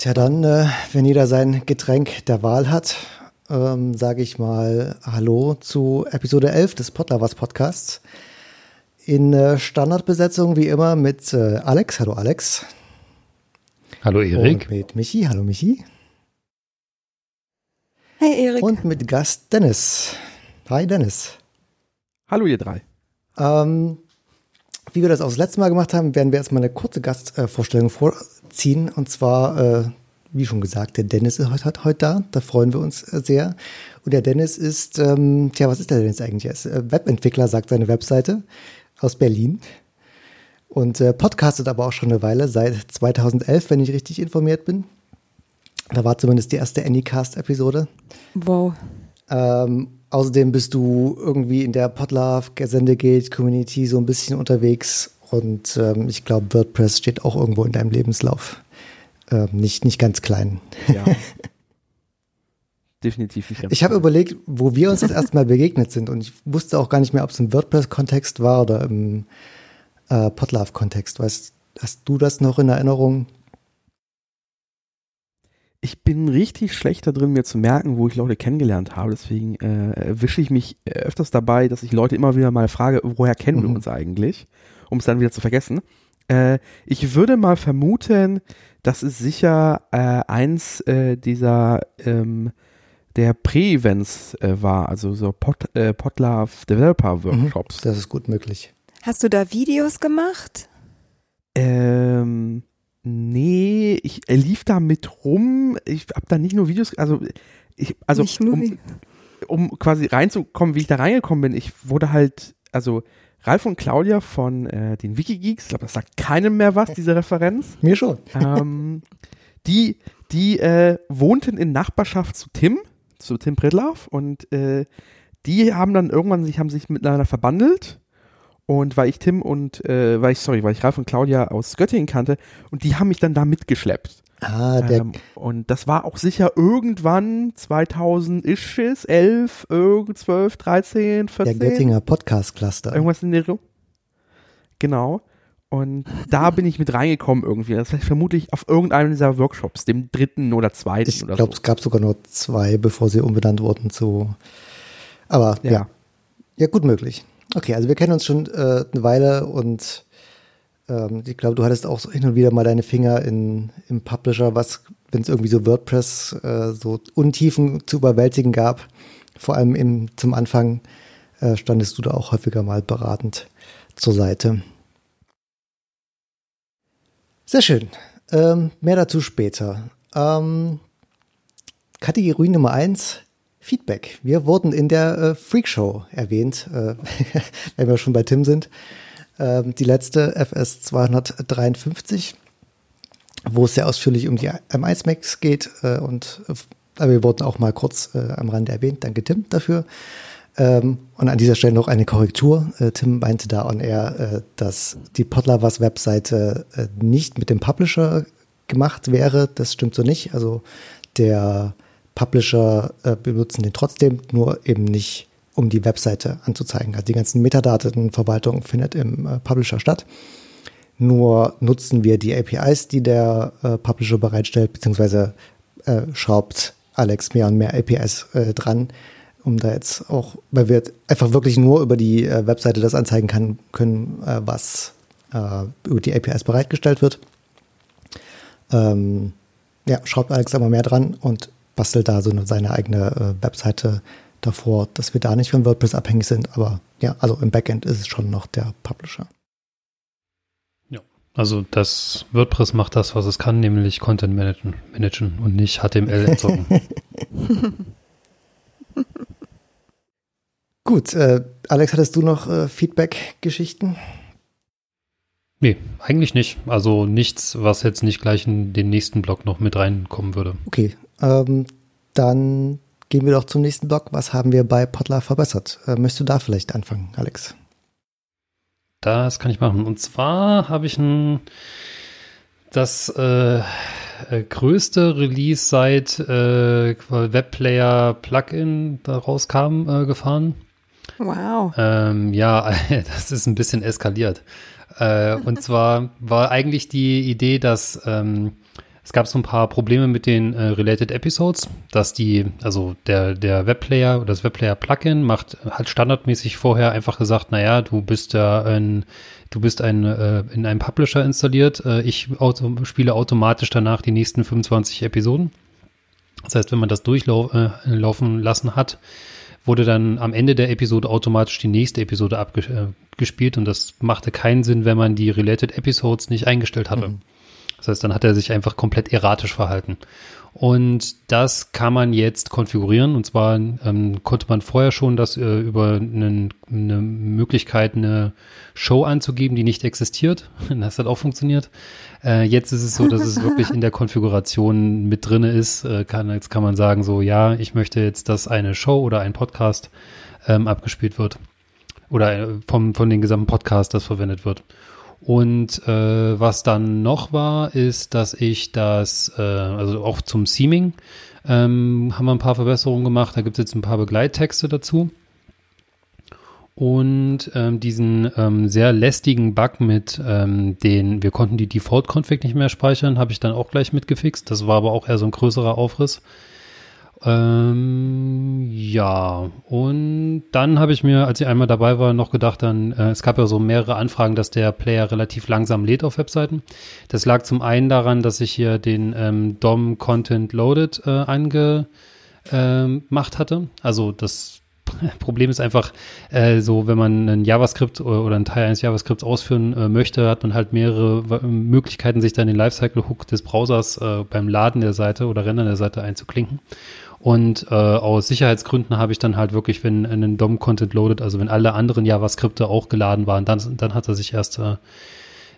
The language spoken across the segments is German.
Tja, dann, äh, wenn jeder sein Getränk der Wahl hat, ähm, sage ich mal Hallo zu Episode 11 des Potlavers Podcasts. In äh, Standardbesetzung wie immer mit äh, Alex. Hallo Alex. Hallo Erik. Und mit Michi. Hallo Michi. Hey Erik. Und mit Gast Dennis. Hi Dennis. Hallo ihr drei. Ähm, wie wir das auch das letzte Mal gemacht haben, werden wir erstmal eine kurze Gastvorstellung vorziehen. Und zwar, äh, wie schon gesagt, der Dennis ist heute, heute da. Da freuen wir uns äh, sehr. Und der Dennis ist, ähm, tja, was ist der Dennis eigentlich? Er ist äh, Webentwickler, sagt seine Webseite aus Berlin. Und äh, podcastet aber auch schon eine Weile, seit 2011, wenn ich richtig informiert bin. Da war zumindest die erste Anycast-Episode. Wow. Ähm, außerdem bist du irgendwie in der Podlove Sendegate Community so ein bisschen unterwegs und ähm, ich glaube, WordPress steht auch irgendwo in deinem Lebenslauf. Ähm, nicht, nicht ganz klein. Ja. Definitiv nicht. ganz Ich habe überlegt, wo wir uns das erste Mal begegnet sind und ich wusste auch gar nicht mehr, ob es im WordPress-Kontext war oder im äh, Podlove-Kontext. Weißt, hast du das noch in Erinnerung? Ich bin richtig schlecht da drin, mir zu merken, wo ich Leute kennengelernt habe. Deswegen äh, erwische ich mich öfters dabei, dass ich Leute immer wieder mal frage, woher kennen wir Mhm. uns eigentlich, um es dann wieder zu vergessen. Äh, ich würde mal vermuten, dass es sicher äh, eins äh, dieser ähm, der Pre-Events äh, war, also so Pod, äh, Podlove Developer Workshops. Das ist gut möglich. Hast du da Videos gemacht? Ähm, nee, ich lief da mit rum. Ich habe da nicht nur Videos, also ich, also Nicht nur um, um quasi reinzukommen, wie ich da reingekommen bin, ich wurde halt, also Ralf und Claudia von äh, den Wikigeeks, ich glaube, das sagt keinem mehr was, diese Referenz. Mir schon. ähm, die die äh, wohnten in Nachbarschaft zu Tim, zu Tim Pridlaff und äh, die haben dann irgendwann sich, haben sich miteinander verbandelt und weil ich Tim und, äh, weil ich, sorry, weil ich Ralf und Claudia aus Göttingen kannte und die haben mich dann da mitgeschleppt. Ah, der, Ähm, und das war auch sicher irgendwann 2000 ist es, 11, irgend 12, 13, der 14. Göttinger Podcast-Cluster. Irgendwas in der Richtung. Genau. Und da bin ich mit reingekommen irgendwie. Das heißt vermutlich auf irgendeinem dieser Workshops, dem dritten oder zweiten Ich oder glaube, so. es gab sogar nur zwei, bevor sie umbenannt wurden zu. Aber ja, ja, Ja. gut möglich. Okay, also wir kennen uns schon äh, eine Weile und ähm, ich glaube, du hattest auch so hin und wieder mal deine Finger in, im Publisher, was, wenn es irgendwie so WordPress äh, so Untiefen zu überwältigen gab, vor allem im, zum Anfang, äh, standest du da auch häufiger mal beratend zur Seite. Sehr schön. Ähm, mehr dazu später. Ähm, Kategorie Nummer eins Feedback. Wir wurden in der äh, Freakshow erwähnt, äh, wenn wir schon bei Tim sind. Ähm, die letzte FS 253, wo es sehr ausführlich um die M1 Max geht. Äh, und äh, wir wurden auch mal kurz äh, am Rande erwähnt. Danke, Tim, dafür. Ähm, und an dieser Stelle noch eine Korrektur. Tim meinte da on air, dass die Podlovers Webseite nicht mit dem Publisher gemacht wäre. Das stimmt so nicht. Also der Publisher benutzen den trotzdem, nur eben nicht, um die Webseite anzuzeigen. Also die ganzen Metadatenverwaltung findet im äh, Publisher statt. Nur nutzen wir die APIs, die der äh, Publisher bereitstellt, beziehungsweise äh, schraubt Alex mehr und mehr APIs äh, dran, um da jetzt auch, weil wir einfach wirklich nur über die äh, Webseite das anzeigen kann, können, was über die APIs bereitgestellt wird. Ähm, ja, schraubt Alex aber mehr dran und bastelt da so eine, seine eigene Webseite davor, dass wir da nicht von WordPress abhängig sind. Aber ja, also im Backend ist es schon noch der Publisher. Also das WordPress macht das, was es kann, nämlich Content managen, managen und nicht HTML entsorgen. Gut, äh, Alex, hattest du noch äh, Feedback-Geschichten? nee, eigentlich nicht. Also nichts, was jetzt nicht gleich in den nächsten Block noch mit reinkommen würde. Okay, ähm, dann gehen wir doch zum nächsten Block. Was haben wir bei Potlar verbessert? Äh, möchtest du da vielleicht anfangen, Alex? Das kann ich machen. Und zwar habe ich ein, das äh, äh, größte Release seit äh, Webplayer Plugin da rauskam äh, gefahren. Wow. Ähm, ja, das ist ein bisschen eskaliert. Äh, und zwar war eigentlich die Idee, dass ähm, Es gab so ein paar Probleme mit den äh, Related Episodes, dass die, also der, der Webplayer oder das Webplayer-Plugin macht halt standardmäßig vorher einfach gesagt, naja, du bist ja ein, du bist ein, äh, in einem Publisher installiert, äh, ich auto, spiele automatisch danach die nächsten 25 Episoden. Das heißt, wenn man das durchlaufen äh, lassen hat, wurde dann am Ende der Episode automatisch die nächste Episode abgespielt und das machte keinen Sinn, wenn man die Related Episodes nicht eingestellt hatte. Mhm. Das heißt, dann hat er sich einfach komplett erratisch verhalten. Und das kann man jetzt konfigurieren. Und zwar ähm, konnte man vorher schon das äh, über einen, eine Möglichkeit, eine Show anzugeben, die nicht existiert. Das hat auch funktioniert. Äh, jetzt ist es so, dass es wirklich in der Konfiguration mit drinne ist. Äh, kann, jetzt kann man sagen, so, ja, ich möchte jetzt, dass eine Show oder ein Podcast ähm, abgespielt wird. Oder äh, vom, von den gesamten Podcast, das verwendet wird. Und äh, was dann noch war, ist, dass ich das, äh, also auch zum Seaming, ähm, haben wir ein paar Verbesserungen gemacht. Da gibt es jetzt ein paar Begleittexte dazu. Und ähm, diesen ähm, sehr lästigen Bug mit ähm, den, wir konnten die Default-Config nicht mehr speichern, habe ich dann auch gleich mitgefixt. Das war aber auch eher so ein größerer Aufriss. Ähm, ja, und dann habe ich mir, als ich einmal dabei war, noch gedacht, dann, äh, es gab ja so mehrere Anfragen, dass der Player relativ langsam lädt auf Webseiten. Das lag zum einen daran, dass ich hier den ähm, DOM Content Loaded äh, angemacht ähm, hatte. Also das Problem ist einfach äh, so, wenn man ein JavaScript oder, oder einen Teil eines JavaScripts ausführen äh, möchte, hat man halt mehrere Möglichkeiten, sich dann den Lifecycle-Hook des Browsers äh, beim Laden der Seite oder Rendern der Seite einzuklinken. Und äh, aus Sicherheitsgründen habe ich dann halt wirklich, wenn ein DOM-Content loaded, also wenn alle anderen JavaScripte auch geladen waren, dann, dann hat er sich erst äh,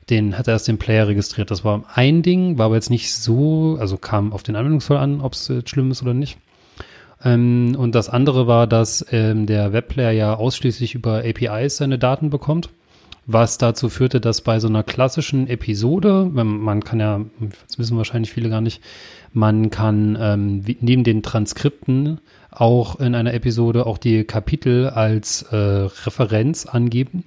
den, hat er erst den Player registriert. Das war ein Ding, war aber jetzt nicht so, also kam auf den Anwendungsfall an, ob es schlimm ist oder nicht. Ähm, und das andere war, dass ähm, der Webplayer ja ausschließlich über APIs seine Daten bekommt was dazu führte, dass bei so einer klassischen Episode, man kann ja, das wissen wahrscheinlich viele gar nicht, man kann ähm, neben den Transkripten auch in einer Episode auch die Kapitel als äh, Referenz angeben.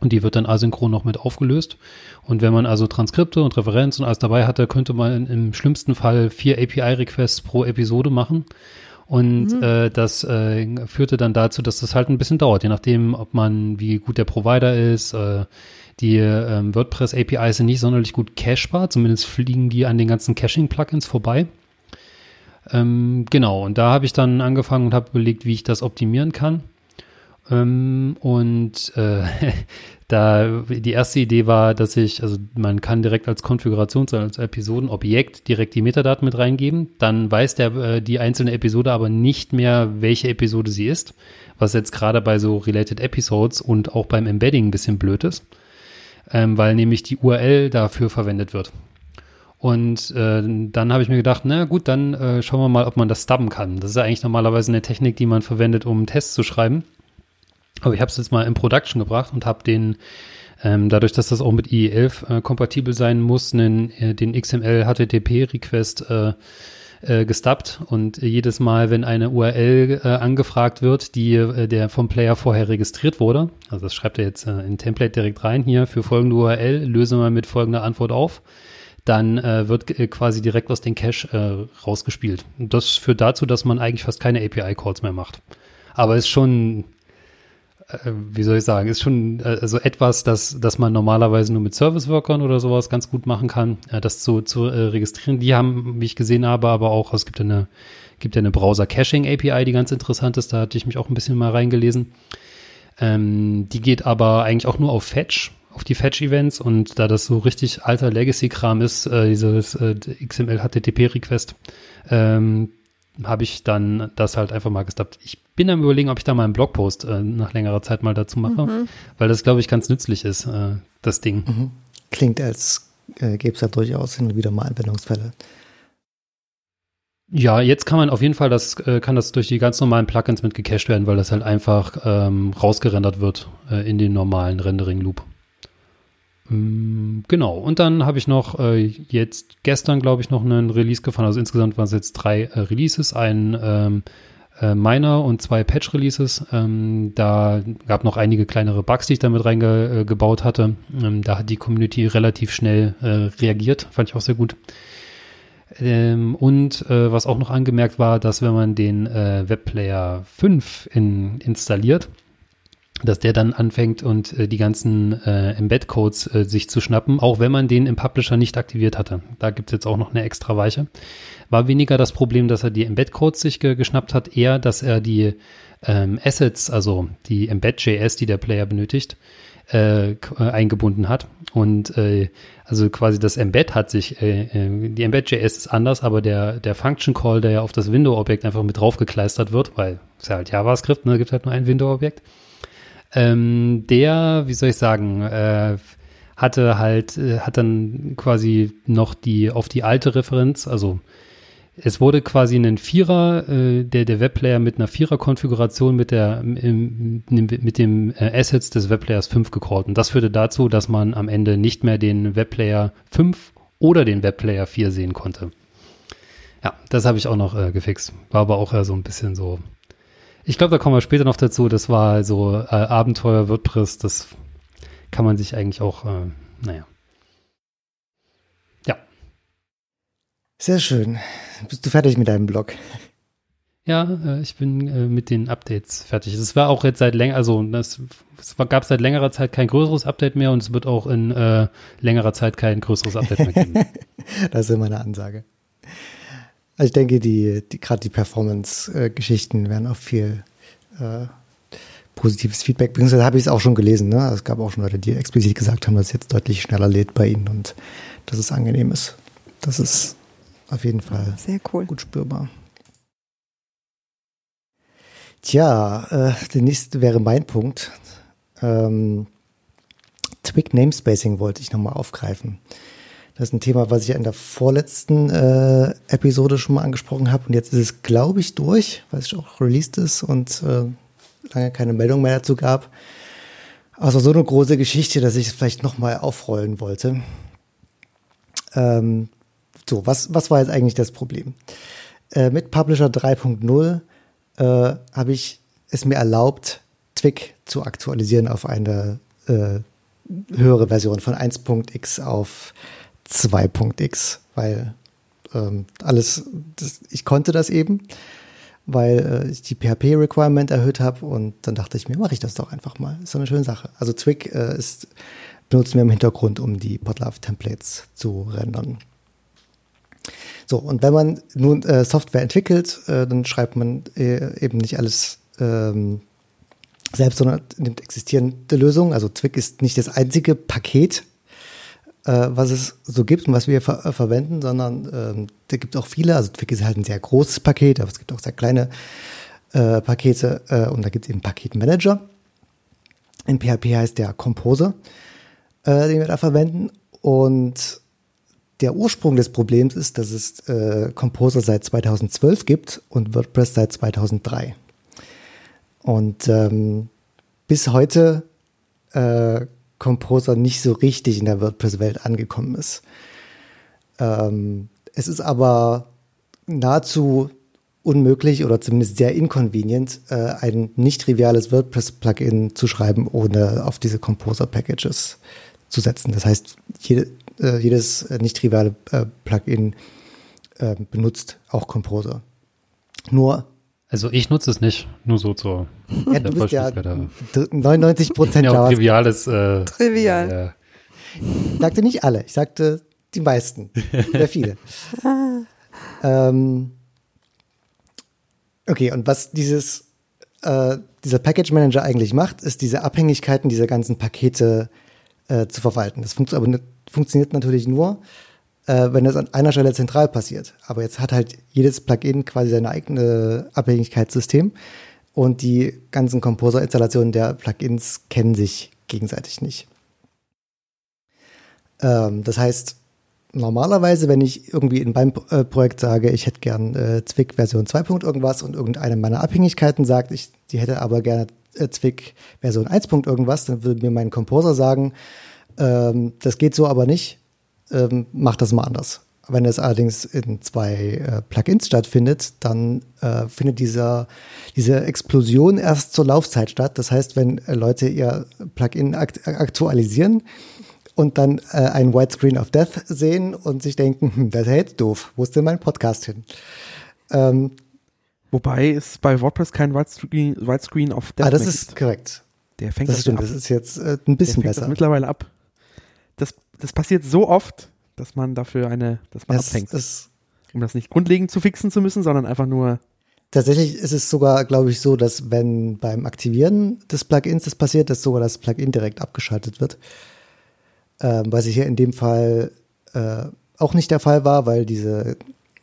Und die wird dann asynchron noch mit aufgelöst. Und wenn man also Transkripte und Referenzen und alles dabei hatte, könnte man im schlimmsten Fall vier API-Requests pro Episode machen. Und mhm. äh, das äh, führte dann dazu, dass das halt ein bisschen dauert, je nachdem, ob man, wie gut der Provider ist. Äh, die ähm, WordPress-APIs sind nicht sonderlich gut cachebar, zumindest fliegen die an den ganzen Caching-Plugins vorbei. Ähm, genau, und da habe ich dann angefangen und habe überlegt, wie ich das optimieren kann. Ähm, und äh, da die erste Idee war, dass ich, also man kann direkt als Konfigurations- als Episodenobjekt direkt die Metadaten mit reingeben. Dann weiß der äh, die einzelne Episode aber nicht mehr, welche Episode sie ist, was jetzt gerade bei so Related Episodes und auch beim Embedding ein bisschen blöd ist, ähm, weil nämlich die URL dafür verwendet wird. Und äh, dann habe ich mir gedacht, na gut, dann äh, schauen wir mal, ob man das stubben kann. Das ist ja eigentlich normalerweise eine Technik, die man verwendet, um Tests zu schreiben. Aber ich habe es jetzt mal in Production gebracht und habe den, ähm, dadurch, dass das auch mit IE11 äh, kompatibel sein muss, einen, äh, den XML HTTP Request äh, gestubbt und jedes Mal, wenn eine URL äh, angefragt wird, die äh, der vom Player vorher registriert wurde, also das schreibt er jetzt äh, in Template direkt rein hier für folgende URL, löse mal mit folgender Antwort auf, dann äh, wird äh, quasi direkt aus dem Cache äh, rausgespielt. Und das führt dazu, dass man eigentlich fast keine API-Calls mehr macht. Aber ist schon wie soll ich sagen, ist schon äh, also etwas, das, das man normalerweise nur mit Service-Workern oder sowas ganz gut machen kann, äh, das zu, zu äh, registrieren. Die haben, wie ich gesehen habe, aber auch, es gibt eine, gibt eine Browser-Caching-API, die ganz interessant ist, da hatte ich mich auch ein bisschen mal reingelesen. Ähm, die geht aber eigentlich auch nur auf Fetch, auf die Fetch-Events und da das so richtig alter Legacy-Kram ist, äh, dieses äh, XML-HTTP-Request, ähm, habe ich dann das halt einfach mal gestoppt. Ich bin am überlegen, ob ich da mal einen Blogpost äh, nach längerer Zeit mal dazu mache, mhm. weil das, glaube ich, ganz nützlich ist, äh, das Ding. Mhm. Klingt, als äh, gäbe es da durchaus hin und wieder mal Anwendungsfälle. Ja, jetzt kann man auf jeden Fall das, äh, kann das durch die ganz normalen Plugins mit gecached werden, weil das halt einfach ähm, rausgerendert wird äh, in den normalen Rendering-Loop. Mm, genau, und dann habe ich noch äh, jetzt gestern, glaube ich, noch einen Release gefahren. Also insgesamt waren es jetzt drei äh, Releases, ein ähm, äh, Minor und zwei Patch-Releases. Ähm, da gab noch einige kleinere Bugs, die ich damit reingebaut hatte. Ähm, da hat die Community relativ schnell äh, reagiert, fand ich auch sehr gut. Ähm, und äh, was auch noch angemerkt war, dass wenn man den äh, Webplayer 5 in, installiert, dass der dann anfängt und äh, die ganzen äh, Embed-Codes äh, sich zu schnappen, auch wenn man den im Publisher nicht aktiviert hatte. Da gibt's jetzt auch noch eine extra Weiche. War weniger das Problem, dass er die Embed-Codes sich ge geschnappt hat, eher, dass er die ähm, Assets, also die Embed.js, die der Player benötigt, äh, äh, eingebunden hat. Und äh, also quasi das Embed hat sich, äh, äh die Embed.js ist anders, aber der, der Function Call, der ja auf das Window-Objekt einfach mit draufgekleistert wird, weil es ja halt JavaScript, ne, gibt halt nur ein Window-Objekt ähm, der, wie soll ich sagen, äh, hatte halt, äh, hat dann quasi noch die, auf die alte Referenz, also es wurde quasi ein Vierer, äh, der, der Webplayer mit einer Vierer-Konfiguration mit der, im, mit dem äh, Assets des Webplayers 5 gecallt. Und das führte dazu, dass man am Ende nicht mehr den Webplayer 5 oder den Webplayer 4 sehen konnte. Ja, das habe ich auch noch äh, gefixt. War aber auch so ein bisschen so, ich glaube, da kommen wir später noch dazu. Das war so äh, Abenteuer WordPress. Das kann man sich eigentlich auch, äh, naja. Ja. Sehr schön. Bist du fertig mit deinem Blog? Ja, äh, ich bin äh, mit den Updates fertig. Es war auch jetzt seit länger, also es gab seit längerer Zeit kein größeres Update mehr und es wird auch in äh, längerer Zeit kein größeres Update mehr geben. das ist immer eine Ansage. Also ich denke, die, die gerade die Performance-Geschichten werden auch viel äh, positives Feedback bringen. Da habe ich es auch schon gelesen. Ne? Es gab auch schon Leute, die explizit gesagt haben, dass es jetzt deutlich schneller lädt bei ihnen und dass es angenehm ist. Das ist auf jeden Fall Sehr cool. gut spürbar. Tja, äh, der nächste wäre mein Punkt. Ähm, Twig Namespacing wollte ich nochmal aufgreifen. Das ist ein Thema, was ich in der vorletzten äh, Episode schon mal angesprochen habe. Und jetzt ist es, glaube ich, durch, weil es auch released ist und äh, lange keine Meldung mehr dazu gab. Also so eine große Geschichte, dass ich es vielleicht nochmal aufrollen wollte. Ähm, so, was, was war jetzt eigentlich das Problem? Äh, mit Publisher 3.0 äh, habe ich es mir erlaubt, Twig zu aktualisieren auf eine äh, höhere Version von 1.x auf 2.x, weil ähm, alles, das, ich konnte das eben, weil äh, ich die PHP-Requirement erhöht habe und dann dachte ich mir, mache ich das doch einfach mal. Ist doch eine schöne Sache. Also Twig äh, ist, benutzen wir im Hintergrund, um die Podlove-Templates zu rendern. So, und wenn man nun äh, Software entwickelt, äh, dann schreibt man äh, eben nicht alles ähm, selbst, sondern nimmt existierende Lösungen. Also Twig ist nicht das einzige Paket, äh, was es so gibt und was wir ver äh, verwenden, sondern ähm, da gibt es auch viele. Also Twig ist halt ein sehr großes Paket, aber es gibt auch sehr kleine äh, Pakete äh, und da gibt es eben Paketmanager. In PHP heißt der Composer, äh, den wir da verwenden. Und der Ursprung des Problems ist, dass es äh, Composer seit 2012 gibt und WordPress seit 2003. Und ähm, bis heute äh, Composer nicht so richtig in der WordPress-Welt angekommen ist. Ähm, es ist aber nahezu unmöglich oder zumindest sehr inconvenient, äh, ein nicht triviales WordPress-Plugin zu schreiben, ohne auf diese Composer-Packages zu setzen. Das heißt, jede, äh, jedes nicht triviale äh, Plugin äh, benutzt auch Composer. Nur also ich nutze es nicht, nur so zur ja, du bist ja 99 Prozent ja, triviales. Äh, Trivial. Ja. Ich sagte nicht alle, ich sagte die meisten, sehr viele. ähm, okay, und was dieses äh, dieser Package Manager eigentlich macht, ist diese Abhängigkeiten dieser ganzen Pakete äh, zu verwalten. Das funkt aber funktioniert natürlich nur, äh, wenn das an einer Stelle zentral passiert. Aber jetzt hat halt jedes Plugin quasi sein eigenes Abhängigkeitssystem und die ganzen Composer-Installationen der Plugins kennen sich gegenseitig nicht. Ähm, das heißt, normalerweise, wenn ich irgendwie in meinem äh, Projekt sage, ich hätte gern äh, Zwick Version 2. irgendwas und irgendeine meiner Abhängigkeiten sagt, ich die hätte aber gerne äh, Zwick Version 1. irgendwas, dann würde mir mein Composer sagen, ähm, das geht so aber nicht, ähm, mach das mal anders. Wenn es allerdings in zwei äh, Plugins stattfindet, dann äh, findet dieser, diese Explosion erst zur Laufzeit statt. Das heißt, wenn äh, Leute ihr Plugin akt aktualisieren und dann äh, ein Widescreen of Death sehen und sich denken, hm, das jetzt doof. Wo ist denn mein Podcast hin? Ähm, Wobei es bei WordPress kein Widescreen, Widescreen of Death ah, das ist gibt. korrekt. Der fängt Das das, stimmt, ab. das ist jetzt äh, ein bisschen besser. mittlerweile ab. Das, das passiert so oft, dass man dafür eine, dass man Es abhängt. ist, Um das nicht grundlegend zu fixen zu müssen, sondern einfach nur tatsächlich ist es sogar, glaube ich, so, dass wenn beim Aktivieren des Plugins das passiert, dass sogar das Plugin direkt abgeschaltet wird. Ähm, was hier in dem Fall äh, auch nicht der Fall war, weil diese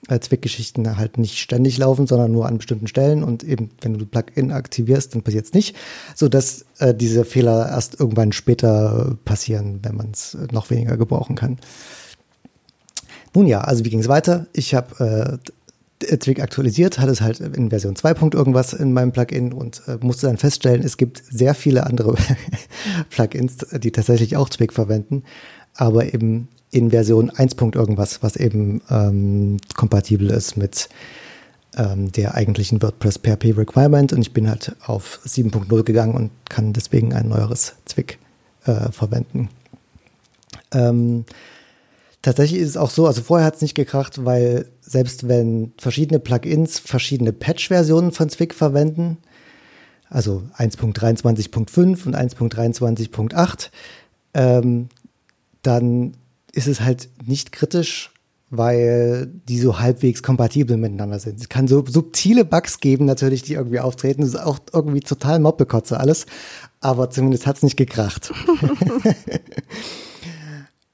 Zwickgeschichten halt nicht ständig laufen, sondern nur an bestimmten Stellen und eben, wenn du Plugin aktivierst, dann passiert es nicht, sodass äh, diese Fehler erst irgendwann später passieren, wenn man es noch weniger gebrauchen kann. Nun ja, also wie ging es weiter? Ich habe äh, Twig aktualisiert, hatte es halt in Version 2. Punkt irgendwas in meinem Plugin und äh, musste dann feststellen, es gibt sehr viele andere Plugins, die tatsächlich auch Twig verwenden, aber eben in Version 1. Punkt irgendwas, was eben ähm, kompatibel ist mit ähm, der eigentlichen WordPress PHP Requirement und ich bin halt auf 7.0 gegangen und kann deswegen ein neueres Twig äh, verwenden. Ähm, Tatsächlich ist es auch so, also vorher hat es nicht gekracht, weil selbst wenn verschiedene Plugins verschiedene Patch-Versionen von Zwig verwenden, also 1.23.5 und 1.23.8, ähm, dann ist es halt nicht kritisch, weil die so halbwegs kompatibel miteinander sind. Es kann so subtile Bugs geben, natürlich, die irgendwie auftreten. Das ist auch irgendwie total Mobbekotze alles, aber zumindest hat es nicht gekracht.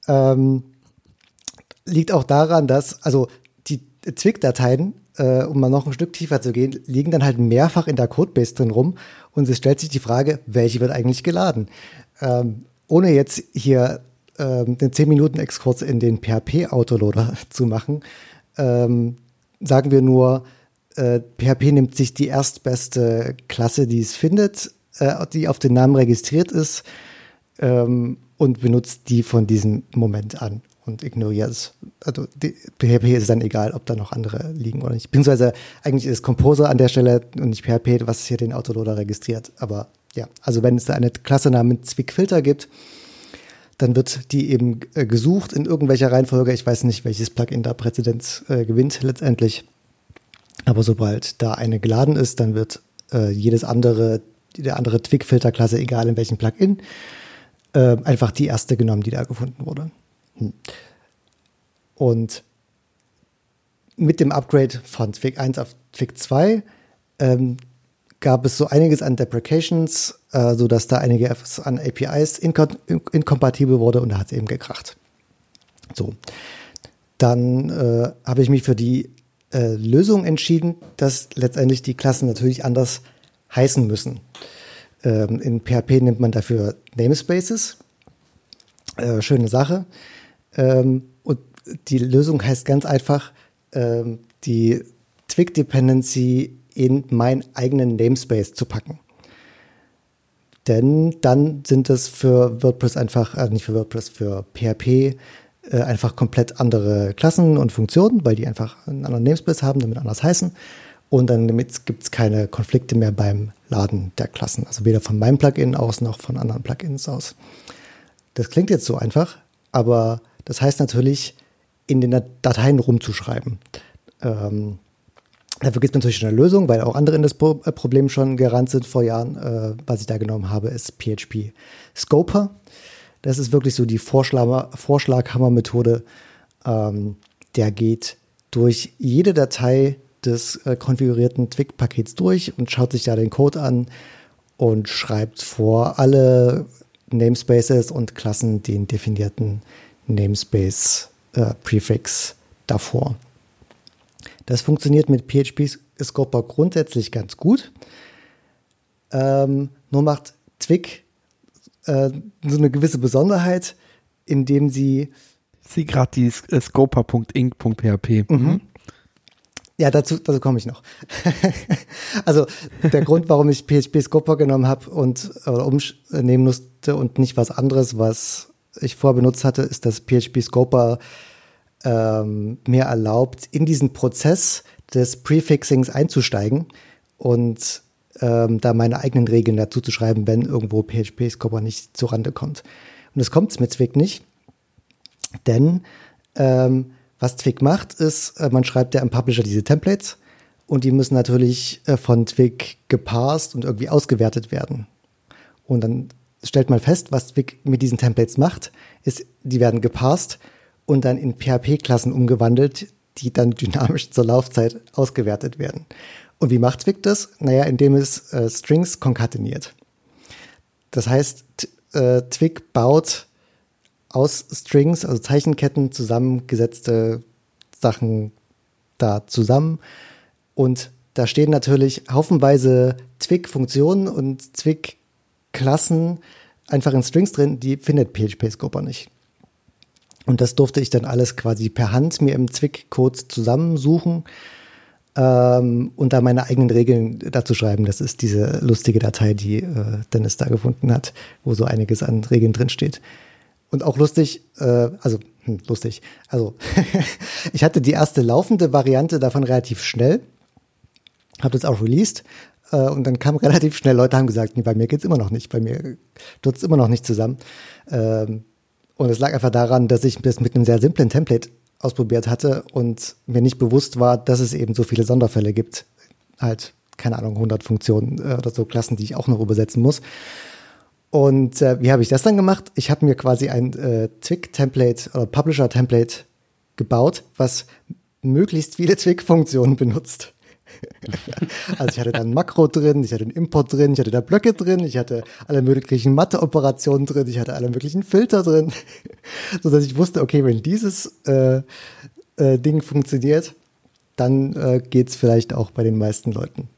ähm, liegt auch daran, dass, also die Zwig-Dateien, äh, um mal noch ein Stück tiefer zu gehen, liegen dann halt mehrfach in der Codebase drin rum und es stellt sich die Frage, welche wird eigentlich geladen? Ähm, ohne jetzt hier ähm, den 10 Minuten Exkurs in den PHP-Autoloader zu machen, ähm, sagen wir nur, äh, PHP nimmt sich die erstbeste Klasse, die es findet, äh, die auf den Namen registriert ist ähm, und benutzt die von diesem Moment an und ignoriert es. Also PHP ist dann egal, ob da noch andere liegen oder nicht. Beziehungsweise eigentlich ist Composer an der Stelle und nicht PHP, was hier den Autoloader registriert. Aber ja, also wenn es da eine Klasse namens Zwickfilter gibt, dann wird die eben äh, gesucht in irgendwelcher Reihenfolge. Ich weiß nicht, welches Plugin da Präzedenz äh, gewinnt letztendlich. Aber sobald da eine geladen ist, dann wird äh, jedes andere, der andere Twig-Filterklasse, egal in welchem Plugin, äh, einfach die erste genommen, die da gefunden wurde. Hm. Und mit dem Upgrade von Twig 1 auf Twig 2 ähm, gab es so einiges an Deprecations, äh, sodass da einiges an APIs inko inkompatibel wurde und da hat es eben gekracht. So. Dann äh, habe ich mich für die äh, Lösung entschieden, dass letztendlich die Klassen natürlich anders heißen müssen. Ähm, in PHP nimmt man dafür Namespaces. Äh, schöne Sache. Ähm, und die Lösung heißt ganz einfach, ähm, die Twig Dependency in meinen eigenen Namespace zu packen. Denn dann sind es für WordPress einfach, äh, nicht für WordPress, für PHP äh, einfach komplett andere Klassen und Funktionen, weil die einfach einen anderen Namespace haben, damit anders heißen. Und dann gibt es keine Konflikte mehr beim Laden der Klassen. Also weder von meinem Plugin aus noch von anderen Plugins aus. Das klingt jetzt so einfach, aber das heißt natürlich, in den Dateien rumzuschreiben. Ähm, dafür gibt es natürlich schon eine Lösung, weil auch andere in das Pro Problem schon gerannt sind vor Jahren. Äh, was ich da genommen habe, ist PHP Scoper. Das ist wirklich so die Vorschlag Vorschlaghammer-Methode. Ähm, der geht durch jede Datei des äh, konfigurierten Twig-Pakets durch und schaut sich da den Code an und schreibt vor alle Namespaces und Klassen den definierten Namespace-Prefix äh, davor. Das funktioniert mit PHP Scoper grundsätzlich ganz gut. Ähm, nur macht Twig äh, so eine gewisse Besonderheit, indem sie. Sehe gerade die äh, scoper.inc.php. Mhm. Ja, dazu, dazu komme ich noch. also der Grund, warum ich PHP Scoper genommen habe und äh, umnehmen musste und nicht was anderes, was ich vorher benutzt hatte, ist, dass PHP Scoper ähm, mir erlaubt, in diesen Prozess des Prefixings einzusteigen und ähm, da meine eigenen Regeln dazu zu schreiben, wenn irgendwo PHP Scoper nicht zurande kommt. Und das kommt mit Zwig nicht. Denn ähm, was Twig macht, ist, äh, man schreibt ja im Publisher diese Templates und die müssen natürlich äh, von Twig geparsed und irgendwie ausgewertet werden. Und dann stellt man fest, was Twig mit diesen Templates macht, ist, die werden geparsed und dann in PHP-Klassen umgewandelt, die dann dynamisch zur Laufzeit ausgewertet werden. Und wie macht Twig das? Naja, indem es äh, Strings konkateniert. Das heißt, äh, Twig baut aus Strings, also Zeichenketten zusammengesetzte Sachen da zusammen. Und da stehen natürlich haufenweise Twig-Funktionen und Twig-Klassen einfach in Strings drin, die findet PHP-Scoper nicht. Und das durfte ich dann alles quasi per Hand mir im Twig-Code zusammensuchen ähm, und da meine eigenen Regeln dazu schreiben. Das ist diese lustige Datei, die äh, Dennis da gefunden hat, wo so einiges an Regeln drin steht. Und auch lustig, äh, also hm, lustig, also ich hatte die erste laufende Variante davon relativ schnell, habe das auch released äh, und dann kam relativ schnell Leute haben gesagt, nee, bei mir geht's immer noch nicht, bei mir tut's immer noch nicht zusammen. Ähm, und es lag einfach daran, dass ich das mit einem sehr simplen Template ausprobiert hatte und mir nicht bewusst war, dass es eben so viele Sonderfälle gibt. Halt, keine Ahnung, 100 Funktionen äh, oder so Klassen, die ich auch noch übersetzen muss. Und äh, wie habe ich das dann gemacht? Ich habe mir quasi ein äh, Twig-Template oder Publisher-Template gebaut, was möglichst viele Twig-Funktionen benutzt. Also ich hatte dann Makro drin, ich hatte einen Import drin, ich hatte da Blöcke drin, ich hatte alle möglichen Mathe-Operationen drin, ich hatte alle möglichen Filter drin, so dass ich wusste, okay, wenn dieses äh, äh, Ding funktioniert, dann äh, geht's vielleicht auch bei den meisten Leuten.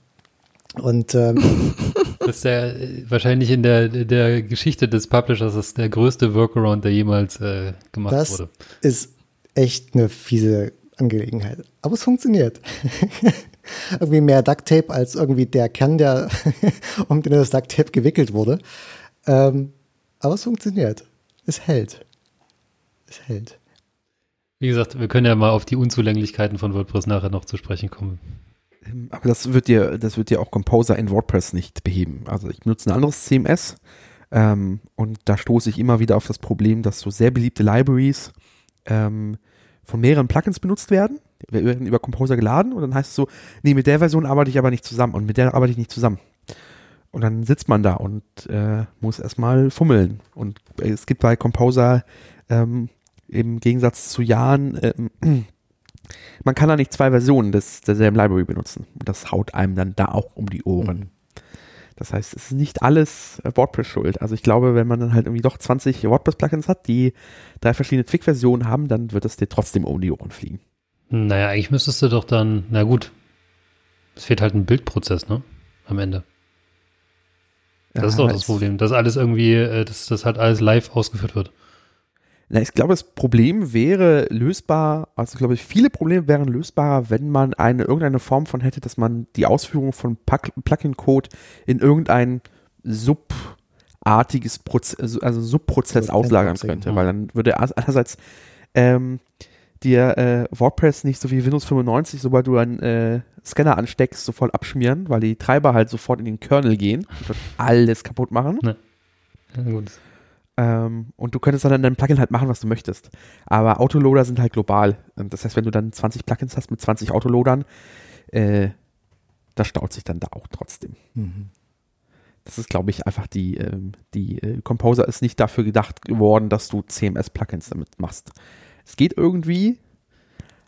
Und ähm, das ist der wahrscheinlich in der, der Geschichte des Publishers ist der größte Workaround, der jemals äh, gemacht das wurde. Ist echt eine fiese Angelegenheit. Aber es funktioniert. irgendwie mehr Duct Tape als irgendwie der Kern, der um den das Duct Tape gewickelt wurde. Ähm, aber es funktioniert. Es hält. Es hält. Wie gesagt, wir können ja mal auf die Unzulänglichkeiten von WordPress nachher noch zu sprechen kommen. Aber das wird dir, das wird dir auch Composer in WordPress nicht beheben. Also ich benutze ein anderes CMS ähm, und da stoße ich immer wieder auf das Problem, dass so sehr beliebte Libraries ähm, von mehreren Plugins benutzt werden über Composer geladen und dann heißt es so, nee, mit der Version arbeite ich aber nicht zusammen und mit der arbeite ich nicht zusammen. Und dann sitzt man da und äh, muss erstmal fummeln. Und es gibt bei Composer ähm, im Gegensatz zu Jahren ähm, man kann da nicht zwei Versionen des, derselben Library benutzen. Und das haut einem dann da auch um die Ohren. Mhm. Das heißt, es ist nicht alles äh, WordPress schuld. Also ich glaube, wenn man dann halt irgendwie doch 20 WordPress-Plugins hat, die drei verschiedene Twig-Versionen haben, dann wird es dir trotzdem um die Ohren fliegen. Naja, eigentlich müsstest du doch dann, na gut, es fehlt halt ein Bildprozess, ne? Am Ende. Das ja, ist doch das Problem, dass alles irgendwie, äh, dass das halt alles live ausgeführt wird. Na, ich glaube, das Problem wäre lösbar, also ich glaube, viele Probleme wären lösbar, wenn man eine irgendeine Form von hätte, dass man die Ausführung von Plugin-Code in irgendein subartiges Proze also, also Subprozess auslagern könnte, ja. weil dann würde einerseits ähm, dir äh, WordPress nicht so wie Windows 95, sobald du einen äh, Scanner ansteckst, sofort abschmieren, weil die Treiber halt sofort in den Kernel gehen und alles kaputt machen. Ne. Ja, gut. Ähm, und du könntest dann in deinem Plugin halt machen, was du möchtest. Aber Autoloader sind halt global. Das heißt, wenn du dann 20 Plugins hast mit 20 Autoloadern, äh, das staut sich dann da auch trotzdem. Mhm. Das ist, glaube ich, einfach die, ähm, die äh, Composer ist nicht dafür gedacht geworden, dass du CMS-Plugins damit machst. Es geht irgendwie,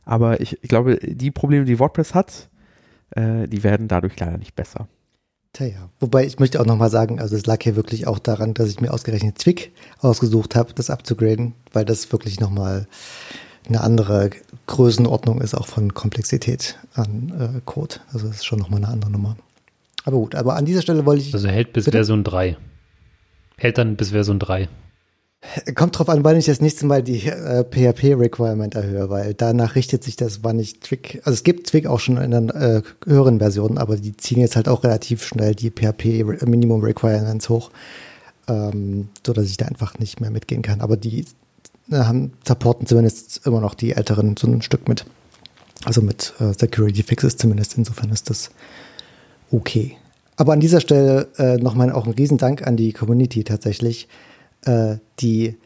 aber ich, ich glaube, die Probleme, die WordPress hat, äh, die werden dadurch leider nicht besser. Tja, ja. Wobei ich möchte auch nochmal sagen, also es lag hier wirklich auch daran, dass ich mir ausgerechnet Twig ausgesucht habe, das abzugraden, weil das wirklich nochmal eine andere Größenordnung ist, auch von Komplexität an äh, Code. Also das ist schon nochmal eine andere Nummer. Aber gut, aber an dieser Stelle wollte ich. Also hält bis Version 3. Hält dann bis Version 3. Kommt drauf an, wann ich das nächste Mal die äh, PHP-Requirement erhöhe, weil danach richtet sich das, wann ich Twig, also es gibt Twig auch schon in den äh, höheren Versionen, aber die ziehen jetzt halt auch relativ schnell die PHP-Minimum-Requirements hoch, ähm, so dass ich da einfach nicht mehr mitgehen kann. Aber die äh, haben, supporten zumindest immer noch die älteren so ein Stück mit. Also mit äh, Security Fixes zumindest, insofern ist das okay. Aber an dieser Stelle äh, nochmal auch ein Riesendank an die Community tatsächlich, äh, die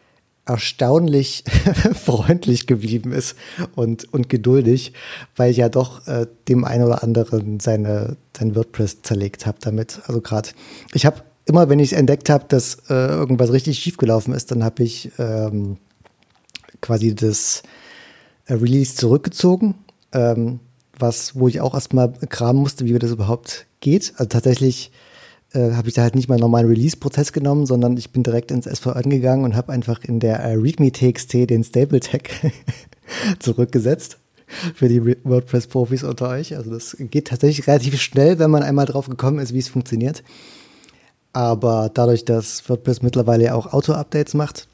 erstaunlich freundlich geblieben ist und, und geduldig, weil ich ja doch äh, dem einen oder anderen seine, sein WordPress zerlegt habe damit. Also gerade, ich habe immer, wenn ich entdeckt habe, dass äh, irgendwas richtig schiefgelaufen ist, dann habe ich ähm, quasi das äh, Release zurückgezogen, ähm, was, wo ich auch erstmal kramen musste, wie das überhaupt geht. Also tatsächlich äh, habe ich da halt nicht mal normalen Release-Prozess genommen, sondern ich bin direkt ins SVN gegangen und habe einfach in der äh, README-TXT den Stable-Tag zurückgesetzt für die WordPress-Profis unter euch. Also das geht tatsächlich relativ schnell, wenn man einmal drauf gekommen ist, wie es funktioniert. Aber dadurch, dass WordPress mittlerweile auch Auto-Updates macht,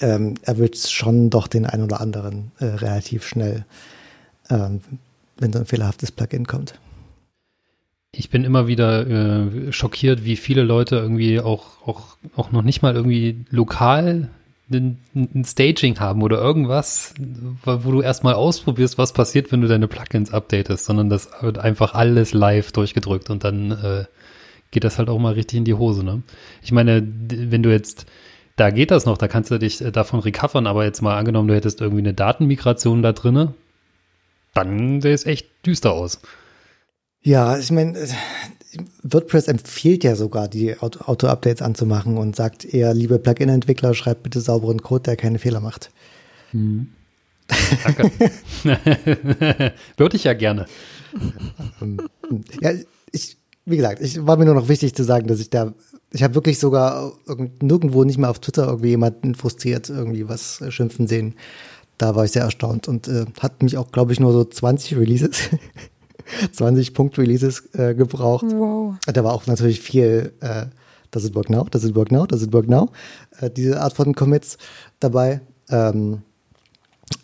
ähm, erwischt es schon doch den einen oder anderen äh, relativ schnell, ähm, wenn so ein fehlerhaftes Plugin kommt. Ich bin immer wieder äh, schockiert, wie viele Leute irgendwie auch, auch, auch noch nicht mal irgendwie lokal ein, Staging haben oder irgendwas, wo du erstmal ausprobierst, was passiert, wenn du deine Plugins updatest, sondern das wird einfach alles live durchgedrückt und dann äh, geht das halt auch mal richtig in die Hose. Ne? Ich meine, wenn du jetzt, da geht das noch, da kannst du dich äh, davon recovern, aber jetzt mal angenommen, du hättest irgendwie eine Datenmigration da drinne, dann sähe es echt düster aus. Ja, ich meine, WordPress empfiehlt ja sogar, die Auto-Updates anzumachen und sagt eher, liebe Plugin-Entwickler, schreibt bitte sauberen Code, der keine Fehler macht. Hm. Danke. Würde ich ja gerne. ja, ich, wie gesagt, ich war mir nur noch wichtig zu sagen, dass ich da, ich habe wirklich sogar nirgendwo nicht mal auf Twitter irgendwie jemanden frustriert irgendwie was schimpfen sehen. Da war ich sehr erstaunt und äh, hat mich auch, glaube ich, nur so 20 Releases 20 Punkt Releases äh, gebraucht. Wow. Da war auch natürlich viel äh, Does it work now? Does it work now? Does it work now? Äh, diese Art von Commits dabei. Ähm,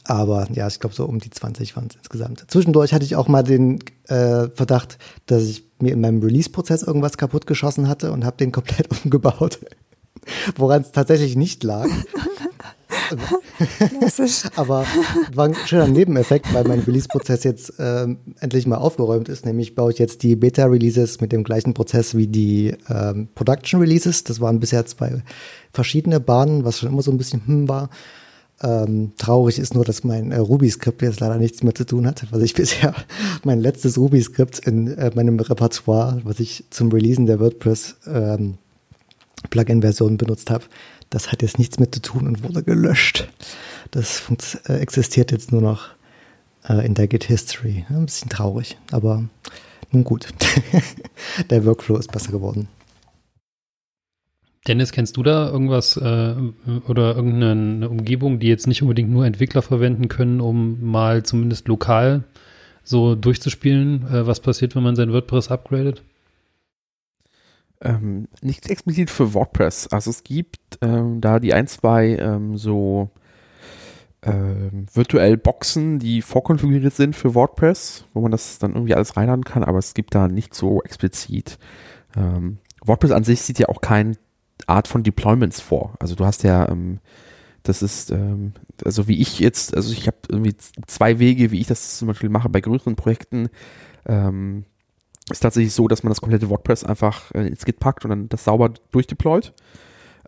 aber ja, ich glaube, so um die 20 waren es insgesamt. Zwischendurch hatte ich auch mal den äh, Verdacht, dass ich mir in meinem Release-Prozess irgendwas kaputt geschossen hatte und habe den komplett umgebaut. Woran es tatsächlich nicht lag. Aber war ein schöner Nebeneffekt, weil mein Release-Prozess jetzt äh, endlich mal aufgeräumt ist. Nämlich baue ich jetzt die Beta-Releases mit dem gleichen Prozess wie die ähm, Production-Releases. Das waren bisher zwei verschiedene Bahnen, was schon immer so ein bisschen hm war. Ähm, traurig ist nur, dass mein äh, Ruby-Skript jetzt leider nichts mehr zu tun hat, was ich bisher mein letztes Ruby-Skript in äh, meinem Repertoire, was ich zum Releasen der WordPress ähm, Plugin-Version benutzt habe, das hat jetzt nichts mit zu tun und wurde gelöscht. Das äh, existiert jetzt nur noch äh, in der Git History. Ein bisschen traurig, aber nun gut. der Workflow ist besser geworden. Dennis, kennst du da irgendwas äh, oder irgendeine Umgebung, die jetzt nicht unbedingt nur Entwickler verwenden können, um mal zumindest lokal so durchzuspielen, äh, was passiert, wenn man sein WordPress upgradet? Ähm, nicht explizit für WordPress. Also es gibt ähm, da die ein, zwei ähm, so ähm, virtuell Boxen, die vorkonfiguriert sind für WordPress, wo man das dann irgendwie alles reinladen kann, aber es gibt da nicht so explizit. Ähm, WordPress an sich sieht ja auch keine Art von Deployments vor. Also du hast ja ähm, das ist, ähm, also wie ich jetzt, also ich habe irgendwie zwei Wege, wie ich das zum Beispiel mache bei größeren Projekten. Ähm, ist tatsächlich so, dass man das komplette WordPress einfach äh, ins Git packt und dann das sauber durchdeployt.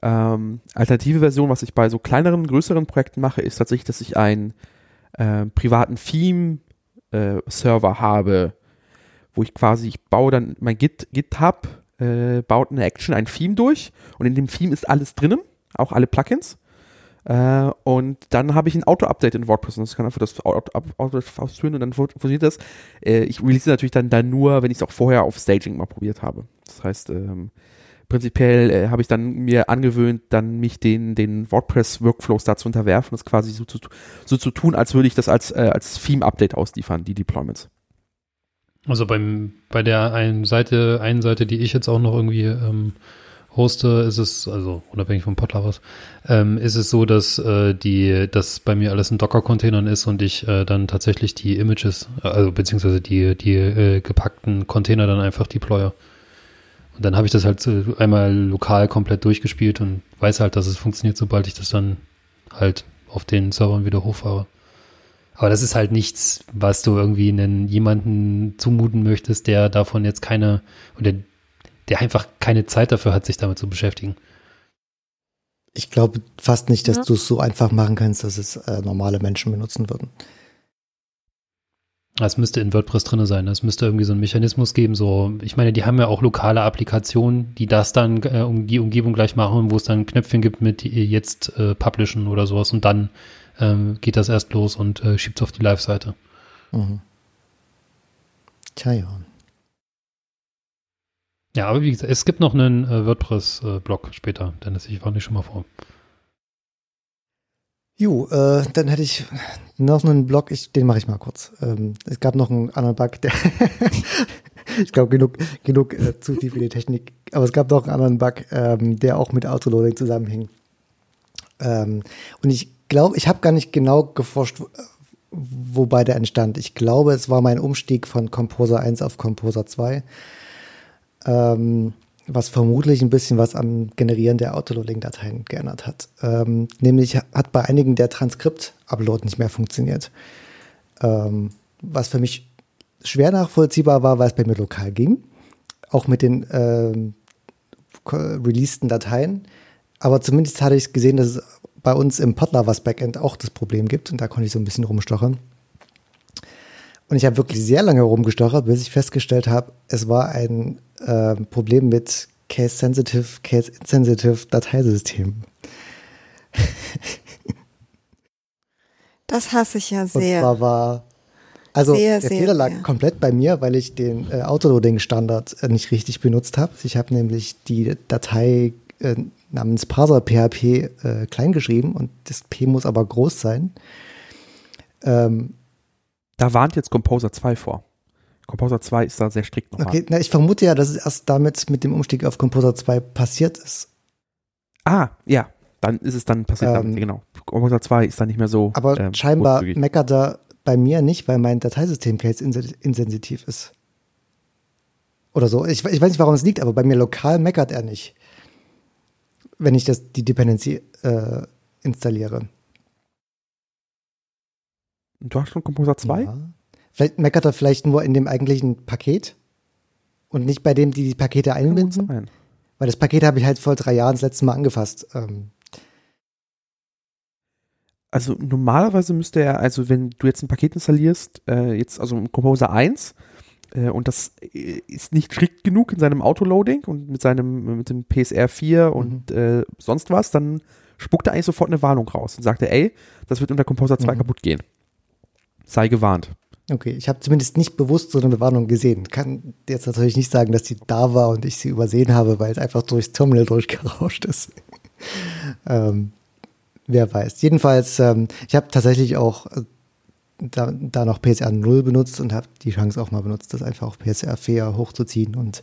Ähm, alternative Version, was ich bei so kleineren, größeren Projekten mache, ist tatsächlich, dass ich einen äh, privaten Theme-Server habe, wo ich quasi, ich baue dann mein Git, GitHub, äh, baut eine Action, ein Theme durch und in dem Theme ist alles drinnen, auch alle Plugins. Äh, und dann habe ich ein Auto-Update in WordPress und das kann einfach das Auto, ausführen und dann funktioniert das. Äh, ich release natürlich dann, dann nur, wenn ich es auch vorher auf Staging mal probiert habe. Das heißt, ähm, prinzipiell äh, habe ich dann mir angewöhnt, dann mich den, den WordPress-Workflows da zu unterwerfen, das quasi so zu, so zu tun, als würde ich das als, äh, als Theme-Update ausliefern, die Deployments. Also beim, bei der einen Seite, einen Seite, die ich jetzt auch noch irgendwie ähm, hoste, ist es, also unabhängig vom Podlovers, ähm, ist es so, dass äh, die, dass bei mir alles in Docker-Containern ist und ich äh, dann tatsächlich die Images, äh, also beziehungsweise die, die äh, gepackten Container dann einfach deploye. Und dann habe ich das halt einmal lokal komplett durchgespielt und weiß halt, dass es funktioniert, sobald ich das dann halt auf den Servern wieder hochfahre. Aber das ist halt nichts, was du irgendwie einen, jemanden zumuten möchtest, der davon jetzt keine, oder der einfach keine Zeit dafür hat, sich damit zu beschäftigen. Ich glaube fast nicht, dass Ja. du es so einfach machen kannst, dass es äh, normale Menschen benutzen würden. Es müsste in WordPress drin sein. Es müsste irgendwie so einen Mechanismus geben. So, ich meine, die haben ja auch lokale Applikationen, die das dann äh, um die Umgebung gleich machen, wo es dann Knöpfchen gibt mit äh, jetzt äh, publishen oder sowas und dann ähm, geht das erst los und äh, schiebt es auf die Live-Seite. Mhm. Tja, ja. Ja, aber wie gesagt, es gibt noch einen äh, WordPress-Blog später, Dennis, ich war nicht schon mal vor. Jo, äh, dann hätte ich noch einen Blog, ich, den mache ich mal kurz. Ähm, es gab noch einen anderen Bug, der ich glaube genug, genug äh, zu tief in die Technik, aber es gab noch einen anderen Bug, ähm, der auch mit Autoloading zusammenhing. Ähm, und ich glaube, ich habe gar nicht genau geforscht, wo- wobei der entstand. Ich glaube, es war mein Umstieg von Composer 1 auf Composer 2. Ähm, was vermutlich ein bisschen was am Generieren der Autoloading-Dateien geändert hat. Ähm, nämlich hat bei einigen der Transkript-Upload nicht mehr funktioniert. Ähm, was für mich schwer nachvollziehbar war, weil es bei mir lokal ging. Auch mit den ähm, releaseden Dateien. Aber zumindest hatte ich gesehen, dass es bei uns im Podlovers Backend auch das Problem gibt. Und da konnte ich so ein bisschen rumstochern. Und ich habe wirklich sehr lange rumgestochert, bis ich festgestellt habe, es war ein äh, Problem mit Case-Sensitive, Case-Insensitive Dateisystemen. Das hasse ich ja Und sehr. zwar war, also Sehr, der sehr, Fehler lag sehr. komplett bei mir, weil ich den äh, Autoloading-Standard äh, nicht richtig benutzt habe. Ich habe nämlich die Datei äh, namens Parser PHP äh, klein geschrieben und das P muss aber groß sein. Ähm, Da warnt jetzt Composer 2 vor. Composer 2 ist da sehr strikt nochmal. okay, na, ich vermute ja, dass es erst damit mit dem Umstieg auf Composer 2 passiert ist. Ah, ja, dann ist es dann passiert, Ähm, dann, genau. Composer 2 ist dann nicht mehr so. Aber ähm, scheinbar meckert er bei mir nicht, weil mein Dateisystem case insen- insensitiv ist. Oder so. Ich, ich weiß nicht, warum es liegt, aber bei mir lokal meckert er nicht. Wenn ich das, die Dependency äh, installiere. Du hast schon Composer 2? Ja. Vielleicht meckert er vielleicht nur in dem eigentlichen Paket und nicht bei dem, die die Pakete einbinden. sein. Weil das Paket habe ich halt vor drei Jahren das letzte Mal angefasst. Ähm, Also normalerweise müsste er, also wenn du jetzt ein Paket installierst, äh, jetzt also im Composer 1, äh, und das äh, ist nicht strikt genug in seinem Autoloading und mit seinem, mit dem PSR 4 und äh, sonst was, dann spuckt er eigentlich sofort eine Warnung raus und sagt er, ey, das wird unter Composer 2 Mhm. kaputt gehen. Sei gewarnt. Okay, ich habe zumindest nicht bewusst so eine Warnung gesehen. Kann jetzt natürlich nicht sagen, dass die da war und ich sie übersehen habe, weil es einfach durchs Terminal durchgerauscht ist. ähm, wer weiß. Jedenfalls, ähm, ich habe tatsächlich auch äh, da, da noch PSR 0 benutzt und habe die Chance auch mal benutzt, das einfach auf PSR 4 hochzuziehen und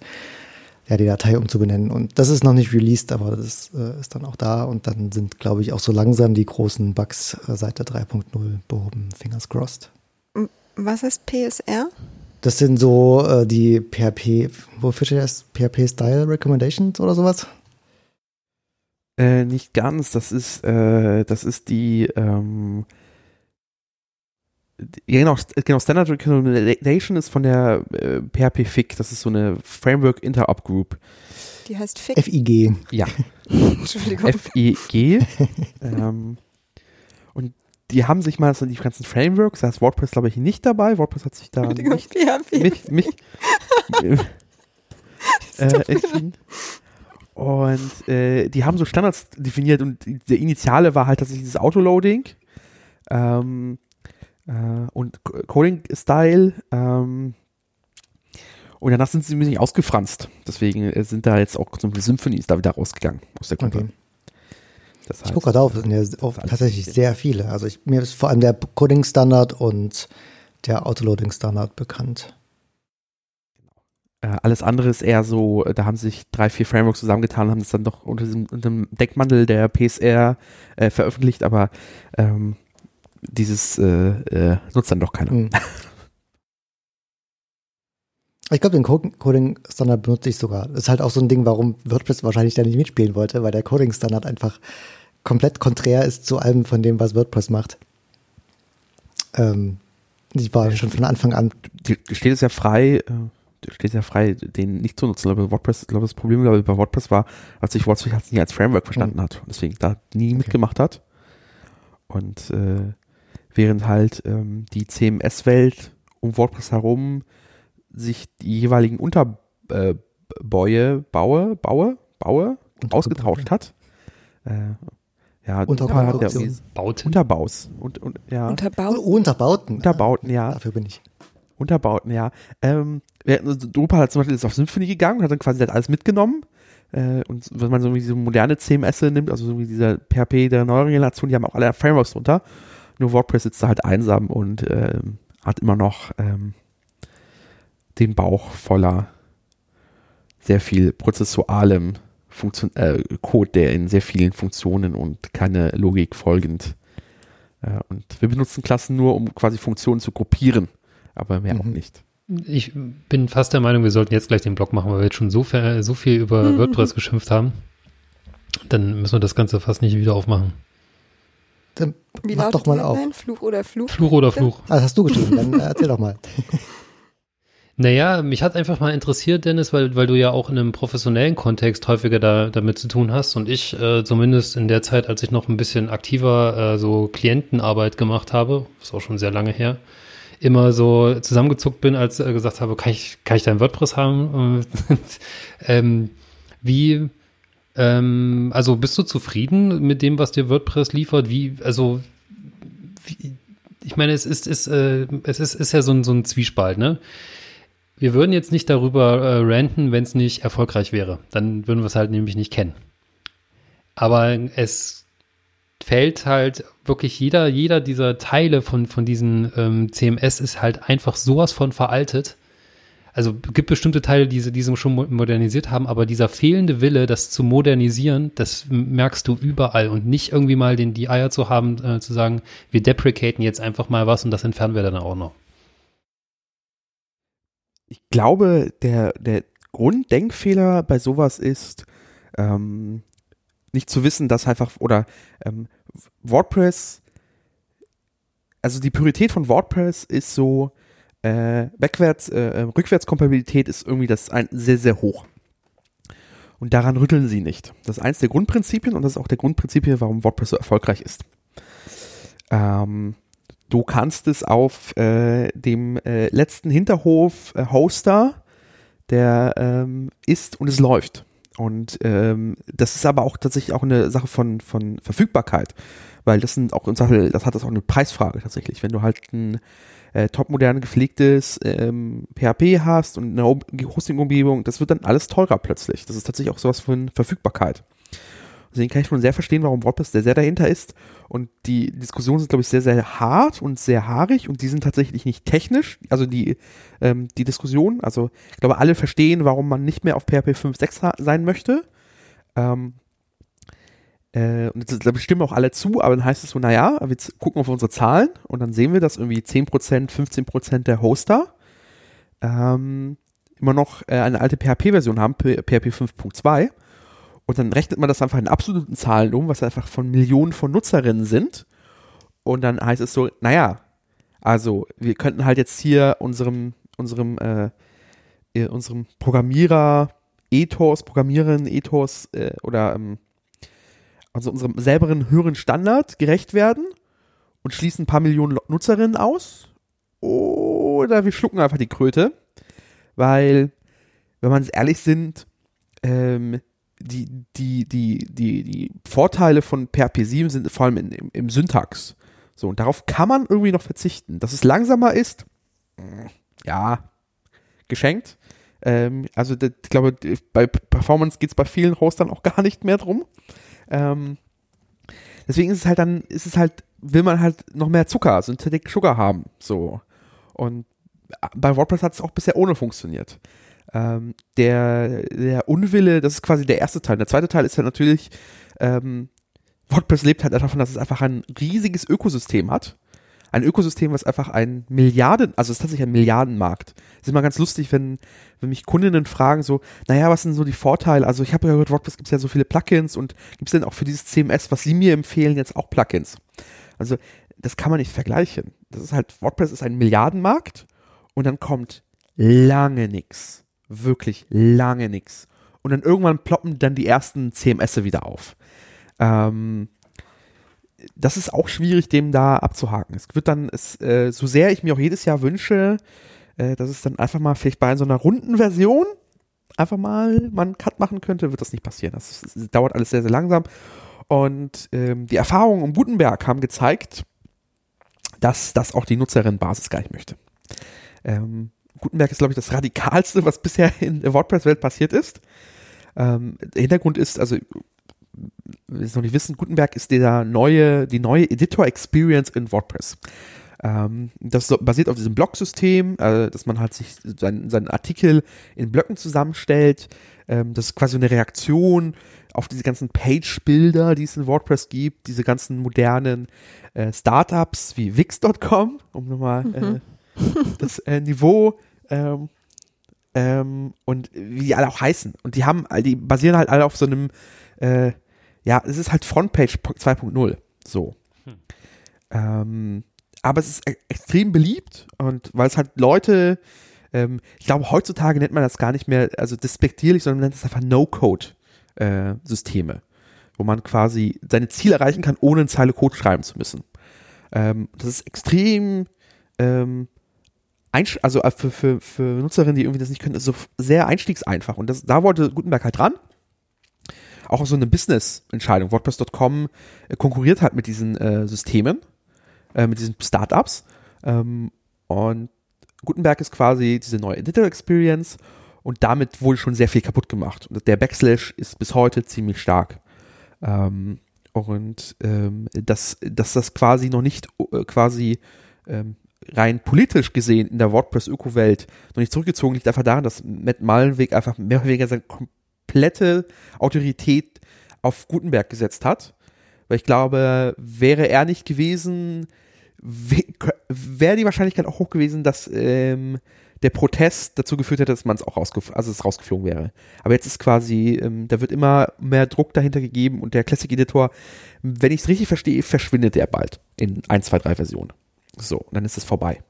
ja, die Datei umzubenennen. Und das ist noch nicht released, aber das äh, ist dann auch da. Und dann sind, glaube ich, auch so langsam die großen Bugs äh, seit der 3.0 behoben. Fingers crossed. Was ist PSR? Das sind so äh, die PHP, wofür steht das? PHP Style Recommendations oder sowas? Äh, nicht ganz, das ist, äh, das ist die, ähm, ja, genau, st- genau, Standard Recommendation ist von der äh, PHP FIG, das ist so eine Framework Interop Group. Die heißt Fick. FIG. Ja, Entschuldigung. FIG. ähm, die haben sich mal so die ganzen Frameworks, da ist WordPress glaube ich nicht dabei, WordPress hat sich da nicht mich, mich äh, entschieden. Und äh, die haben so Standards definiert und der Initiale war halt tatsächlich dieses Autoloading ähm, äh, und Co- Coding-Style. Ähm, und danach sind sie ein bisschen ausgefranst. Deswegen äh, sind da jetzt auch zum Beispiel Symphony ist da wieder rausgegangen aus der Gruppe. Okay. Das Ich gucke gerade auf, es sind ja tatsächlich sehr viele. Also ich, mir ist vor allem der Coding-Standard und der Autoloading-Standard bekannt. Äh, alles andere ist eher so, äh, da haben sich drei, vier Frameworks zusammengetan und haben es dann doch unter diesem unter dem Deckmantel der PSR äh, veröffentlicht, aber ähm, dieses äh, äh, nutzt dann doch keiner. Hm. Ich glaube, den Co- Coding-Standard benutze ich sogar. Das ist halt auch so ein Ding, warum WordPress wahrscheinlich da nicht mitspielen wollte, weil der Coding-Standard einfach komplett konträr ist zu allem von dem, was WordPress macht. Ähm, ich war schon von Anfang an steht es ja frei, äh, steht ja frei, den nicht zu nutzen. Aber WordPress, ich glaube, das Problem glaube ich, bei WordPress war, als sich WordPress halt nie als Framework verstanden Mhm. hat und deswegen da nie mitgemacht hat. Und äh, während halt ähm, die CMS-Welt um WordPress herum sich die jeweiligen Unterbäue, äh, Baue, Baue, Baue ausgetauscht hat. Äh, ja, hat Bauten. Unterbaus und, und ja. Unterbaut. Oh, Unterbauten. Unterbauten, ja. Dafür bin ich. Unterbauten, ja. Ähm, Drupal hat zum Beispiel ist auf Symphony gegangen und hat dann quasi das alles mitgenommen. Äh, und wenn man so irgendwie diese moderne CMS nimmt, also so wie dieser PHP der neueren Generation, die haben auch alle Frameworks drunter. Nur WordPress sitzt da halt einsam und ähm, hat immer noch ähm, den Bauch voller sehr viel prozessualem Funktion äh, Code, der in sehr vielen Funktionen und keine Logik folgend. Äh, und wir benutzen Klassen nur, um quasi Funktionen zu gruppieren, aber mehr auch Mhm. nicht. Ich bin fast der Meinung, wir sollten jetzt gleich den Blog machen, weil wir jetzt schon so, viel- so viel über Mhm. WordPress geschimpft haben. Dann müssen wir das Ganze fast nicht wieder aufmachen. Dann Wie mach doch mal auf. Fluch oder Fluch? Fluch oder Fluch? Ah, das hast du geschrieben, dann äh, erzähl doch mal. Naja, mich hat einfach mal interessiert, Dennis, weil, weil du ja auch in einem professionellen Kontext häufiger da, damit zu tun hast und ich äh, zumindest in der Zeit, als ich noch ein bisschen aktiver äh, so Klientenarbeit gemacht habe, ist auch schon sehr lange her, immer so zusammengezuckt bin, als äh, gesagt habe, kann ich, kann ich dein WordPress haben? ähm, wie, ähm, also bist du zufrieden mit dem, was dir WordPress liefert? Wie, also, wie, ich meine, es ist, ist, äh, es ist, ist ja so ein, so ein Zwiespalt, ne? Wir würden jetzt nicht darüber äh, ranten, wenn es nicht erfolgreich wäre. Dann würden wir es halt nämlich nicht kennen. Aber es fällt halt wirklich jeder, jeder dieser Teile von, von diesen ähm, CMS ist halt einfach sowas von veraltet. Also gibt bestimmte Teile, die sie, die sie schon mo- modernisiert haben, aber dieser fehlende Wille, das zu modernisieren, das merkst du überall und nicht irgendwie mal den, die Eier zu haben, äh, zu sagen, wir deprecaten jetzt einfach mal was und das entfernen wir dann auch noch. Ich glaube, der, der Grunddenkfehler bei sowas ist, ähm, nicht zu wissen, dass einfach, oder ähm, WordPress, also die Priorität von WordPress ist so, äh, backwards, äh, Rückwärtskompatibilität ist irgendwie das ein, sehr, sehr hoch. Und daran rütteln sie nicht. Das ist eins der Grundprinzipien und das ist auch der Grundprinzipien, warum WordPress so erfolgreich ist. Ähm, du kannst es auf äh, dem äh, letzten Hinterhof äh, Hoster, der ähm, ist und es läuft. Und ähm, das ist aber auch tatsächlich auch eine Sache von, von Verfügbarkeit, weil das sind auch das hat das auch eine Preisfrage tatsächlich. Wenn du halt ein äh, topmodern gepflegtes ähm, PHP hast und eine Hosting-Umgebung, das wird dann alles teurer plötzlich. Das ist tatsächlich auch sowas von Verfügbarkeit. Deswegen kann ich schon sehr verstehen, warum WordPress sehr, sehr dahinter ist. Und die Diskussionen sind, glaube ich, sehr, sehr hart und sehr haarig und die sind tatsächlich nicht technisch. Also die, ähm, die Diskussion, also ich glaube, alle verstehen, warum man nicht mehr auf PHP 5.6 sein möchte. Ähm, äh, und da stimmen auch alle zu, aber dann heißt es so, naja, wir gucken auf unsere Zahlen und dann sehen wir, dass irgendwie 10%, 15% der Hoster ähm, immer noch äh, eine alte PHP-Version haben, PHP 5.2. Und dann rechnet man das einfach in absoluten Zahlen um, was einfach von Millionen von Nutzerinnen sind. Und dann heißt es so, naja, also wir könnten halt jetzt hier unserem, unserem, äh, äh, unserem Programmierer Ethos, Programmiererin Ethos äh, oder ähm, also unserem selberen höheren Standard gerecht werden und schließen ein paar Millionen Nutzerinnen aus. Oder wir schlucken einfach die Kröte, weil, wenn man es ehrlich sind, ähm, die, die, die, die, die Vorteile von PHP 7 sind vor allem in, im, im Syntax. So, und darauf kann man irgendwie noch verzichten. Dass es langsamer ist, mm, ja, geschenkt. Ähm, also, das, ich glaube, bei Performance geht es bei vielen Hostern auch gar nicht mehr drum. Ähm, deswegen ist es halt dann, ist es halt, will man halt noch mehr Zucker, Synthetic Sugar haben. So. Und bei WordPress hat es auch bisher ohne funktioniert. Ähm, der, der Unwille, das ist quasi der erste Teil. Der zweite Teil ist ja natürlich, ähm, WordPress lebt halt davon, dass es einfach ein riesiges Ökosystem hat. Ein Ökosystem, was einfach ein Milliarden, also es ist tatsächlich ein Milliardenmarkt. Es ist immer ganz lustig, wenn, wenn mich Kundinnen fragen so, naja, was sind so die Vorteile? Also ich habe ja gehört, WordPress gibt es ja so viele Plugins und gibt es denn auch für dieses CMS, was Sie mir empfehlen, jetzt auch Plugins? Also das kann man nicht vergleichen. Das ist halt, WordPress ist ein Milliardenmarkt und dann kommt lange nix. Wirklich lange nix. Und dann irgendwann ploppen dann die ersten CMS wieder auf. Ähm, das ist auch schwierig, dem da abzuhaken. Es wird dann, es, äh, so sehr ich mir auch jedes Jahr wünsche, äh, dass es dann einfach mal vielleicht bei so einer runden Version einfach mal man einen Cut machen könnte, wird das nicht passieren. Das, das dauert alles sehr, sehr langsam. Und ähm, die Erfahrungen um Gutenberg haben gezeigt, dass das auch die Nutzerinnenbasis gar nicht möchte. Ähm, Gutenberg ist, glaube ich, das Radikalste, was bisher in der WordPress-Welt passiert ist. Ähm, der Hintergrund ist, also wir es noch nicht wissen, Gutenberg ist der neue, die neue Editor-Experience in WordPress. Ähm, das basiert auf diesem Blocksystem, äh, dass man halt sich seinen, seinen Artikel in Blöcken zusammenstellt. Ähm, das ist quasi eine Reaktion auf diese ganzen Page-Bilder, die es in WordPress gibt, diese ganzen modernen äh, Startups wie Wix.com, um nochmal mhm. äh, das äh, Niveau ähm, ähm, und wie die alle auch heißen. Und die haben, die basieren halt alle auf so einem, äh, ja, es ist halt Frontpage 2.0. So. Hm. Ähm, aber es ist e extrem beliebt und weil es halt Leute, ähm, ich glaube, heutzutage nennt man das gar nicht mehr, also despektierlich, sondern nennt es einfach No-Code-Systeme, äh, wo man quasi seine Ziele erreichen kann, ohne eine Zeile Code schreiben zu müssen. Ähm, das ist extrem ähm, also äh, für, für, für Nutzerinnen, die irgendwie das nicht können, ist so sehr einstiegseinfach. Und das, da wollte Gutenberg halt dran. Auch so eine Business-Entscheidung. WordPress.com äh, konkurriert halt mit diesen äh, Systemen, äh, mit diesen Startups. Ähm, und Gutenberg ist quasi diese neue Editor Experience und damit wurde schon sehr viel kaputt gemacht. Und der Backslash ist bis heute ziemlich stark. Ähm, und ähm, dass, dass das quasi noch nicht äh, quasi ähm, rein politisch gesehen in der WordPress-Öko-Welt noch nicht zurückgezogen liegt einfach daran, dass Matt Malenweg einfach mehr oder weniger seine komplette Autorität auf Gutenberg gesetzt hat. Weil ich glaube, wäre er nicht gewesen, wäre die Wahrscheinlichkeit auch hoch gewesen, dass ähm, der Protest dazu geführt hätte, dass man es auch rausgef also es rausgeflogen wäre. Aber jetzt ist quasi, ähm, da wird immer mehr Druck dahinter gegeben und der Classic Editor, wenn ich es richtig verstehe, verschwindet er bald in 1, 2, 3 Versionen. So, und dann ist es vorbei.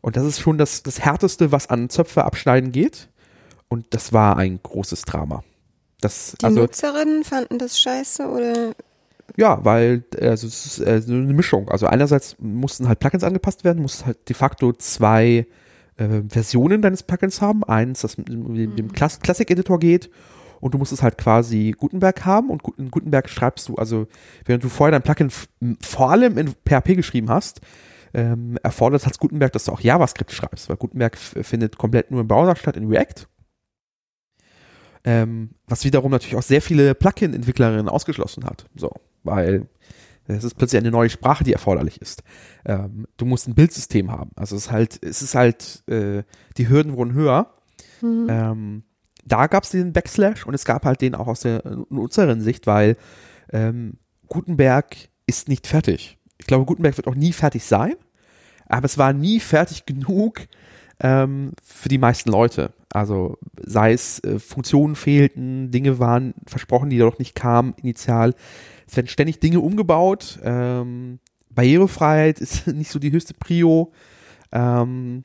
Und das ist schon das, das Härteste, was an Zöpfe abschneiden geht. Und das war ein großes Drama. Das, Die also, Nutzerinnen fanden das scheiße oder? Ja, weil also es ist äh, eine Mischung. Also einerseits mussten halt Plugins angepasst werden, musst halt de facto zwei äh, Versionen deines Plugins haben. Eins, das mit, mit dem mhm. Classic Editor geht und du musst es halt quasi Gutenberg haben und in Gutenberg schreibst du, also während du vorher dein Plugin vor allem in PHP geschrieben hast, ähm, erfordert als Gutenberg, dass du auch JavaScript schreibst, weil Gutenberg findet komplett nur im Browser statt, in React. Ähm, was wiederum natürlich auch sehr viele Plugin-Entwicklerinnen ausgeschlossen hat. So, weil es ist plötzlich eine neue Sprache, die erforderlich ist. Ähm, du musst ein Bildsystem haben. Also es ist halt, es ist halt, äh, die Hürden wurden höher. Mhm. Ähm, da gab es den Backslash und es gab halt den auch aus der unseren Sicht, weil ähm, Gutenberg ist nicht fertig. Ich glaube, Gutenberg wird auch nie fertig sein aber es war nie fertig genug ähm, für die meisten Leute. Also sei es äh, Funktionen fehlten, Dinge waren versprochen, die doch nicht kamen initial. Es werden ständig Dinge umgebaut. Ähm, Barrierefreiheit ist nicht so die höchste Prio. Ähm,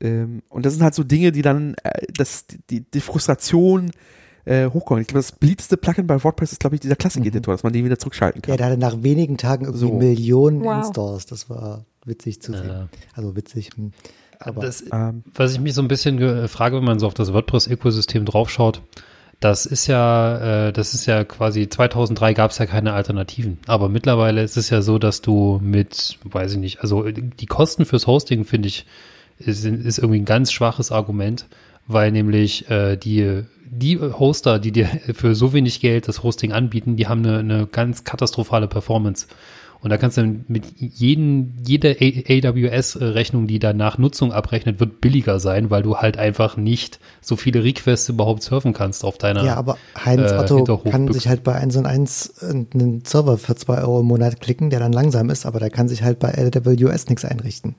ähm, und das sind halt so Dinge, die dann äh, das, die, die Frustration äh, hochkommen. Ich glaube, das beliebteste Plugin bei WordPress ist, glaube ich, dieser Classic-Editor, mhm. dass man den wieder zurückschalten kann. Ja, der hatte nach wenigen Tagen irgendwie so. Millionen wow. Installs. Das war witzig zu sehen. Äh, also witzig. Hm. Aber, das, ähm, was ich mich so ein bisschen frage, wenn man so auf das WordPress-Ökosystem draufschaut, das ist ja, äh, das ist ja quasi 2003 gab es ja keine Alternativen. Aber mittlerweile ist es ja so, dass du mit, weiß ich nicht, also die Kosten fürs Hosting finde ich ist, ist irgendwie ein ganz schwaches Argument, weil nämlich äh, die die Hoster, die dir für so wenig Geld das Hosting anbieten, die haben eine, eine ganz katastrophale Performance. Und da kannst du mit jeden, jede AWS-Rechnung, die danach Nutzung abrechnet, wird billiger sein, weil du halt einfach nicht so viele Requests überhaupt surfen kannst auf deiner. Ja, aber Heinz äh, Otto kann sich halt bei 1 und 1 einen Server für 2 Euro im Monat klicken, der dann langsam ist, aber der kann sich halt bei AWS nichts einrichten.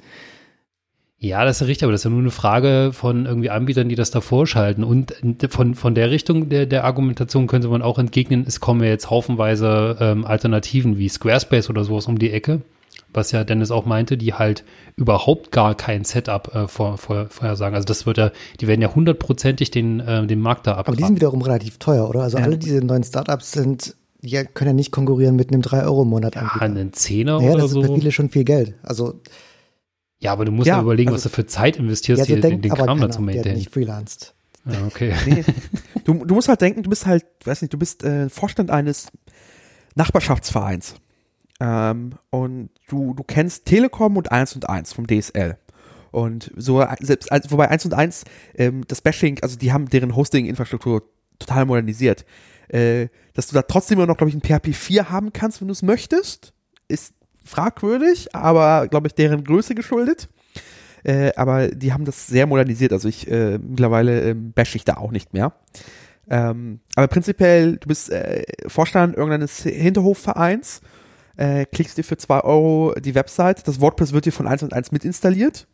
Ja, das ist richtig, aber das ist ja nur eine Frage von irgendwie Anbietern, die das da vorschalten. Und von, von der Richtung der, der Argumentation könnte man auch entgegnen, es kommen ja jetzt haufenweise ähm, Alternativen wie Squarespace oder sowas um die Ecke. was ja Dennis auch meinte, die halt überhaupt gar kein Setup äh, vor, vor, vorhersagen. Also das wird ja, die werden ja hundertprozentig den, äh, den Markt da abgraben. Aber die sind wiederum relativ teuer, oder? Also ja. alle diese neuen Startups sind, die können ja nicht konkurrieren mit einem 3-Euro-Monat ja, einen Zehner naja, oder das so. ist für viele schon viel Geld. Also ja, aber du musst ja, überlegen, also, was du für Zeit investierst, ja, hier denkt, den, den Kram dazu maintainen. nicht freelanced. Ja, okay. Nee. Du, du musst halt denken, du bist halt, weiß nicht, du bist äh, Vorstand eines Nachbarschaftsvereins. Ähm, und du, du kennst Telekom und 1 und 1 vom DSL. Und so, selbst, also, wobei 1 und 1, ähm, das Bashing, also die haben deren Hosting-Infrastruktur total modernisiert. Äh, dass du da trotzdem immer noch, glaube ich, ein PHP 4 haben kannst, wenn du es möchtest, ist fragwürdig, aber, glaube ich, deren Größe geschuldet. Äh, aber die haben das sehr modernisiert. Also ich äh, mittlerweile äh, bash ich da auch nicht mehr. Ähm, aber prinzipiell, du bist äh, Vorstand irgendeines Hinterhofvereins, äh, klickst dir für zwei Euro die Website, das WordPress wird dir von eins und eins mit installiert.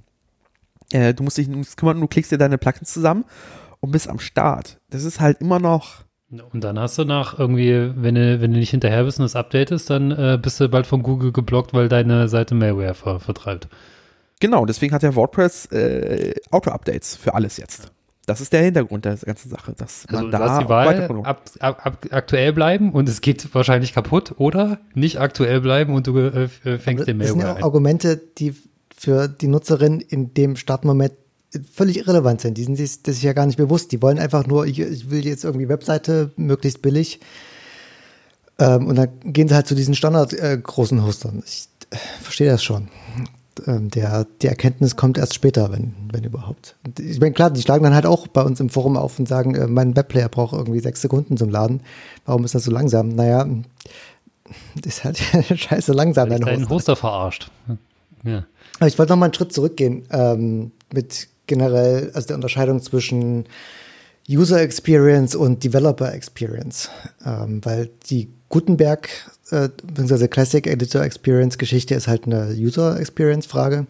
Äh, du musst dich nicht kümmern, du klickst dir deine Plugins zusammen und bist am Start. Das ist halt immer noch. Und dann hast du nach irgendwie, wenn du, wenn du nicht hinterher bist und das updatest, dann äh, bist du bald von Google geblockt, weil deine Seite Malware ver vertreibt. Genau, deswegen hat ja WordPress äh, Auto-Updates für alles jetzt. Das ist der Hintergrund der ganzen Sache, dass also man da die Wahl ab, ab, ab, aktuell bleiben und es geht wahrscheinlich kaputt oder nicht aktuell bleiben und du äh, fängst den Mail Das sind ja auch Argumente, die für die Nutzerin in dem Startmoment völlig irrelevant sind. Die sind sich das ist ja gar nicht bewusst. Die wollen einfach nur, ich, ich will jetzt irgendwie Webseite möglichst billig. Ähm, und dann gehen sie halt zu diesen Standard äh, großen Hostern. Ich äh, verstehe das schon. Ähm, der, die Erkenntnis kommt erst später, wenn, wenn überhaupt. Und ich meine, klar, die schlagen dann halt auch bei uns im Forum auf und sagen, äh, mein Webplayer braucht irgendwie sechs Sekunden zum Laden. Warum ist das so langsam? Naja, das ist halt scheiße langsam. Dein Hoster. Hoster verarscht. Ja. Aber ich wollte noch mal einen Schritt zurückgehen ähm, mit generell, also der Unterscheidung zwischen User Experience und Developer Experience, ähm, weil die Gutenberg äh, beziehungsweise Classic Editor Experience Geschichte ist halt eine User Experience Frage.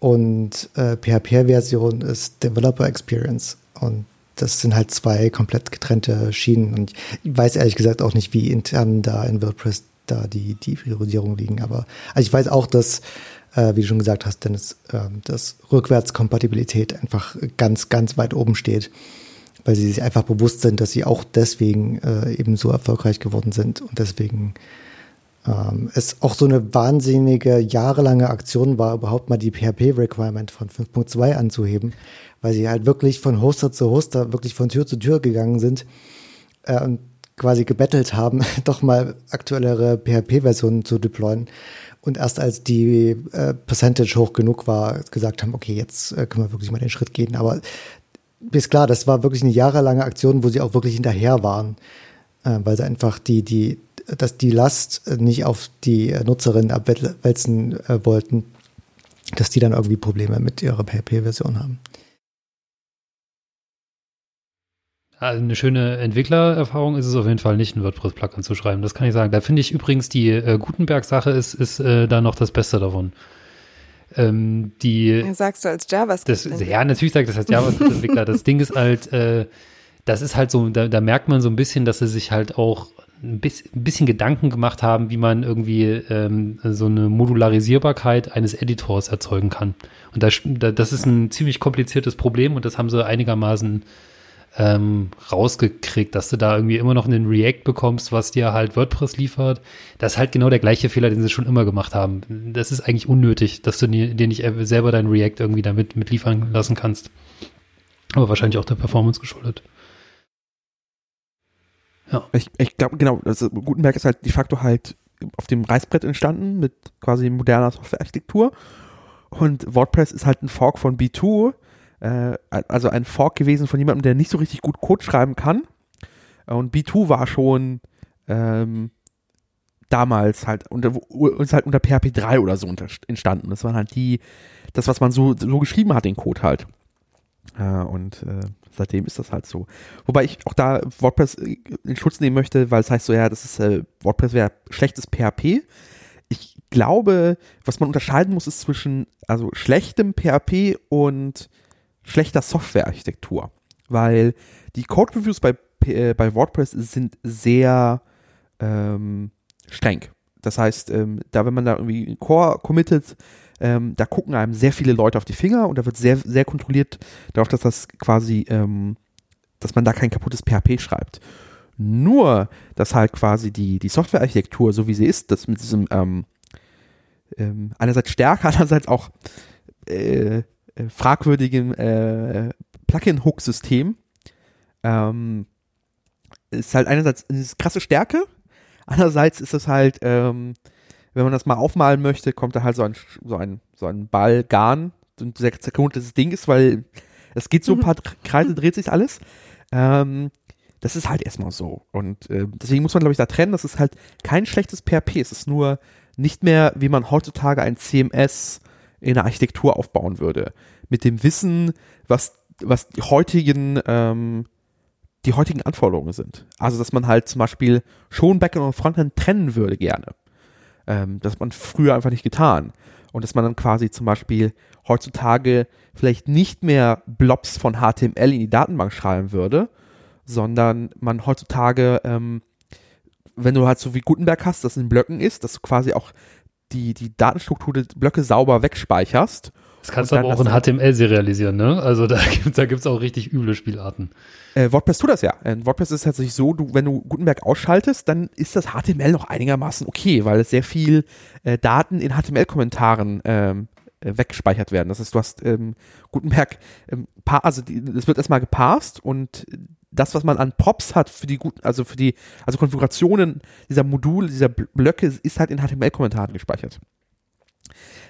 Und äh, PHP-Version ist Developer Experience. Und das sind halt zwei komplett getrennte Schienen. Und ich weiß ehrlich gesagt auch nicht, wie intern da in WordPress da die, die Priorisierung liegen, aber also ich weiß auch, dass äh, wie du schon gesagt hast, Dennis, äh, dass Rückwärtskompatibilität einfach ganz, ganz weit oben steht weil sie sich einfach bewusst sind, dass sie auch deswegen äh, eben so erfolgreich geworden sind und deswegen ähm, es auch so eine wahnsinnige jahrelange Aktion war, überhaupt mal die PHP-Requirement von 5.2 anzuheben, weil sie halt wirklich von Hoster zu Hoster, wirklich von Tür zu Tür gegangen sind äh, und quasi gebettelt haben, doch mal aktuellere PHP-Versionen zu deployen. Und erst als die äh, Percentage hoch genug war, gesagt haben, okay, jetzt äh, können wir wirklich mal den Schritt gehen. Aber ist klar, das war wirklich eine jahrelange Aktion, wo sie auch wirklich hinterher waren, äh, weil sie einfach die, die, dass die Last nicht auf die Nutzerin abwälzen äh, wollten, dass die dann irgendwie Probleme mit ihrer PHP-Version haben. Also eine schöne Entwicklererfahrung ist es auf jeden Fall nicht, ein WordPress-Plugin zu schreiben. Das kann ich sagen. Da finde ich übrigens die äh, Gutenberg-Sache ist, ist äh, da noch das Beste davon. Ähm, die, Sagst du als JavaScript? Ja, natürlich sagt das als JavaScript-Entwickler. das Ding ist halt, äh, das ist halt so, da, da merkt man so ein bisschen, dass sie sich halt auch ein bisschen, ein bisschen Gedanken gemacht haben, wie man irgendwie ähm, so eine Modularisierbarkeit eines Editors erzeugen kann. Und das, das ist ein ziemlich kompliziertes Problem und das haben sie einigermaßen ähm, rausgekriegt, dass du da irgendwie immer noch einen React bekommst, was dir halt WordPress liefert. Das ist halt genau der gleiche Fehler, den sie schon immer gemacht haben. Das ist eigentlich unnötig, dass du dir, nicht selber dein React irgendwie damit mitliefern lassen kannst. Aber wahrscheinlich auch der Performance geschuldet. Ja. Ich, ich glaube, genau, also Gutenberg ist halt de facto halt auf dem Reißbrett entstanden mit quasi moderner Softwarearchitektur. Und WordPress ist halt ein Fork von B2 äh, also ein Fork gewesen von jemandem, der nicht so richtig gut Code schreiben kann. Und B2 war schon ähm, damals halt unter, uns halt unter PHP 3 oder so entstanden. Das waren halt die, das, was man so, so geschrieben hat, den Code halt. Äh, und äh, seitdem ist das halt so. Wobei ich auch da WordPress in Schutz nehmen möchte, weil es heißt so, ja, das ist äh, WordPress wäre schlechtes PHP. Ich glaube, was man unterscheiden muss, ist zwischen also schlechtem PHP und schlechter Softwarearchitektur, weil die Code-Reviews bei, äh, bei WordPress sind sehr ähm, streng. Das heißt, ähm, da wenn man da irgendwie Core committet, ähm, da gucken einem sehr viele Leute auf die Finger und da wird sehr, sehr kontrolliert darauf, dass das quasi, ähm, dass man da kein kaputtes PHP schreibt. Nur, dass halt quasi die, die Softwarearchitektur, so wie sie ist, das mit diesem ähm, ähm, einerseits stärker, andererseits auch äh, äh, fragwürdigen äh, Plugin-Hook-System ähm, ist halt einerseits eine krasse Stärke, andererseits ist es halt, ähm, wenn man das mal aufmalen möchte, kommt da halt so ein, so ein, so ein Ball Garn, so ein sehr zerknotete Ding ist, weil es geht so ein paar Kreise, dreht sich alles. Ähm, das ist halt erstmal so. Und äh, deswegen muss man, glaube ich, da trennen. Das ist halt kein schlechtes PHP. Es ist nur nicht mehr, wie man heutzutage ein CMS in der Architektur aufbauen würde. Mit dem Wissen, was, was die heutigen, ähm, die heutigen Anforderungen sind. Also, dass man halt zum Beispiel schon Backend und Frontend trennen würde gerne. Ähm, das hat man früher einfach nicht getan. Und dass man dann quasi zum Beispiel heutzutage vielleicht nicht mehr Blobs von HTML in die Datenbank schreiben würde, sondern man heutzutage, ähm, wenn du halt so wie Gutenberg hast, das in Blöcken ist, dass du quasi auch die, die Datenstruktur der Blöcke sauber wegspeicherst. Das kannst du aber auch in HTML serialisieren, ne? Also da gibt es da gibt's auch richtig üble Spielarten. Äh, WordPress tut das ja. In WordPress ist es tatsächlich so, du, wenn du Gutenberg ausschaltest, dann ist das HTML noch einigermaßen okay, weil es sehr viel äh, Daten in HTML-Kommentaren ähm, äh, weggespeichert werden. Das heißt, du hast ähm, Gutenberg, ähm, also es wird erstmal geparst und das, was man an Props hat für die guten, also für die, also Konfigurationen dieser Module, dieser Blöcke, ist halt in HTML-Kommentaren gespeichert.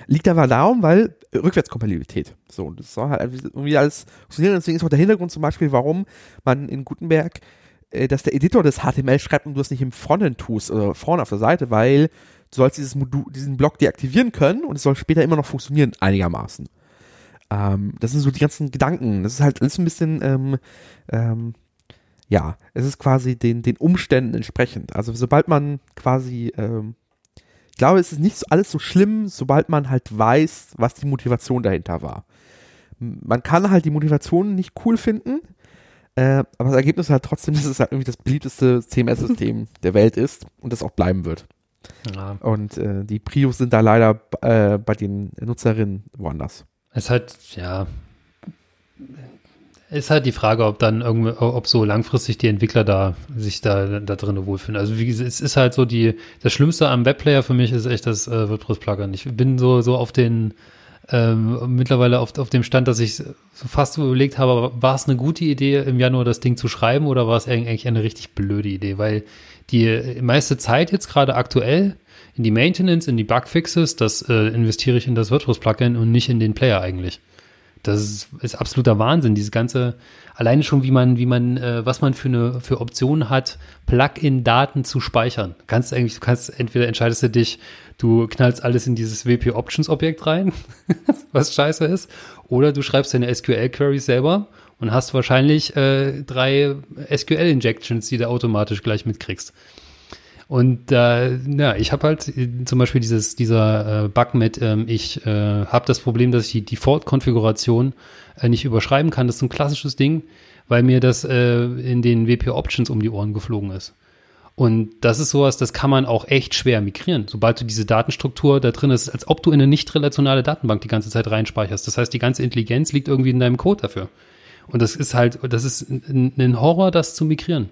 Liegt aber darum, weil Rückwärtskompatibilität. So, das soll halt irgendwie alles funktionieren. Deswegen ist auch der Hintergrund zum Beispiel, warum man in Gutenberg, äh, dass der Editor das HTML schreibt und du es nicht im Frontend tust, oder vorne auf der Seite, weil du sollst dieses Modul, diesen Block deaktivieren können und es soll später immer noch funktionieren, einigermaßen. Ähm, das sind so die ganzen Gedanken. Das ist halt alles ein bisschen, ähm, ähm, ja, es ist quasi den, den Umständen entsprechend. Also sobald man quasi, ähm, ich glaube, es ist nicht alles so schlimm, sobald man halt weiß, was die Motivation dahinter war. Man kann halt die Motivation nicht cool finden, äh, aber das Ergebnis ist halt trotzdem, dass es halt irgendwie das beliebteste CMS-System der Welt ist und das auch bleiben wird. Ja. Und äh, die Prius sind da leider äh, bei den Nutzerinnen woanders. Es ist halt, ja, ist halt die Frage, ob dann irgendwie, ob so langfristig die Entwickler da sich da, da drin wohlfühlen. Also wie es ist halt so die, das Schlimmste am Webplayer für mich ist echt das äh, WordPress-Plugin. Ich bin so, so auf den, ähm, mittlerweile auf, auf dem Stand, dass ich so fast überlegt habe, war es eine gute Idee, im Januar das Ding zu schreiben oder war es eigentlich eine richtig blöde Idee? Weil die meiste Zeit jetzt gerade aktuell in die Maintenance, in die Bugfixes, das äh, investiere ich in das WordPress-Plugin und nicht in den Player eigentlich. Das ist, ist, absoluter Wahnsinn. Dieses ganze, alleine schon, wie man, wie man, äh, was man für eine, für Optionen hat, Plugin-Daten zu speichern. Kannst eigentlich, du kannst, entweder entscheidest du dich, du knallst alles in dieses WP Options Objekt rein, was scheiße ist, oder du schreibst deine SQL Queries selber und hast wahrscheinlich äh, drei SQL Injections, die du automatisch gleich mitkriegst. Und äh, ja, ich habe halt äh, zum Beispiel dieses, dieser äh, Bug mit, ähm, ich äh, habe das Problem, dass ich die Default-Konfiguration äh, nicht überschreiben kann. Das ist ein klassisches Ding, weil mir das äh, in den WP-Options um die Ohren geflogen ist. Und das ist sowas, das kann man auch echt schwer migrieren. Sobald du diese Datenstruktur da drin ist, als ob du in eine nicht relationale Datenbank die ganze Zeit reinspeicherst. Das heißt, die ganze Intelligenz liegt irgendwie in deinem Code dafür. Und das ist halt, das ist ein, ein Horror, das zu migrieren.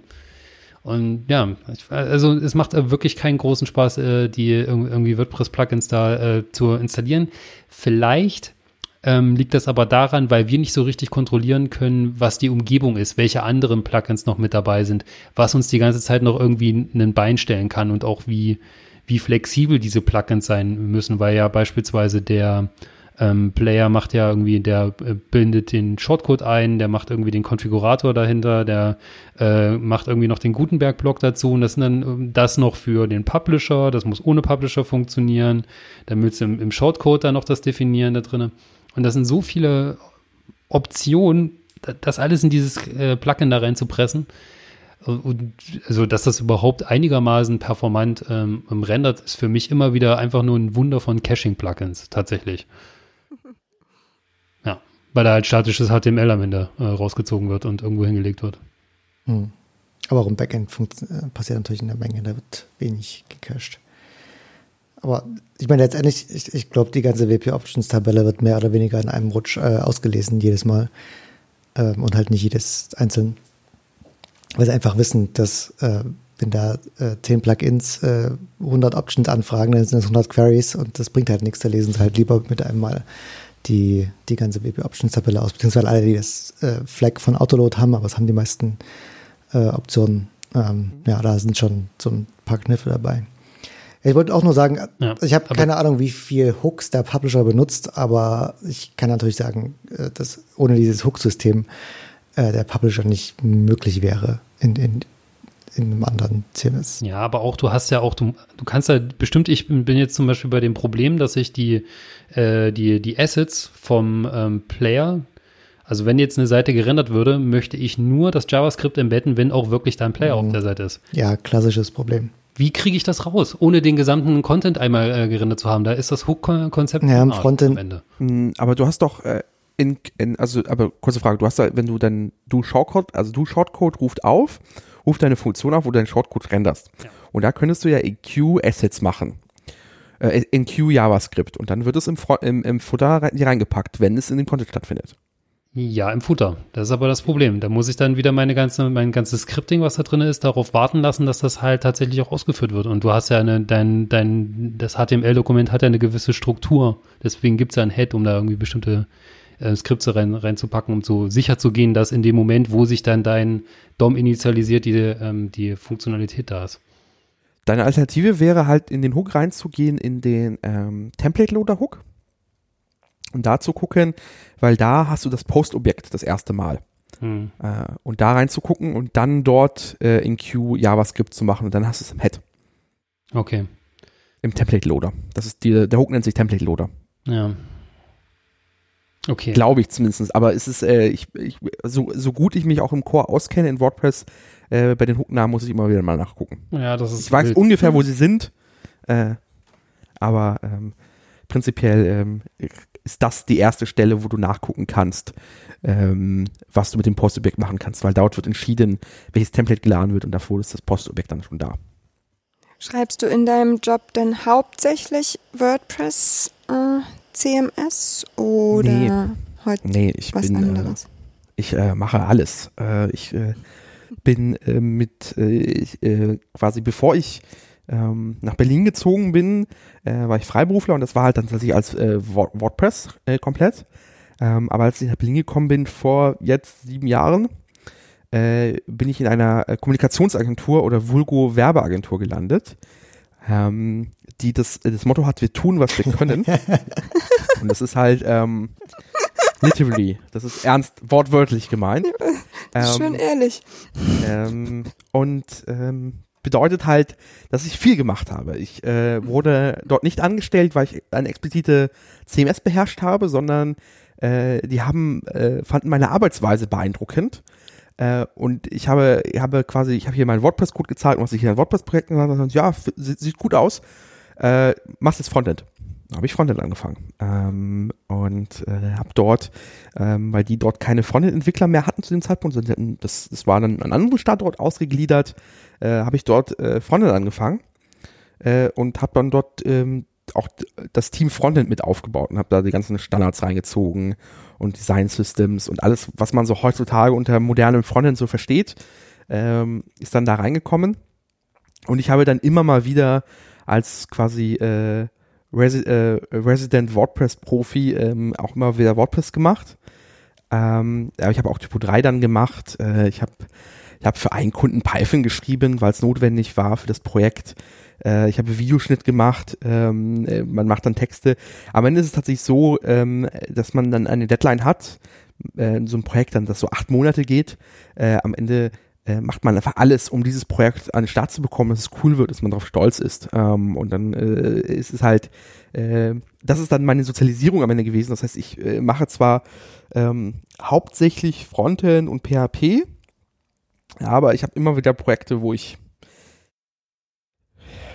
Und ja, also es macht wirklich keinen großen Spaß, äh, die irgendwie WordPress-Plugins da äh, zu installieren. Vielleicht ähm, liegt das aber daran, weil wir nicht so richtig kontrollieren können, was die Umgebung ist, welche anderen Plugins noch mit dabei sind, was uns die ganze Zeit noch irgendwie ein Bein stellen kann und auch wie, wie flexibel diese Plugins sein müssen, weil ja beispielsweise der ähm, Player macht ja irgendwie, der äh, bindet den Shortcode ein, der macht irgendwie den Konfigurator dahinter, der äh, macht irgendwie noch den Gutenberg-Block dazu und das sind dann ähm, das noch für den Publisher, das muss ohne Publisher funktionieren, dann willst du im, im Shortcode dann noch das definieren da drin. Und das sind so viele Optionen, das alles in dieses äh, Plugin da reinzupressen. Und also, dass das überhaupt einigermaßen performant ähm, rendert, ist für mich immer wieder einfach nur ein Wunder von Caching-Plugins, tatsächlich weil da halt statisches HTML am Ende äh, rausgezogen wird und irgendwo hingelegt wird. Hm. Aber auch im Backend äh, passiert natürlich in der Menge, da wird wenig gecached. Aber ich meine, letztendlich, ich, ich glaube, die ganze WP-Options-Tabelle wird mehr oder weniger in einem Rutsch äh, ausgelesen jedes Mal. Ähm, und halt nicht jedes einzeln. Weil sie einfach wissen, dass äh, wenn da äh, 10 Plugins äh, 100 Options anfragen, dann sind das 100 Queries und das bringt halt nichts. Da lesen sie halt lieber mit einem Mal die, die ganze WP-Options-Tabelle aus. Beziehungsweise alle, die das äh, Flag von Autoload haben, aber es haben die meisten äh, Optionen. Ähm, ja, da sind schon so ein paar Kniffe dabei. Ich wollte auch nur sagen, Ja, ich habe keine Ahnung, wie viel Hooks der Publisher benutzt, aber ich kann natürlich sagen, äh, dass ohne dieses Hook-System äh, der Publisher nicht möglich wäre in, in, in einem anderen CMS. Ja, aber auch du hast ja auch, du, du kannst ja bestimmt, ich bin jetzt zum Beispiel bei dem Problem, dass ich die, äh, die, die Assets vom ähm, Player, also wenn jetzt eine Seite gerendert würde, möchte ich nur das JavaScript embedden, wenn auch wirklich da ein Player Mhm. auf der Seite ist. Ja, klassisches Problem. Wie kriege ich das raus, ohne den gesamten Content einmal äh, gerendert zu haben? Da ist das Hook-Konzept Ja, im Frontend- am Ende. Mm, Aber du hast doch äh, in, in, also, aber kurze Frage, du hast da, wenn du dann du Shortcode, also du Shortcode ruft auf, ruft deine Funktion auf, wo du deinen Shortcode renderst. Ja. Und da könntest du ja EQ Assets machen. Äh, EQ JavaScript. Und dann wird es im, im, im rein, hier reingepackt, wenn es in dem Content stattfindet. Ja, im Footer. Das ist aber das Problem. Da muss ich dann wieder meine ganze, mein ganzes Scripting, was da drin ist, darauf warten lassen, dass das halt tatsächlich auch ausgeführt wird. Und du hast ja eine, dein, dein, das HTML-Dokument hat ja eine gewisse Struktur. Deswegen gibt's ja ein Head, um da irgendwie bestimmte äh, Skripte rein, reinzupacken, um so sicher zu gehen, dass in dem Moment, wo sich dann dein DOM initialisiert, die, ähm, die Funktionalität da ist. Deine Alternative wäre halt in den Hook reinzugehen, in den ähm, Template Loader Hook. Und da zu gucken, weil da hast du das Post-Objekt das erste Mal. Hm. Äh, und da reinzugucken und dann dort äh, in Q JavaScript zu machen und dann hast du es im Head, Okay. im Template Loader. Das ist die, der Hook nennt sich Template Loader. Ja. Okay. Glaube ich zumindest. Aber es ist, äh, ich, ich, so, so gut ich mich auch im Core auskenne in WordPress, äh, bei den Hooknamen muss ich immer wieder mal nachgucken. ja, das ist Ich weiß wild. ungefähr, wo sie sind, äh, aber ähm, prinzipiell ähm, ist das die erste Stelle, wo du nachgucken kannst, ähm, was du mit dem Postobjekt machen kannst, weil dort wird entschieden, welches Template geladen wird und davor ist das Postobjekt dann schon da. Schreibst du in deinem Job denn hauptsächlich WordPress äh, CMS oder Nee. heute Nee, ich was bin, äh, anderes? ich äh, mache alles. Äh, ich äh, bin äh, mit äh, ich, äh, quasi bevor ich ähm, nach Berlin gezogen bin, äh, war ich Freiberufler und das war halt dann tatsächlich als äh, Word- WordPress äh, komplett. Ähm, aber als ich nach Berlin gekommen bin vor jetzt sieben Jahren, äh, bin ich in einer äh, Kommunikationsagentur oder Vulgo Werbeagentur gelandet, ähm, die das, das Motto hat, wir tun, was wir können. und das ist halt ähm, literally, das ist ernst, wortwörtlich gemeint. Schön ehrlich. Ähm, und ähm, bedeutet halt, dass ich viel gemacht habe. Ich äh, wurde dort nicht angestellt, weil ich eine explizite CMS beherrscht habe, sondern äh, die haben äh, fanden meine Arbeitsweise beeindruckend. Äh, und ich habe, ich habe quasi, ich habe hier meinen WordPress-Code gezahlt und was ich hier ein WordPress-Projekt gemacht habe, ja, sieht gut aus. Äh, machst jetzt Frontend. Da habe ich Frontend angefangen. Ähm, und äh, habe dort, ähm, weil die dort keine Frontend-Entwickler mehr hatten zu dem Zeitpunkt, sondern das, das war dann an einen anderen Standort ausgegliedert, äh, habe ich dort äh, Frontend angefangen äh, und habe dann dort ähm, auch das Team Frontend mit aufgebaut und habe da die ganzen Standards reingezogen und Design Systems und alles, was man so heutzutage unter modernem Frontend so versteht, ähm, ist dann da reingekommen. Und ich habe dann immer mal wieder als quasi äh, Resi äh, Resident WordPress-Profi ähm, auch immer wieder WordPress gemacht. Ähm, aber ich habe auch Typo 3 dann gemacht. Äh, ich habe ich hab für einen Kunden Python geschrieben, weil es notwendig war für das Projekt. Äh, ich habe Videoschnitt gemacht. Ähm, äh, man macht dann Texte. Am Ende ist es tatsächlich so, ähm, dass man dann eine Deadline hat. Äh, so ein Projekt dann, das so acht Monate geht. Äh, am Ende äh, macht man einfach alles, um dieses Projekt an den Start zu bekommen, dass es cool wird, dass man darauf stolz ist. Ähm, und dann äh, ist es halt, äh, das ist dann meine Sozialisierung am Ende gewesen. Das heißt, ich äh, mache zwar ähm, hauptsächlich Frontend und PHP, aber ich habe immer wieder Projekte, wo ich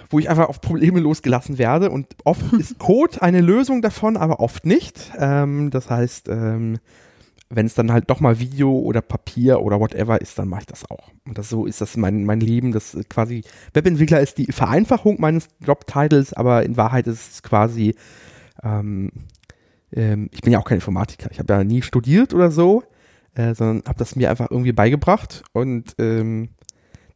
wo ich einfach auf Probleme losgelassen werde und oft ist Code eine Lösung davon, aber oft nicht. Ähm, das heißt, ähm, wenn es dann halt doch mal Video oder Papier oder whatever ist, dann mache ich das auch. Und das so ist das mein, mein Leben. Das ist quasi Webentwickler ist die Vereinfachung meines Jobtitles, aber in Wahrheit ist es quasi, ähm, ähm, ich bin ja auch kein Informatiker. Ich habe ja nie studiert oder so, äh, sondern habe das mir einfach irgendwie beigebracht und ähm,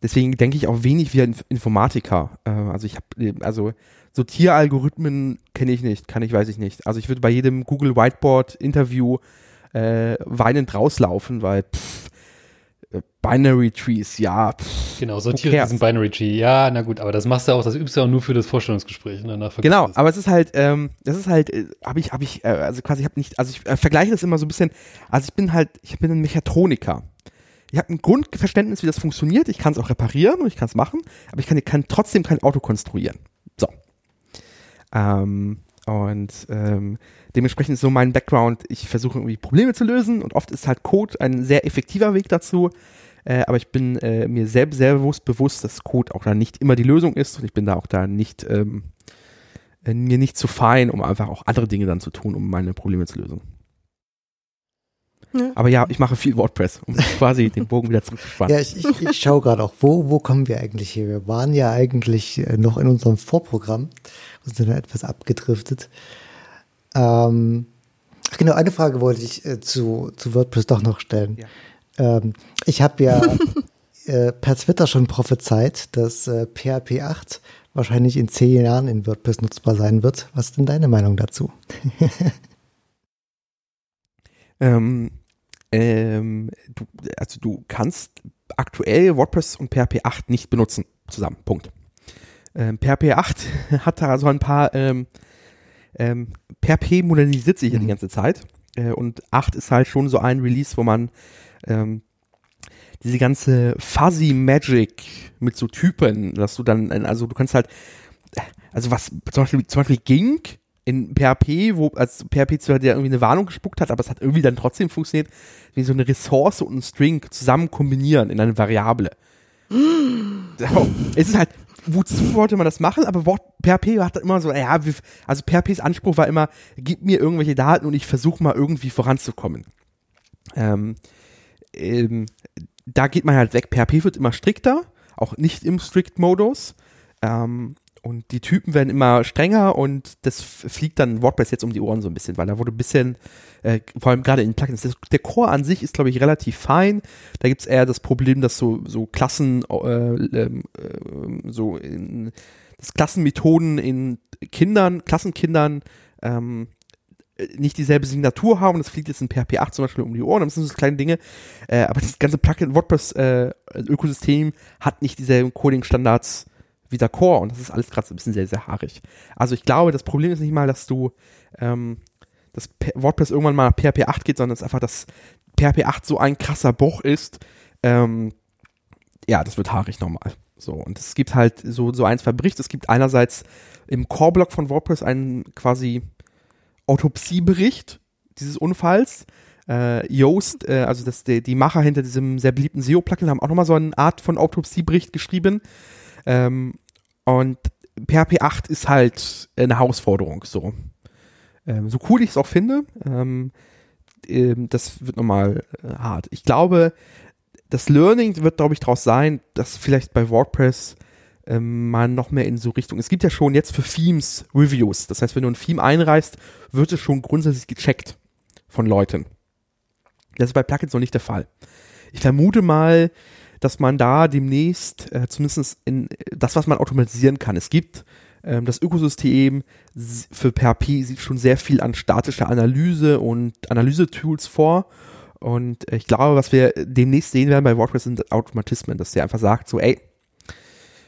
deswegen denke ich auch wenig wie ein Informatiker. Äh, also ich habe, also Sortieralgorithmen kenne ich nicht, kann ich, weiß ich nicht. Also ich würde bei jedem Google Whiteboard Interview äh, weinend rauslaufen, weil pff, äh, Binary Trees, ja. Pff, genau, sortiere diesen Binary Tree. Ja, na gut, aber das machst du auch, das übst du auch nur für das Vorstellungsgespräch. Ne? Genau, aber es ist halt, ähm, das ist halt, äh, habe ich, habe ich, äh, also quasi, ich habe nicht, also ich äh, vergleiche das immer so ein bisschen, also ich bin halt, ich bin ein Mechatroniker. Ich habe ein Grundverständnis, wie das funktioniert. Ich kann es auch reparieren und ich kann es machen, aber ich kann, kann trotzdem kein Auto konstruieren. So. Ähm, und ähm, dementsprechend ist so mein Background, ich versuche irgendwie Probleme zu lösen und oft ist halt Code ein sehr effektiver Weg dazu. Äh, aber ich bin äh, mir selbst sehr bewusst, bewusst, dass Code auch da nicht immer die Lösung ist und ich bin da auch da nicht ähm, äh, mir nicht zu fein, um einfach auch andere Dinge dann zu tun, um meine Probleme zu lösen. Aber ja, ich mache viel WordPress, um quasi den Bogen wieder zurückzuspannen. Ja, ich, ich, ich schaue gerade auch, wo, wo kommen wir eigentlich hier? Wir waren ja eigentlich äh, noch in unserem Vorprogramm und sind dann etwas abgedriftet. Ähm, ach genau, eine Frage wollte ich äh, zu, zu WordPress doch noch stellen. Ja. Ähm, ich habe ja äh, per Twitter schon prophezeit, dass äh, PHP 8 wahrscheinlich in zehn Jahren in WordPress nutzbar sein wird. Was ist denn deine Meinung dazu? ähm, ähm, du, also du kannst aktuell WordPress und PHP 8 nicht benutzen zusammen. Punkt. Ähm, PHP 8 hat da so ein paar ähm, ähm, PHP modernisiert sich ja die mhm. ganze Zeit. Äh, und 8 ist halt schon so ein Release, wo man ähm, diese ganze Fuzzy Magic mit so Typen, dass du dann, also du kannst halt, also was zum Beispiel, zum Beispiel ging in PHP, wo als PHP zwar der irgendwie eine Warnung gespuckt hat, aber es hat irgendwie dann trotzdem funktioniert, wie so eine Ressource und ein String zusammen kombinieren in eine Variable. so, es ist halt wozu wollte man das machen? Aber PHP hat immer so, ja, also PHPs Anspruch war immer, gib mir irgendwelche Daten und ich versuche mal irgendwie voranzukommen. Ähm, ähm, da geht man halt weg. PHP wird immer strikter, auch nicht im Strict-Modus. Ähm, und die Typen werden immer strenger und das fliegt dann WordPress jetzt um die Ohren so ein bisschen, weil da wurde ein bisschen, äh, vor allem gerade in Plugins, das, der Core an sich ist, glaube ich, relativ fein. Da gibt es eher das Problem, dass so, so Klassen, äh, äh, so in, dass Klassenmethoden in Kindern, Klassenkindern, ähm, nicht dieselbe Signatur haben. Das fliegt jetzt in PHP 8 zum Beispiel um die Ohren. Das sind so kleine Dinge. Äh, aber das ganze Plugin WordPress-Ökosystem äh, hat nicht dieselben Coding-Standards wie der Core und das ist alles gerade so ein bisschen sehr, sehr haarig. Also ich glaube, das Problem ist nicht mal, dass du ähm, das WordPress irgendwann mal nach PHP 8 geht, sondern es ist einfach, dass PHP 8 so ein krasser Bruch ist. Ähm, ja, das wird haarig nochmal. So, und es gibt halt so, so ein, zwei Berichte. Es gibt einerseits im Core-Blog von WordPress einen quasi Autopsiebericht dieses Unfalls. Äh, Yoast, äh, also das, die, die Macher hinter diesem sehr beliebten SEO-Plugin, haben auch nochmal so eine Art von Autopsiebericht geschrieben. Ähm, und PHP 8 ist halt eine Herausforderung, so. Ähm, so cool ich es auch finde, ähm, ähm, das wird nochmal äh, hart. Ich glaube, das Learning wird, glaube ich, daraus sein, dass vielleicht bei WordPress ähm, man noch mehr in so Richtung. Es gibt ja schon jetzt für Themes Reviews. Das heißt, wenn du ein Theme einreißt, wird es schon grundsätzlich gecheckt von Leuten. Das ist bei Plugins noch nicht der Fall. Ich vermute mal, dass man da demnächst, äh, zumindest in das, was man automatisieren kann, es gibt ähm, das Ökosystem für PHP sieht schon sehr viel an statischer Analyse und Analyse-Tools vor. Und ich glaube, was wir demnächst sehen werden bei WordPress sind Automatismen, dass der einfach sagt, so, ey,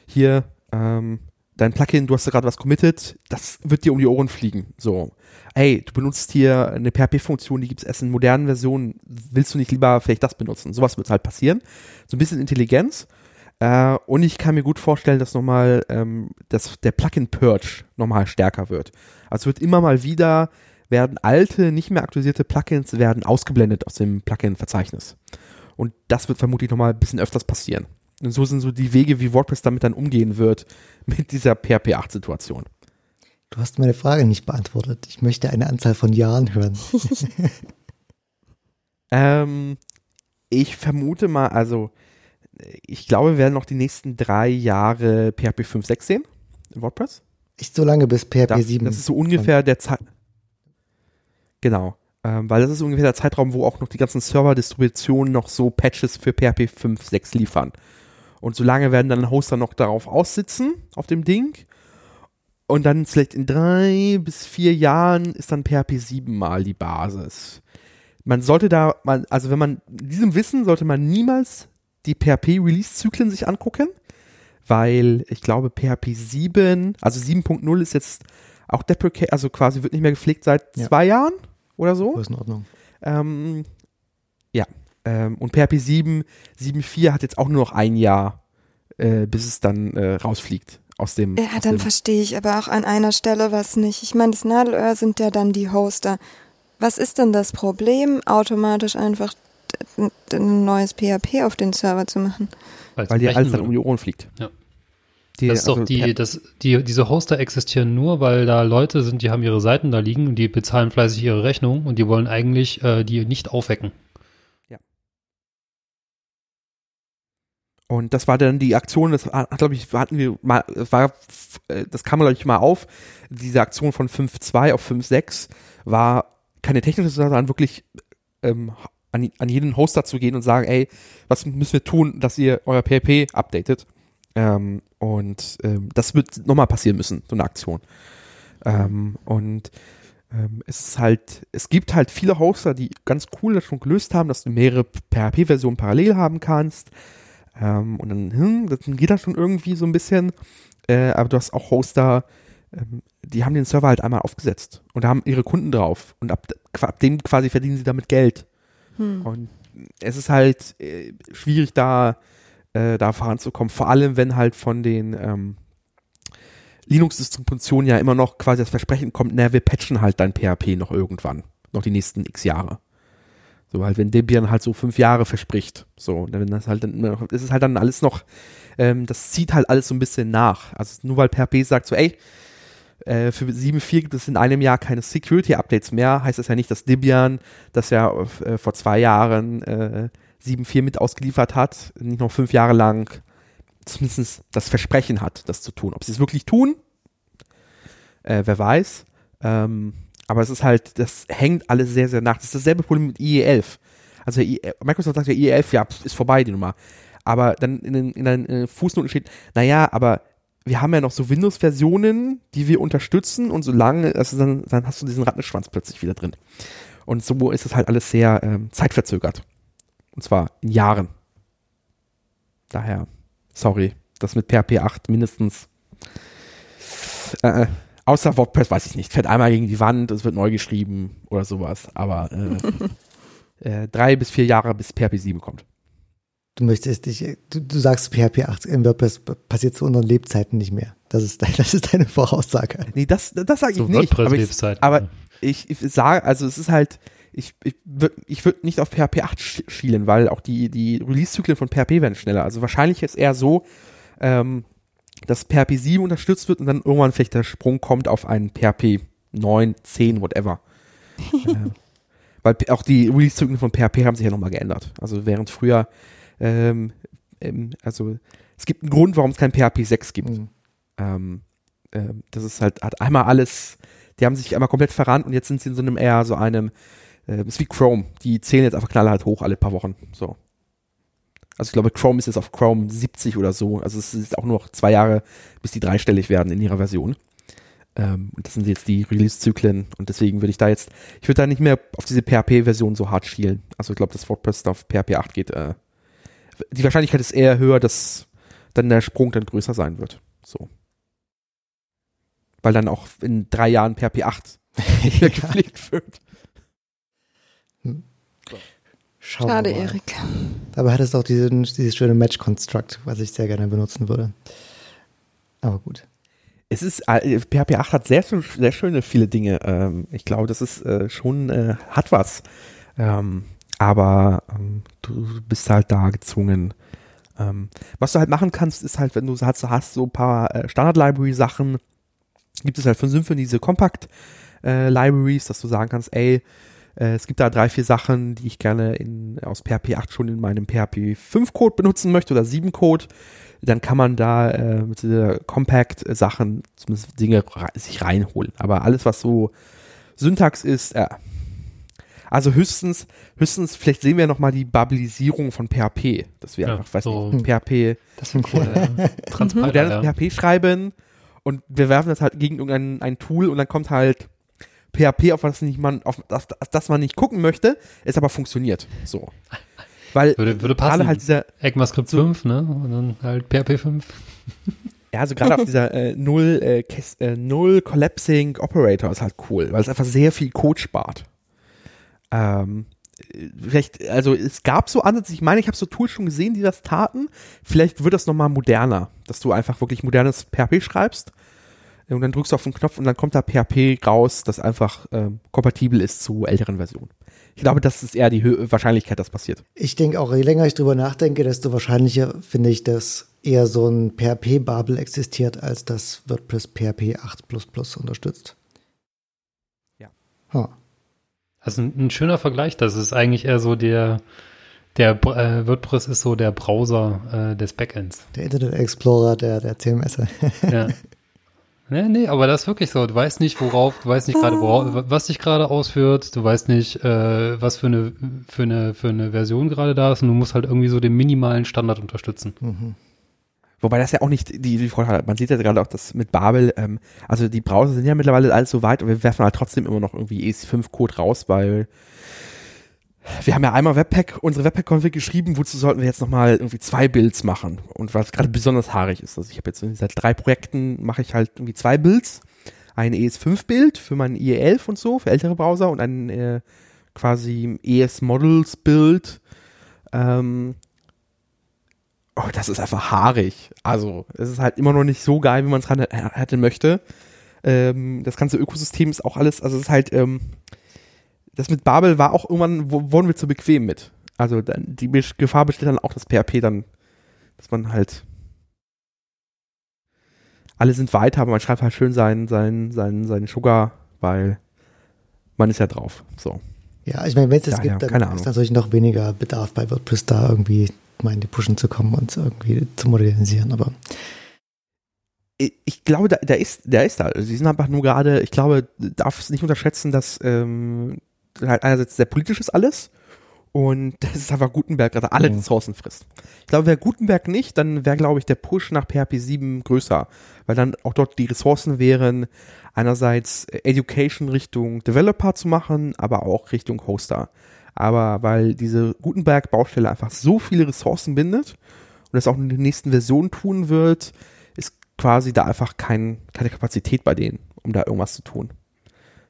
hier, ähm, dein Plugin, du hast da gerade was committed, das wird dir um die Ohren fliegen. So, hey, du benutzt hier eine PHP-Funktion, die gibt es erst in modernen Versionen, willst du nicht lieber vielleicht das benutzen? Sowas wird halt passieren. So ein bisschen Intelligenz. Äh, und ich kann mir gut vorstellen, dass nochmal ähm, dass der Plugin-Purge nochmal stärker wird. Also wird immer mal wieder werden alte, nicht mehr aktualisierte Plugins werden ausgeblendet aus dem Plugin-Verzeichnis. Und das wird vermutlich nochmal ein bisschen öfters passieren. Und so sind so die Wege, wie WordPress damit dann umgehen wird mit dieser PHP 8-Situation. Du hast meine Frage nicht beantwortet. Ich möchte eine Anzahl von Jahren hören. Ähm, ich vermute mal, also ich glaube, wir werden noch die nächsten drei Jahre PHP 5.6 sehen in WordPress. Nicht so lange bis PHP Das, 7. das ist so ungefähr der Zeit. Genau. Ähm, weil das ist ungefähr der Zeitraum, wo auch noch die ganzen Server-Distributionen noch so Patches für PHP 5.6 liefern. Und solange werden dann Hoster noch darauf aussitzen, auf dem Ding. Und dann vielleicht in drei bis vier Jahren ist dann PHP 7 mal die Basis. Man sollte da, man, also wenn man, in diesem Wissen sollte man niemals die PHP-Release-Zyklen sich angucken, weil ich glaube PHP 7, also 7.0 ist jetzt auch deprecate, also quasi wird nicht mehr gepflegt seit Ja. zwei Jahren oder so. ist in Ordnung. Ähm, ja. Ähm, und PHP 7, 7.4 hat jetzt auch nur noch ein Jahr, äh, bis es dann äh, rausfliegt aus dem. Ja, aus dann dem verstehe ich aber auch an einer Stelle was nicht. Ich meine, das Nadelöhr sind ja dann die Hoster. Was ist denn das Problem, automatisch einfach ein neues PHP auf den Server zu machen? Weil's weil dir alles dann um die Ohren fliegt. Ja. Die, Das ist doch also, die, das, die, diese Hoster existieren nur, weil da Leute sind, die haben ihre Seiten da liegen und die bezahlen fleißig ihre Rechnung und die wollen eigentlich äh, die nicht aufwecken. Und das war dann die Aktion, das hat, glaube ich, hatten wir mal, war, äh, das kam, glaube ich, mal auf. Diese Aktion von 5.2 auf 5.6 war keine technische, sondern wirklich ähm, an, an jeden Hoster zu gehen und sagen, ey, was müssen wir tun, dass ihr euer PHP updatet? Ähm, und ähm, das wird nochmal passieren müssen, so eine Aktion. Ähm, und ähm, es ist halt, es gibt halt viele Hoster, die ganz cool das schon gelöst haben, dass du mehrere PHP-Versionen parallel haben kannst. Ähm, und dann, hm, das geht das schon irgendwie so ein bisschen. Äh, aber du hast auch Hoster, ähm, die haben den Server halt einmal aufgesetzt und haben ihre Kunden drauf. Und ab, ab dem quasi verdienen sie damit Geld. Hm. Und es ist halt äh, schwierig, da, äh, da voranzukommen. Vor allem, wenn halt von den ähm, Linux-Distributionen ja immer noch quasi das Versprechen kommt, na, wir patchen halt dein PHP noch irgendwann. Noch die nächsten x Jahre. So halt, wenn Debian halt so fünf Jahre verspricht. So, wenn das halt dann ist es halt dann alles noch, ähm, das zieht halt alles so ein bisschen nach. Also nur weil PHP sagt so, ey, äh, für 7.4 gibt es in einem Jahr keine Security-Updates mehr, heißt das ja nicht, dass Debian, das ja äh, vor zwei Jahren äh, 7.4 mit ausgeliefert hat, nicht noch fünf Jahre lang zumindest das Versprechen hat, das zu tun. Ob sie es wirklich tun, äh, wer weiß. Ähm, aber es ist halt, das hängt alles sehr, sehr nach. Das ist dasselbe Problem mit IE11. Also IE, Microsoft sagt ja IE11, ja, ist vorbei die Nummer. Aber dann in den, in den äh, Fußnoten steht, naja, aber wir haben ja noch so Windows-Versionen, die wir unterstützen und solange, also dann, dann hast du diesen Rattenschwanz plötzlich wieder drin. Und so ist es halt alles sehr ähm, zeitverzögert. Und zwar in Jahren. Daher, sorry, das mit PHP 8 mindestens. Äh, außer WordPress weiß ich nicht. Fährt einmal gegen die Wand, es wird neu geschrieben oder sowas. Aber äh, äh, drei bis vier Jahre bis PHP 7 kommt. Du möchtest dich, du, du sagst PHP 8 im WordPress passiert zu unseren Lebzeiten nicht mehr. Das ist, dein- das ist deine Voraussage. Nee, das, das sage ich So nicht. Aber ich, WordPress-Lebzeiten. aber ich, ich sage, also es ist halt, ich, ich würde ich würd nicht auf PHP 8 sch- schielen, weil auch die, die Release-Zyklen von PHP werden schneller. Also wahrscheinlich ist eher so, ähm, dass PHP 7 unterstützt wird und dann irgendwann vielleicht der Sprung kommt auf einen PHP 9, 10, whatever. äh, weil auch die Release-Zyklen von PHP haben sich ja nochmal geändert. Also während früher, ähm, ähm, also es gibt einen Grund, warum es kein PHP 6 gibt. Mhm. Ähm, ähm, das ist halt, hat einmal alles, die haben sich einmal komplett verrannt und jetzt sind sie in so einem eher so einem, äh, ist wie Chrome, die zählen jetzt einfach knallhart hoch alle paar Wochen, so. Also ich glaube, Chrome ist jetzt auf Chrome 70 oder so, also es ist auch nur noch zwei Jahre, bis die dreistellig werden in ihrer Version. Ähm, und das sind jetzt die Release-Zyklen und deswegen würde ich da jetzt, ich würde da nicht mehr auf diese PHP-Version so hart schielen. Also ich glaube, dass WordPress da auf PHP 8 geht, äh, die Wahrscheinlichkeit ist eher höher, dass dann der Sprung dann größer sein wird. So. Weil dann auch in drei Jahren PHP 8 nicht mehr gepflegt wird. Schauen Schade. Erik. Dabei hat es auch diesen, dieses schöne Match-Construct, was ich sehr gerne benutzen würde. Aber gut. Es ist, PHP 8 hat sehr, schön- sehr schöne viele Dinge. Ähm, ich glaube, das ist äh, schon, äh, hat was. Ähm, aber ähm, du bist halt da gezwungen. Was du halt machen kannst, ist halt, wenn du hast, du hast so ein paar äh, Standard-Library-Sachen, gibt es halt von Symfony diese Compact-Libraries, dass du sagen kannst, ey, Äh, es gibt da drei, vier Sachen, die ich gerne in, aus PHP 8 schon in meinem PHP 5 Code benutzen möchte oder 7 Code. Dann kann man da äh, mit dieser Compact-Sachen zumindest Dinge sich reinholen. Aber alles, was so Syntax ist, äh, also höchstens, höchstens, vielleicht sehen wir nochmal die Babilisierung von PHP. Das wäre Ja, einfach, weiß so- nicht, PHP, Das ist cool. ja. Transparent. modernes ja. PHP schreiben und wir werfen das halt gegen irgendein ein Tool und dann kommt halt PHP, auf das nicht man, auf das, das, das man nicht gucken möchte, es aber funktioniert. So. Weil Würde, würde passen. gerade halt dieser, ECMAScript 5, ne? Und dann halt PHP 5. ja, also gerade auf dieser äh, Null, äh, äh, Null Collapsing Operator ist halt cool, weil es einfach sehr viel Code spart. Ähm, äh, vielleicht, also es gab so Ansätze, ich meine, ich habe so Tools schon gesehen, die das taten. Vielleicht wird das nochmal moderner, dass du einfach wirklich modernes PHP schreibst und dann drückst du auf den Knopf und dann kommt da PHP raus, das einfach ähm, kompatibel ist zu älteren Versionen. Ich glaube, das ist eher die Hö Wahrscheinlichkeit, dass passiert. Ich denke auch, je länger ich drüber nachdenke, desto wahrscheinlicher finde ich, dass eher so ein PHP-Babel existiert, als dass WordPress PHP 8 unterstützt. Ja. Huh. Also ein, ein schöner Vergleich. Das ist eigentlich eher so der, der äh, WordPress ist so der Browser äh, des Backends. Der Internet Explorer der, der CMS. Ja. Nee, nee, aber das ist wirklich so. Du weißt nicht, worauf, du weißt nicht gerade, worauf, was dich gerade ausführt, du weißt nicht, äh, was für eine, für eine, für eine Version gerade da ist und du musst halt irgendwie so den minimalen Standard unterstützen. Mhm. Wobei das ja auch nicht die, die Vorteile hat. Man sieht ja gerade auch das mit Babel, ähm, also die Browser sind ja mittlerweile alles so weit und wir werfen halt trotzdem immer noch irgendwie ES5-Code raus, weil wir haben ja einmal Webpack, unsere Webpack-Config geschrieben, wozu sollten wir jetzt nochmal irgendwie zwei Builds machen? Und was gerade besonders haarig ist, also ich habe jetzt seit drei Projekten mache ich halt irgendwie zwei Builds. Ein ES5-Bild für meinen IE11 und so, für ältere Browser und ein äh, quasi ES-Models-Bild, ähm, Oh, das ist einfach haarig. Also, es ist halt immer noch nicht so geil, wie man es hätte möchte. Ähm, das ganze Ökosystem ist auch alles, also es ist halt, ähm, das mit Babel war auch irgendwann, wo, wurden wir zu bequem mit. Also dann, die Gefahr besteht dann auch, dass PHP dann, dass man halt alle sind weiter, aber man schreibt halt schön seinen, seinen, seinen, seinen Sugar, weil man ist ja drauf. So. Ja, ich meine, wenn es das Ja, ja, gibt, dann Ahnung. ist natürlich noch weniger Bedarf bei WordPress da irgendwie mal in die Pushen zu kommen und irgendwie zu modernisieren. Aber ich glaube, da, der ist, der ist da. Sie sind einfach nur gerade, ich glaube, darf es nicht unterschätzen, dass ähm, halt einerseits sehr politisch ist alles und das ist einfach Gutenberg gerade alle Mhm. Ressourcen frisst. Ich glaube, wäre Gutenberg nicht, dann wäre, glaube ich, der Push nach PHP 7 größer, weil dann auch dort die Ressourcen wären, einerseits Education Richtung Developer zu machen, aber auch Richtung Hoster. Aber weil diese Gutenberg-Baustelle einfach so viele Ressourcen bindet und das auch in den nächsten Versionen tun wird, ist quasi da einfach kein, keine Kapazität bei denen, um da irgendwas zu tun.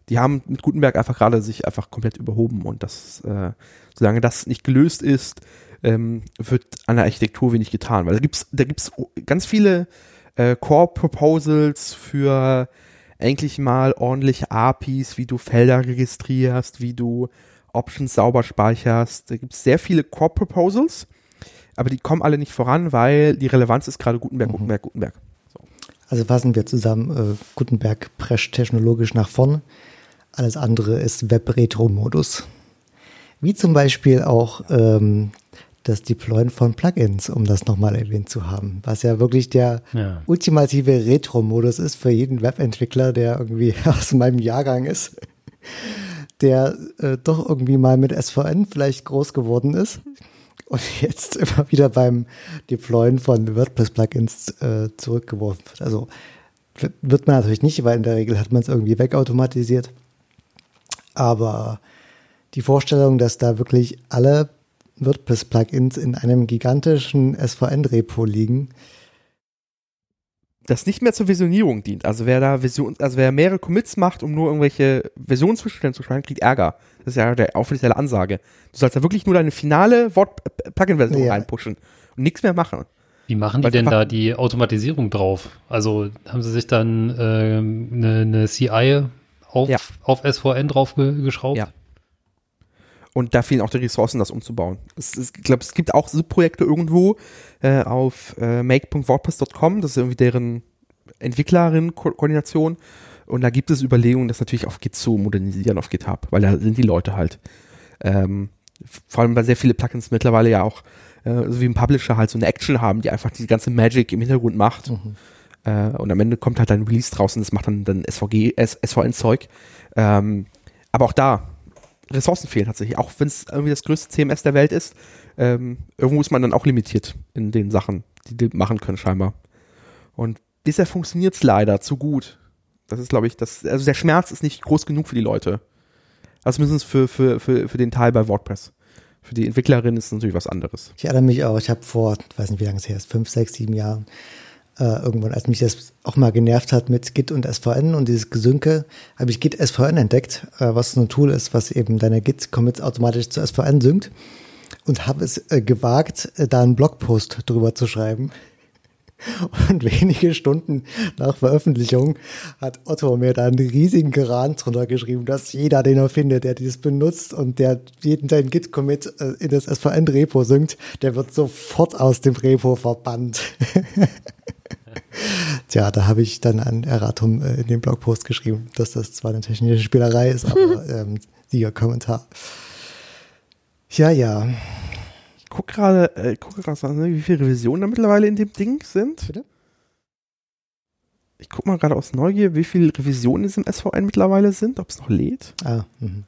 Die haben mit Gutenberg einfach gerade sich einfach komplett überhoben und das, äh, solange das nicht gelöst ist, ähm, wird an der Architektur wenig getan. Weil da gibt's, da gibt's ganz viele äh, Core-Proposals für endlich mal ordentliche APIs, wie du Felder registrierst, wie du Options sauber speicherst. Da gibt's sehr viele Core-Proposals, aber die kommen alle nicht voran, weil die Relevanz ist gerade Gutenberg, Mhm. Gutenberg, Gutenberg. also fassen wir zusammen, äh, Gutenberg prescht technologisch nach vorn. Alles andere ist Web-Retro-Modus. Wie zum Beispiel auch ähm, das Deployen von Plugins, um das nochmal erwähnt zu haben, was ja wirklich der Ja. ultimative Retro-Modus ist für jeden Webentwickler, der irgendwie aus meinem Jahrgang ist, der äh, doch irgendwie mal mit SVN vielleicht groß geworden ist und jetzt immer wieder beim Deployen von WordPress-Plugins äh, zurückgeworfen wird. Also wird man natürlich nicht, weil in der Regel hat man es irgendwie wegautomatisiert. Aber die Vorstellung, dass da wirklich alle WordPress-Plugins in einem gigantischen SVN-Repo liegen, das nicht mehr zur Versionierung dient. Also wer da Version, also wer mehrere Commits macht, um nur irgendwelche Versionszwischenstände zu schreiben, kriegt Ärger. Das ist ja der offizielle Ansage. Du sollst da wirklich nur deine finale Wort-Plugin-Version Ja. reinpushen und nichts mehr machen. Wie machen die Weil denn da die Automatisierung drauf? Also haben sie sich dann ähm, eine, eine CI auf, Ja. auf SVN drauf ge geschraubt? Ja. Und da fehlen auch die Ressourcen, das umzubauen. Es, es, ich glaube, es gibt auch Subprojekte irgendwo äh, auf äh, make.wordpress.com. Das ist irgendwie deren Entwicklerin-Koordination. Und da gibt es Überlegungen, das natürlich auf Git zu modernisieren auf GitHub, weil da sind die Leute halt. Ähm, vor allem, weil sehr viele Plugins mittlerweile ja auch, äh, so wie ein Publisher halt so eine Action haben, die einfach die ganze Magic im Hintergrund macht. Mhm. Äh, und am Ende kommt halt ein Release draußen, das macht dann, dann SVG, SVN-Zeug. Ähm, aber auch da, Ressourcen fehlen tatsächlich. Auch wenn es irgendwie das größte CMS der Welt ist, ähm, irgendwo ist man dann auch limitiert in den Sachen, die die machen können scheinbar. Und bisher funktioniert es leider zu gut. Das ist, glaube ich, das, also der Schmerz ist nicht groß genug für die Leute. Also mindestens für, für, für, für den Teil bei WordPress. Für die Entwicklerin ist es natürlich was anderes. Ich erinnere mich auch, ich habe vor, ich weiß nicht, wie lange es her ist, fünf, sechs, sieben Jahren, äh, irgendwann, als mich das auch mal genervt hat mit Git und SVN und dieses Gesünke, habe ich Git SVN entdeckt, äh, was ein Tool ist, was eben deine Git-Commits automatisch zu SVN synkt und habe es äh, gewagt, äh, da einen Blogpost drüber zu schreiben. Und wenige Stunden nach Veröffentlichung hat Otto mir da einen riesigen Geran drunter geschrieben, dass jeder, den er findet, der dieses benutzt und der jeden seinen Git-Commit äh, in das SVN-Repo synkt, der wird sofort aus dem Repo verbannt. Tja, da habe ich dann an Erratum äh, in dem Blogpost geschrieben, dass das zwar eine technische Spielerei ist, aber ähm, sieger Kommentar. Ja, ja. Ich gucke gerade, äh, gerade, ne, wie viele Revisionen da mittlerweile in dem Ding sind. Bitte? Ich gucke mal gerade aus Neugier, wie viele Revisionen in diesem SVN mittlerweile sind, ob es noch lädt. Ah, mhm.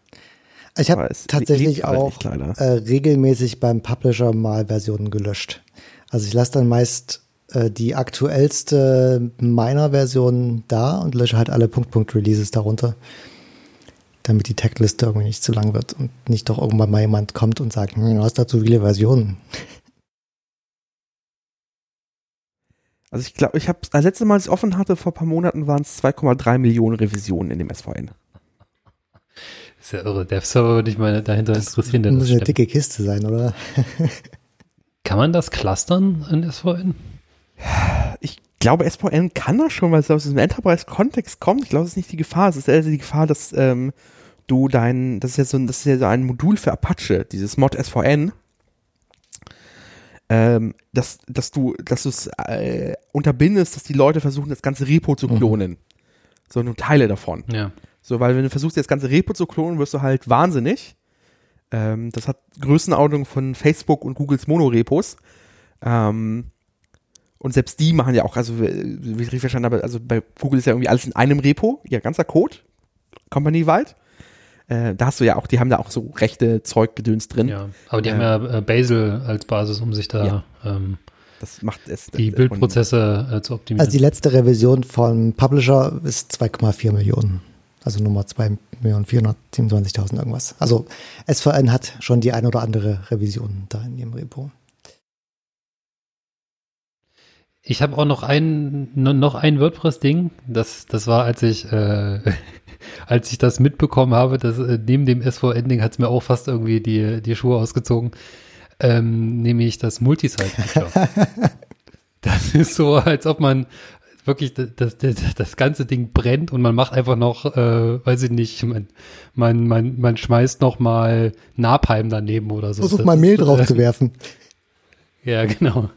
Ich habe tatsächlich auch nicht, äh, regelmäßig beim Publisher mal Versionen gelöscht. Also ich lasse dann meist äh, die aktuellste meiner Version da und lösche halt alle Punkt-Punkt-Releases darunter, damit die Tagliste irgendwie nicht zu lang wird und nicht doch irgendwann mal jemand kommt und sagt, hm, du hast da zu viele Versionen. Also ich glaube, ich habe das letzte Mal, als ich es offen hatte, vor ein paar Monaten waren es 2,3 Millionen Revisionen in dem SVN. Ist ja irre. Der Server würde ich mal dahinter interessieren, der das muss eine dicke Kiste sein, oder? Kann man das clustern in SVN? Ich glaube, SVN kann das schon, weil es aus diesem Enterprise-Kontext kommt. Ich glaube, das ist nicht die Gefahr. Es ist eher die Gefahr, dass ähm, du dein, das ist ja so ein, das ist ja so ein Modul für Apache, dieses Mod SVN. Ähm, dass, dass du, dass du es äh, unterbindest, dass die Leute versuchen, das ganze Repo zu klonen. So nur Teile davon. Ja. So, weil wenn du versuchst, das ganze Repo zu klonen, wirst du halt wahnsinnig. Ähm, das hat Größenordnung von Facebook und Googles Monorepos. Ähm, und selbst die machen ja auch, also wie wie ich richtig verstanden habe, also bei Google ist ja irgendwie alles in einem Repo, ihr ganzer Code, company-weit. Äh, da hast du ja auch, die haben da auch so rechte Zeug-Gedöns drin. ja. Aber die Ja. haben ja äh, Bazel als Basis, um sich da Ja. ähm, Das macht es. die Bildprozesse äh, zu optimieren. Also die letzte Revision von Publisher ist 2,4 Millionen. Also Nummer 2.427.000 irgendwas. Also SVN hat schon die ein oder andere Revision da in ihrem Repo. Ich habe auch noch ein no- noch ein WordPress-Ding. Das das war, als ich äh, als ich das mitbekommen habe, dass äh, neben dem SVN-Ding hat es mir auch fast irgendwie die die Schuhe ausgezogen. Ähm, nämlich das Multisite-Feature. das ist so, als ob man wirklich das, das, das, ganze Ding brennt und man macht einfach noch, äh, weiß ich nicht, man, man, man, man schmeißt noch mal Napalm daneben oder so. Versuch Das mal Mehl drauf zu werfen. Ja, genau.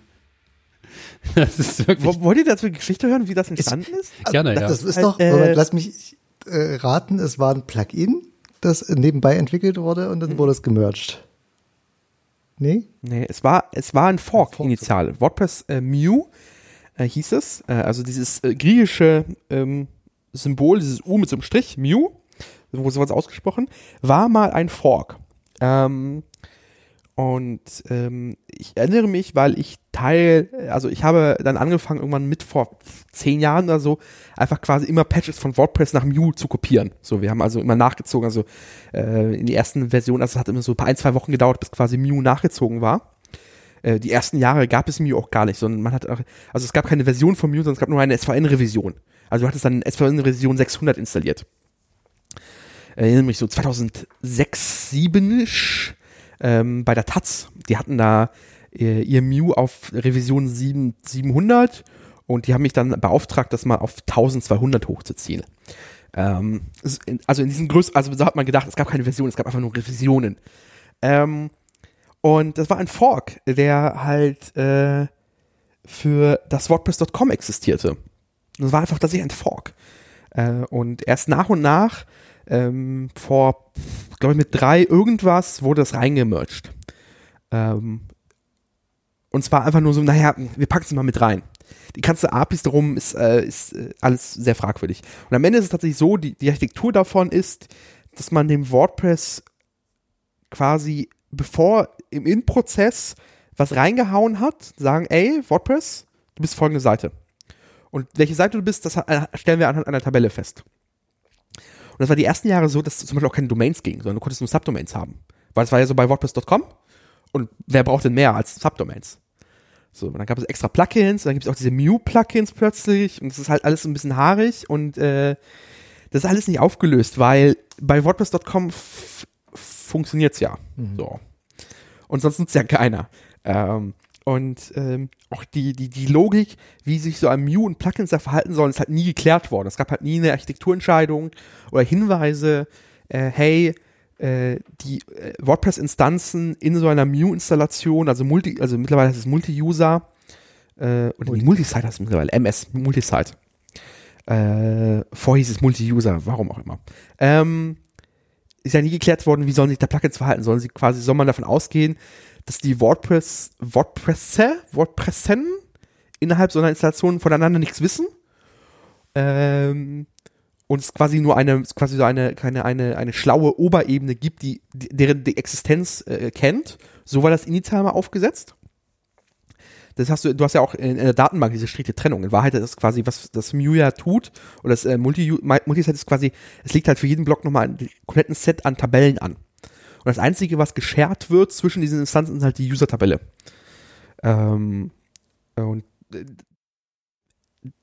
Das ist wirklich Wo- Wollt ihr dazu die Geschichte hören, wie das entstanden ist? gerne, ja. Das ist Halt, doch, äh, Moment, lass mich äh, raten, es war ein Plugin, das nebenbei entwickelt wurde und dann wurde es gemerged. Nee? Nee, es war, es war ein Fork, Fork. initial. WordPress äh, Mew äh, hieß es. Äh, also dieses äh, griechische ähm, Symbol, dieses U mit so einem Strich, Mew, so wurde sowas ausgesprochen, war mal ein Fork. Ähm, und ähm, ich erinnere mich, weil ich Teil, also ich habe dann angefangen, irgendwann mit vor zehn Jahren oder so, einfach quasi immer Patches von WordPress nach Mew zu kopieren. So, wir haben also immer nachgezogen, also äh, in die ersten Versionen, also es hat immer so ein, zwei Wochen gedauert, bis quasi Mew nachgezogen war. Äh, die ersten Jahre gab es Mew auch gar nicht, sondern man hat auch, also es gab keine Version von Mew, sondern es gab nur eine SVN-Revision. Also du hattest dann SVN-Revision 600 installiert. Erinnere mich so 2006, 7 ähm, bei der Taz. Die hatten da äh, ihr Mew auf Revision 7, 700 und die haben mich dann beauftragt, das mal auf 1200 hochzuziehen. Ähm, also in diesen Größen, also so hat man gedacht, es gab keine Version, es gab einfach nur Revisionen. Ähm, und das war ein Fork, der halt äh, für das WordPress.com existierte. Das war einfach tatsächlich ein Fork. Äh, und erst nach und nach, ähm, vor, glaube ich, mit drei irgendwas, wurde das reingemerged. Ähm, und zwar einfach nur so, naja, wir packen es mal mit rein. Die ganze APIs darum ist, äh, ist äh, alles sehr fragwürdig. Und am Ende ist es tatsächlich so, die, die Architektur davon ist, dass man dem WordPress quasi, bevor im In-Prozess was reingehauen hat, sagen, ey, WordPress, du bist folgende Seite. Und welche Seite du bist, das äh, stellen wir anhand einer Tabelle fest. Das war die ersten Jahre so, dass zum Beispiel auch keine Domains ging, sondern du konntest nur Subdomains haben. Weil das war ja so bei WordPress.com. Und wer braucht denn mehr als Subdomains? So, und dann gab es extra Plugins, dann gibt es auch diese Mew-Plugins plötzlich und das ist halt alles ein bisschen haarig und äh, das ist alles nicht aufgelöst, weil bei WordPress.com funktioniert es ja. Mhm. So. Und sonst nutzt ja keiner. Ähm, und ähm, auch die, die, die Logik, wie sich so ein Mew und Plugins da verhalten sollen, ist halt nie geklärt worden. Es gab halt nie eine Architekturentscheidung oder Hinweise, äh, hey, äh, die äh, WordPress-Instanzen in so einer Mew-Installation, also Multi, also mittlerweile heißt es Multi-User, äh, Multi. die Multisite heißt es mittlerweile, MS, Multisite. Äh, vorher hieß es Multi-User, warum auch immer. Ähm, ist ja nie geklärt worden, wie sollen sich da Plugins verhalten, sollen sie quasi, soll man davon ausgehen, dass die WordPress, WordPresse, WordPressen innerhalb so einer Installation voneinander nichts wissen. Ähm, und es quasi nur eine, quasi so eine, keine, eine, eine schlaue Oberebene gibt, die, deren die Existenz äh, kennt. So war das initial mal aufgesetzt. Das hast du, du hast ja auch in, in der Datenbank diese strikte Trennung. In Wahrheit ist das quasi, was das Mu ja tut, oder das äh, Multi, Multiset ist quasi, es liegt halt für jeden Block nochmal ein kompletten Set an Tabellen an. Und das Einzige, was geshared wird zwischen diesen Instanzen, ist halt die User-Tabelle. Ähm, und äh,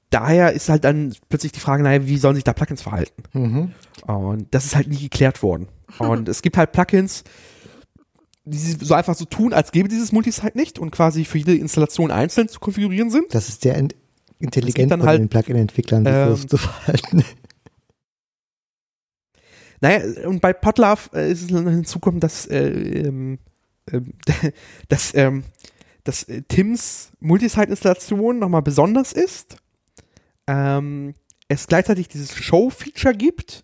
daher ist halt dann plötzlich die Frage, naja, wie sollen sich da Plugins verhalten? Mhm. Und das ist halt nie geklärt worden. Und es gibt halt Plugins, die so einfach so tun, als gäbe dieses Multisite nicht und quasi für jede Installation einzeln zu konfigurieren sind. Das ist sehr intelligent von halt, den Plugin-Entwicklern, sich ähm, so zu verhalten. Naja, und bei Podlove äh, ist es hinzukommen, dass, äh, ähm, äh, dass, ähm, dass äh, Tims Multisite-Installation nochmal besonders ist. Ähm, es gleichzeitig dieses Show-Feature gibt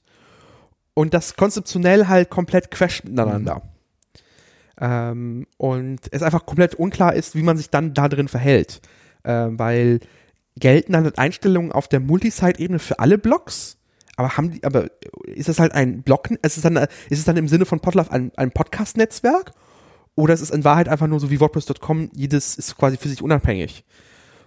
und das konzeptionell halt komplett crasht miteinander. Mhm. Ähm, und es einfach komplett unklar ist, wie man sich dann da drin verhält. Ähm, weil gelten dann Einstellungen auf der Multisite-Ebene für alle Blocks aber haben die, aber ist das halt ein Blog, ist es dann, ist es dann im Sinne von Podlove ein, ein Podcast-Netzwerk? Oder ist es in Wahrheit einfach nur so wie WordPress.com, jedes ist quasi für sich unabhängig?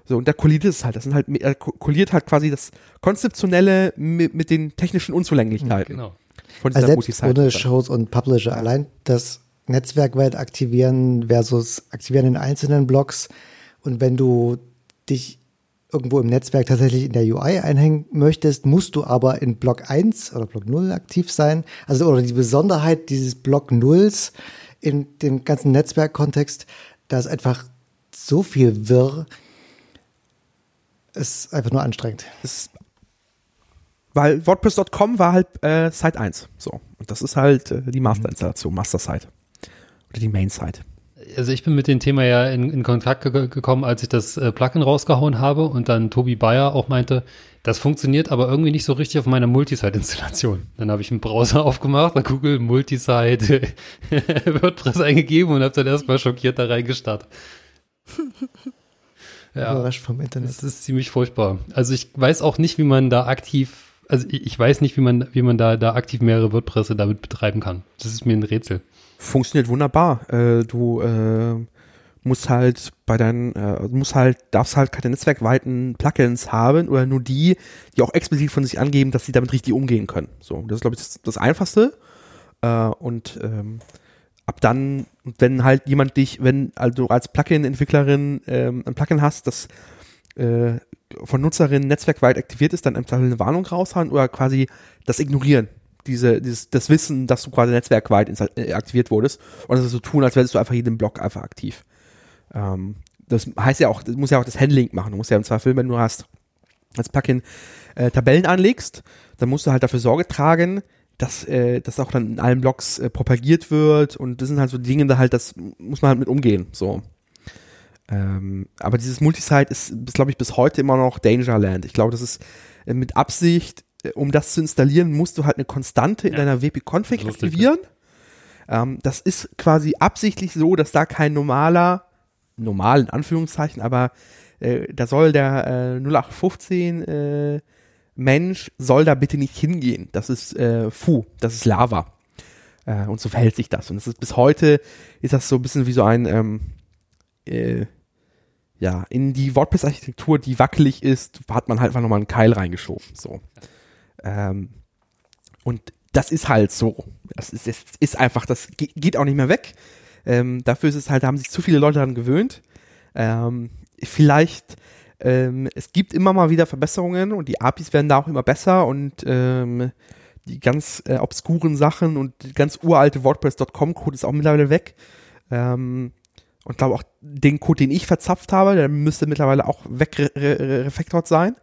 So, und da kollidiert es halt. Das sind halt, er kolliert halt quasi das Konzeptionelle mit, mit den technischen Unzulänglichkeiten. Genau. Von dieser also selbst ohne Shows und Publisher. Allein das Netzwerkweit aktivieren versus aktivieren in einzelnen Blogs. Und wenn du dich irgendwo im Netzwerk tatsächlich in der UI einhängen möchtest, musst du aber in Block 1 oder Block 0 aktiv sein. Also oder die Besonderheit dieses Block 0s in dem ganzen Netzwerkkontext, da ist einfach so viel Wirr, ist einfach nur anstrengend. Das, weil WordPress.com war halt äh, Site 1. So. Und das ist halt äh, die Masterinstallation, Master-Site. Oder die Main-Site also ich bin mit dem Thema ja in, in Kontakt ge gekommen, als ich das äh, Plugin rausgehauen habe und dann Tobi Bayer auch meinte, das funktioniert aber irgendwie nicht so richtig auf meiner Multisite-Installation. Dann habe ich einen Browser aufgemacht, dann Google Multisite WordPress eingegeben und habe dann erstmal schockiert da reingestartet. ja, Überrascht vom Internet. Das ist ziemlich furchtbar. Also ich weiß auch nicht, wie man da aktiv also ich weiß nicht, wie man, wie man da, da aktiv mehrere WordPresse damit betreiben kann. Das ist mir ein Rätsel funktioniert wunderbar. Äh, du äh, musst halt bei deinen, äh, musst halt, darfst halt keine netzwerkweiten Plugins haben oder nur die, die auch explizit von sich angeben, dass sie damit richtig umgehen können. So, das ist, glaube ich, das, das Einfachste. Äh, und ähm, ab dann, wenn halt jemand dich, wenn also als Plugin-Entwicklerin ähm, ein Plugin hast, das äh, von Nutzerinnen netzwerkweit aktiviert ist, dann einfach eine Warnung raushauen oder quasi das ignorieren diese, dieses, das Wissen, dass du quasi netzwerkweit äh, aktiviert wurdest und das so tun, als wärst du einfach jeden Block einfach aktiv. Ähm, das heißt ja auch, das muss ja auch das Handling machen. Du musst ja im Zweifel, wenn du hast als Plugin äh, Tabellen anlegst, dann musst du halt dafür Sorge tragen, dass äh, das auch dann in allen Blogs äh, propagiert wird und das sind halt so Dinge, da halt, das muss man halt mit umgehen. So. Ähm, aber dieses Multisite ist, ist glaube ich, bis heute immer noch Dangerland. Ich glaube, das ist äh, mit Absicht, um das zu installieren, musst du halt eine Konstante in Ja. deiner WP-Config aktivieren. Ähm, das ist quasi absichtlich so, dass da kein normaler, normal in Anführungszeichen, aber äh, da soll der äh, 0815 äh, Mensch soll da bitte nicht hingehen. Das ist äh, Fu, das ist Lava. Äh, und so verhält sich das. Und es ist bis heute ist das so ein bisschen wie so ein ähm, äh, ja, in die WordPress-Architektur, die wackelig ist, hat man halt einfach nochmal einen Keil reingeschoben. So. Ähm, und das ist halt so. Das ist, das ist einfach, das ge- geht auch nicht mehr weg. Ähm, dafür ist es halt, da haben sich zu viele Leute daran gewöhnt. Ähm, vielleicht, ähm, es gibt immer mal wieder Verbesserungen und die APIs werden da auch immer besser und ähm, die ganz äh, obskuren Sachen und die ganz uralte WordPress.com-Code ist auch mittlerweile weg. Ähm, und glaube auch den Code, den ich verzapft habe, der müsste mittlerweile auch wegrefactored sein.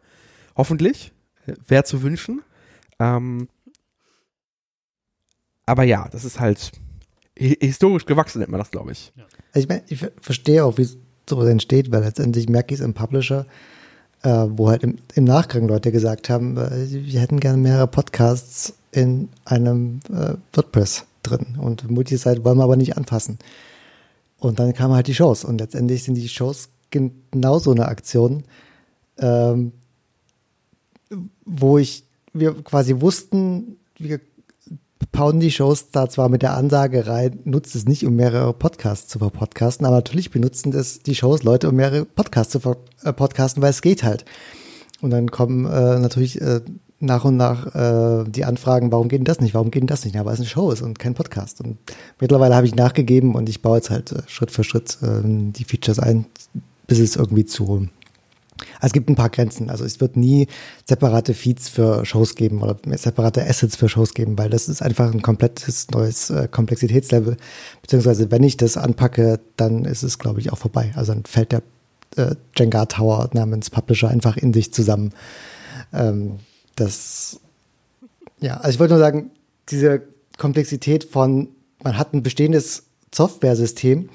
Hoffentlich. Wäre zu wünschen. Ähm, aber ja, das ist halt hi- historisch gewachsen, nennt man das, glaube ich. Also ich meine, ich ver- verstehe auch, wie sowas entsteht, weil letztendlich merke ich es im Publisher, äh, wo halt im, im Nachgang Leute gesagt haben, äh, wir hätten gerne mehrere Podcasts in einem äh, WordPress drin und Multisite wollen wir aber nicht anfassen. Und dann kamen halt die Shows und letztendlich sind die Shows genau so eine Aktion, ähm, wo ich, wir quasi wussten, wir pauen die Shows da zwar mit der Ansage rein, nutzt es nicht, um mehrere Podcasts zu verpodcasten, aber natürlich benutzen das die Shows Leute, um mehrere Podcasts zu verpodcasten, weil es geht halt. Und dann kommen äh, natürlich äh, nach und nach äh, die Anfragen, warum geht denn das nicht, warum geht denn das nicht? Ja, weil es eine Show ist und kein Podcast. Und mittlerweile habe ich nachgegeben und ich baue jetzt halt äh, Schritt für Schritt äh, die Features ein, bis es irgendwie zu also es gibt ein paar Grenzen. Also es wird nie separate Feeds für Shows geben oder separate Assets für Shows geben, weil das ist einfach ein komplettes neues äh, Komplexitätslevel. Beziehungsweise wenn ich das anpacke, dann ist es, glaube ich, auch vorbei. Also dann fällt der äh, Jenga Tower namens Publisher einfach in sich zusammen. Ähm, das, ja, also ich wollte nur sagen, diese Komplexität von, man hat ein bestehendes Software-System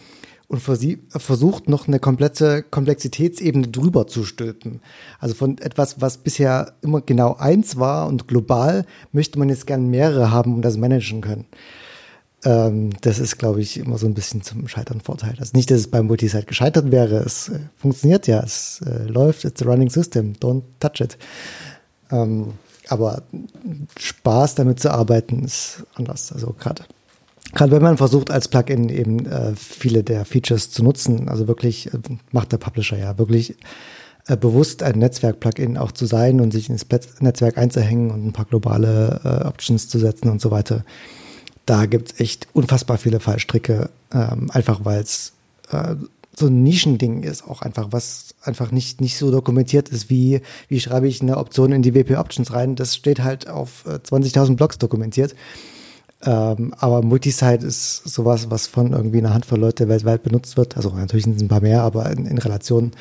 und versucht noch eine komplette Komplexitätsebene drüber zu stülpen. Also von etwas, was bisher immer genau eins war und global, möchte man jetzt gern mehrere haben und das managen können. Ähm, das ist, glaube ich, immer so ein bisschen zum Scheitern Vorteil. Also nicht, dass es beim Multisite gescheitert wäre. Es äh, funktioniert ja, es äh, läuft, it's a running system, don't touch it. Ähm, aber Spaß damit zu arbeiten ist anders. Also gerade gerade wenn man versucht, als Plugin eben äh, viele der Features zu nutzen, also wirklich äh, macht der Publisher ja wirklich äh, bewusst ein Netzwerk-Plugin auch zu sein und sich ins Netzwerk einzuhängen und ein paar globale äh, Options zu setzen und so weiter. Da gibt es echt unfassbar viele Fallstricke, ähm, einfach weil es äh, so ein Nischending ist, auch einfach, was einfach nicht, nicht so dokumentiert ist, wie, wie schreibe ich eine Option in die WP Options rein. Das steht halt auf äh, 20.000 Blogs dokumentiert. Ähm, aber Multisite ist sowas, was von irgendwie einer Handvoll Leute weltweit benutzt wird. Also natürlich sind es ein paar mehr, aber in, in Relation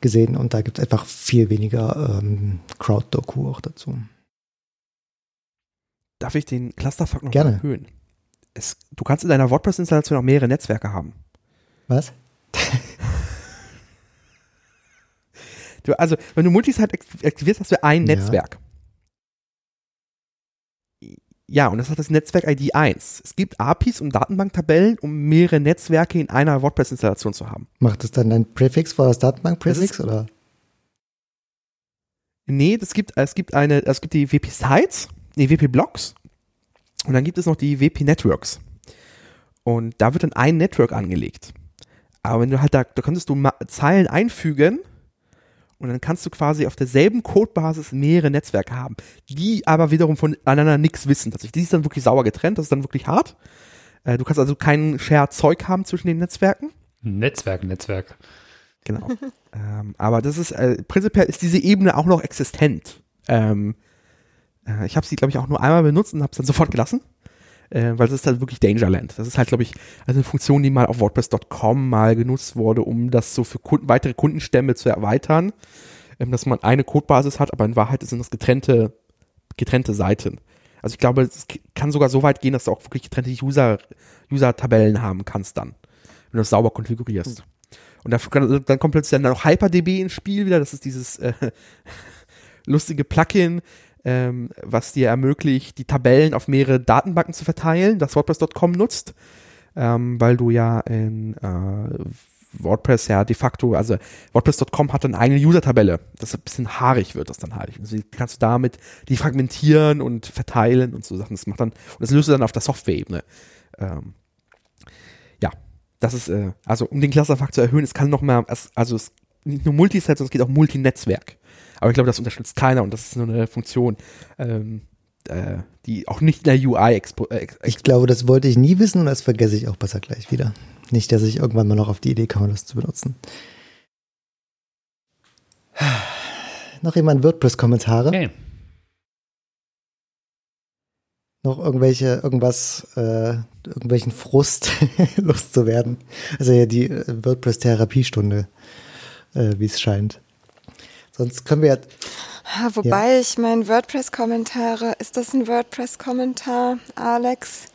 gesehen. Und da gibt es einfach viel weniger ähm, Crowd-Doku auch dazu. Darf ich den Clusterfuck noch Gerne. erhöhen? Es, du kannst in deiner WordPress-Installation auch mehrere Netzwerke haben. Was? Du, also, wenn du Multisite ak- aktivierst, hast du ein. Netzwerk. Ja, und das hat das Netzwerk ID 1. Es gibt APIs und Datenbanktabellen, um mehrere Netzwerke in einer WordPress-Installation zu haben. Macht es dann ein Präfix vor das Datenbank-Präfix? Das oder? Nee, es gibt, es gibt eine, es gibt die WP Sites, die WP Blocks und dann gibt es noch die WP Networks. Und da wird dann ein Network angelegt. Aber wenn du halt da, da könntest du Zeilen einfügen und dann kannst du quasi auf derselben Codebasis mehrere Netzwerke haben, die aber wiederum voneinander nichts wissen. Tatsächlich, die ist dann wirklich sauer getrennt, das ist dann wirklich hart. Äh, du kannst also kein Share-Zeug haben zwischen den Netzwerken. Netzwerk, Netzwerk. Genau. ähm, aber das ist, äh, prinzipiell ist diese Ebene auch noch existent. Ähm, äh, ich habe sie, glaube ich, auch nur einmal benutzt und habe es dann sofort gelassen. Äh, weil das ist halt wirklich Dangerland. Das ist halt, glaube ich, also eine Funktion, die mal auf WordPress.com mal genutzt wurde, um das so für Kunden, weitere Kundenstämme zu erweitern. Ähm, dass man eine Codebasis hat, aber in Wahrheit sind das getrennte, getrennte Seiten. Also ich glaube, es kann sogar so weit gehen, dass du auch wirklich getrennte User, User-Tabellen haben kannst dann, wenn du das sauber konfigurierst. Und da, dann kommt plötzlich dann noch HyperDB ins Spiel wieder. Das ist dieses äh, lustige Plugin, ähm, was dir ermöglicht, die Tabellen auf mehrere Datenbanken zu verteilen, das WordPress.com nutzt, ähm, weil du ja in äh, WordPress ja de facto, also WordPress.com hat eine eigene User-Tabelle, das ein bisschen haarig wird das dann halt. Also kannst du damit die fragmentieren und verteilen und so Sachen. Das macht dann, und das löst du dann auf der Software-Ebene. Ähm, ja, das ist, äh, also um den Clusterfakt zu erhöhen, es kann noch mehr, also es nicht nur Multiset, sondern es geht auch Multinetzwerk. Aber ich glaube, das unterstützt keiner und das ist nur eine Funktion, ähm, äh, die auch nicht in der UI expo äh, Ich glaube, das wollte ich nie wissen und das vergesse ich auch besser gleich wieder. Nicht, dass ich irgendwann mal noch auf die Idee komme, das zu benutzen. Noch jemand WordPress-Kommentare? Okay. Noch irgendwelche, irgendwas, äh, irgendwelchen Frust loszuwerden. Also ja die äh, WordPress-Therapiestunde, äh, wie es scheint. Sonst können wir ja. Wobei ja. ich meine WordPress-Kommentare, ist das ein WordPress-Kommentar, Alex?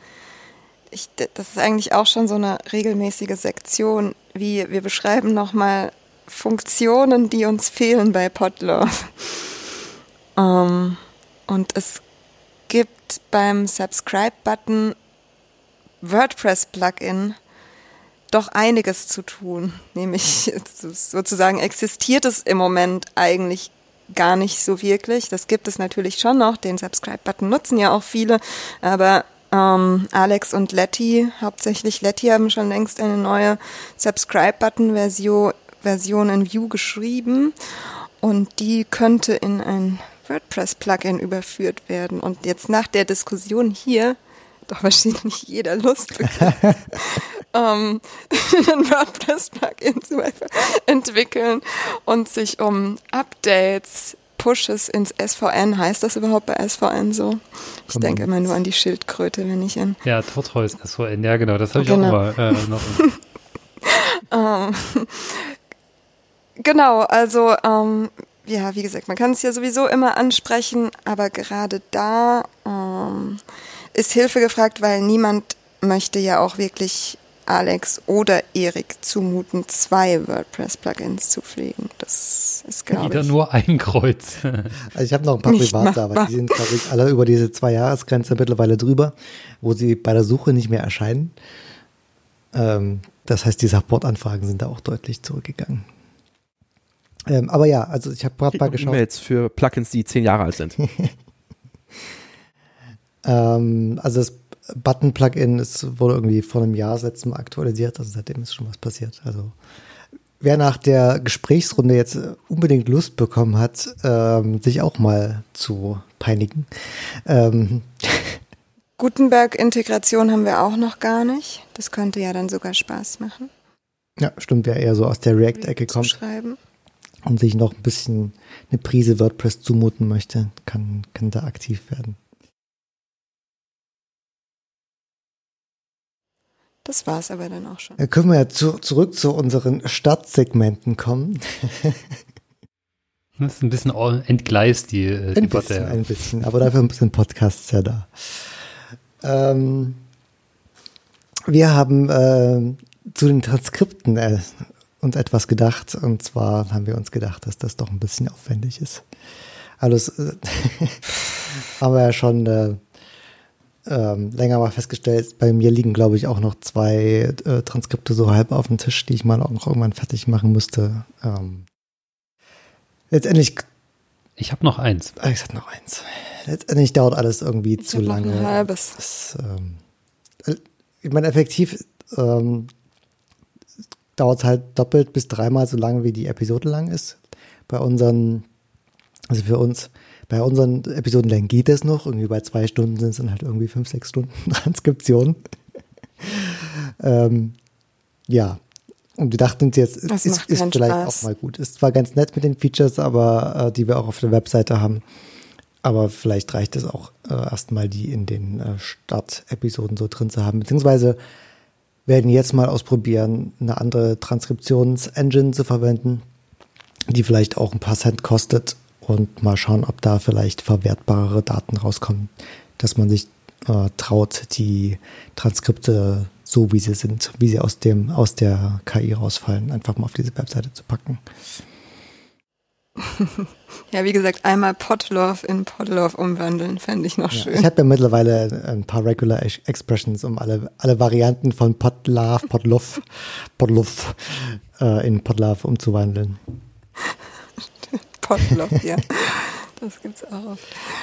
Ich, das ist eigentlich auch schon so eine regelmäßige Sektion, wie wir beschreiben nochmal Funktionen, die uns fehlen bei Podlove. Um, ähm, und es gibt beim Subscribe-Button WordPress-Plugin doch einiges zu tun. Nämlich sozusagen existiert es im Moment eigentlich gar nicht so wirklich. Das gibt es natürlich schon noch. Den Subscribe-Button nutzen ja auch viele. Aber ähm, Alex und Letty, hauptsächlich Letty, haben schon längst eine neue Subscribe-Button-Version Version in Vue geschrieben. Und die könnte in ein WordPress-Plugin überführt werden. Und jetzt nach der Diskussion hier doch wahrscheinlich jeder Lust bekommt, ähm, ein WordPress-Plugin zu entwickeln und sich um Updates, Pushes ins SVN, heißt das überhaupt bei SVN so? Ich Komm denke immer nur an die Schildkröte, wenn ich in... Ja, Tortoise SVN, ja genau, das habe ich genau. auch mal äh, noch. ähm, genau, also ähm, ja, wie gesagt, man kann es ja sowieso immer ansprechen, aber gerade da ähm, ist Hilfe gefragt, weil niemand möchte ja auch wirklich Alex oder Erik zumuten, zwei WordPress-Plugins zu pflegen. Das ist, glaube Wieder nur ein Kreuz. Also ich habe noch ein paar private, aber die sind, glaube ich, alle über diese Zwei-Jahres-Grenze mittlerweile drüber, wo sie bei der Suche nicht mehr erscheinen. Ähm, das heißt, die Support-Anfragen sind da auch deutlich zurückgegangen. Ähm, aber ja, also ich habe gerade mal geschaut. E-Mails für Plugins, die zehn Jahre alt sind. ähm, also das Button-Plugin wurde irgendwie vor einem Jahr letztem Mal aktualisiert, also seitdem ist schon was passiert. Also wer nach der Gesprächsrunde jetzt unbedingt Lust bekommen hat, ähm, sich auch mal zu peinigen. Ähm. Gutenberg-Integration haben wir auch noch gar nicht. Das könnte ja dann sogar Spaß machen. Ja, stimmt, wer eher so aus der React-Ecke kommt. Schreiben und sich noch ein bisschen eine Prise WordPress zumuten möchte, kann, kann da aktiv werden. Das war es aber dann auch schon. Da können wir ja zu, zurück zu unseren Startsegmenten kommen. Das ist ein bisschen entgleist, die äh, ein Debatte. Bisschen, ein bisschen, aber dafür sind Podcasts ja da. Ähm, wir haben äh, zu den Transkripten äh, uns etwas gedacht. Und zwar haben wir uns gedacht, dass das doch ein bisschen aufwendig ist. Also äh, haben wir ja schon äh, ähm, länger mal festgestellt. Bei mir liegen, glaube ich, auch noch zwei äh, Transkripte so halb auf dem Tisch, die ich mal auch noch irgendwann fertig machen müsste. Ähm, letztendlich. Ich habe noch eins. Ah, ich habe noch eins. Letztendlich dauert alles irgendwie ich zu lange. Noch ein halbes. Das, ähm, äh, ich meine, effektiv ähm, dauert es halt doppelt bis dreimal so lange, wie die Episode lang ist. Bei unseren, also für uns, bei unseren Episodenlängen geht es noch. Irgendwie bei zwei Stunden sind es dann halt irgendwie fünf, sechs Stunden Transkription. ähm, ja. Und wir dachten uns jetzt, das ist, ist vielleicht Spaß. auch mal gut. Ist zwar ganz nett mit den Features, aber äh, die wir auch auf der Webseite haben. Aber vielleicht reicht es auch äh, erstmal, die in den äh, Start-Episoden so drin zu haben. Beziehungsweise werden jetzt mal ausprobieren, eine andere Transkriptions-Engine zu verwenden, die vielleicht auch ein paar Cent kostet und mal schauen, ob da vielleicht verwertbarere Daten rauskommen, dass man sich äh, traut, die Transkripte so wie sie sind, wie sie aus dem, aus der KI rausfallen, einfach mal auf diese Webseite zu packen. Ja, wie gesagt, einmal Podlove in Podlove umwandeln, fände ich noch ja, schön. Ich habe ja mittlerweile ein paar Regular Expressions, um alle, alle Varianten von Podlove, Podlove, Podlove äh, in Podlove umzuwandeln. Podlove, ja. Das gibt's auch.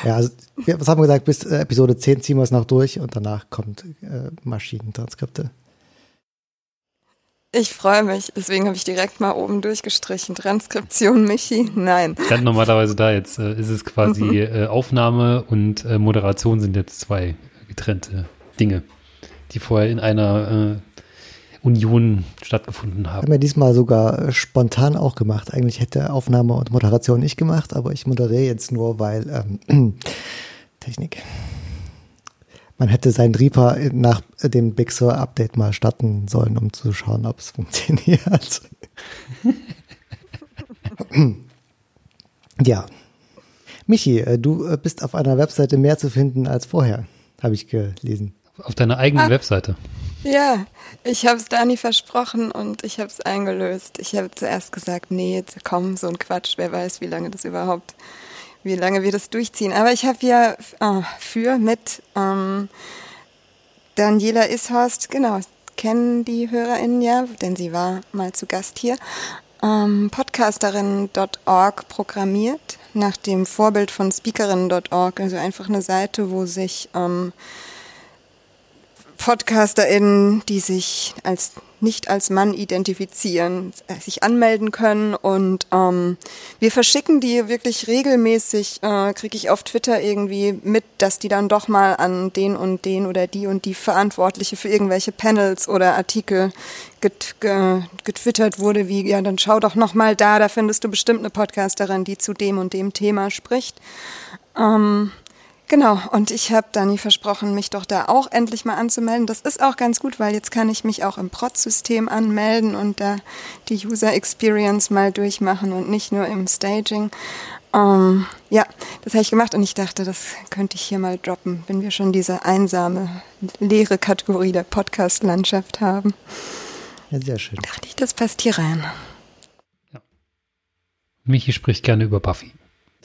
Ja, also, was haben wir gesagt? Bis äh, Episode 10 ziehen wir es noch durch und danach kommt äh, Maschinentranskripte. Ich freue mich, deswegen habe ich direkt mal oben durchgestrichen. Transkription Michi, nein. Stand normalerweise da, jetzt äh, ist es quasi mhm. äh, Aufnahme und äh, Moderation sind jetzt zwei getrennte Dinge, die vorher in einer Union stattgefunden haben. Haben wir diesmal sogar äh, spontan auch gemacht. Eigentlich hätte Aufnahme und Moderation nicht gemacht, aber ich moderiere jetzt nur, weil ähm, Technik man hätte sein Reaper nach dem Big Sur Update mal starten sollen, um zu schauen, ob es funktioniert. ja. Michi, äh, du äh, bist auf einer Webseite mehr zu finden als vorher, habe ich gelesen. Auf deiner eigenen ah, Webseite. Ja, ich habe es Dani versprochen und ich habe es eingelöst. Ich habe zuerst gesagt, nee, komm, so ein Quatsch, wer weiß, wie lange das überhaupt wie lange wir das durchziehen. Aber ich habe ja oh, für mit ähm, Daniela Ishorst, genau, kennen die HörerInnen ja, denn sie war mal zu Gast hier, ähm, podcasterin.org programmiert, nach dem Vorbild von speakerinnen.org, also einfach eine Seite, wo sich ähm, PodcasterInnen, die sich als nicht als Mann identifizieren, äh, sich anmelden können und ähm, wir verschicken die wirklich regelmäßig, äh, kriege ich auf Twitter irgendwie mit, dass die dann doch mal an den und den oder die und die Verantwortliche für irgendwelche Panels oder Artikel get, ge, getwittert wurde, wie ja dann schau doch noch mal da, da findest du bestimmt eine Podcasterin, die zu dem und dem Thema spricht. Ähm, Genau, und ich habe Dani versprochen, mich doch da auch endlich mal anzumelden. Das ist auch ganz gut, weil jetzt kann ich mich auch im Prot-System anmelden und da die User Experience mal durchmachen und nicht nur im Staging. Ähm, ja, das habe ich gemacht und ich dachte, das könnte ich hier mal droppen, wenn wir schon diese einsame, leere Kategorie der Podcast-Landschaft haben. Ja, sehr schön. Dachte ich, das passt hier rein. Ja. Michi spricht gerne über Buffy.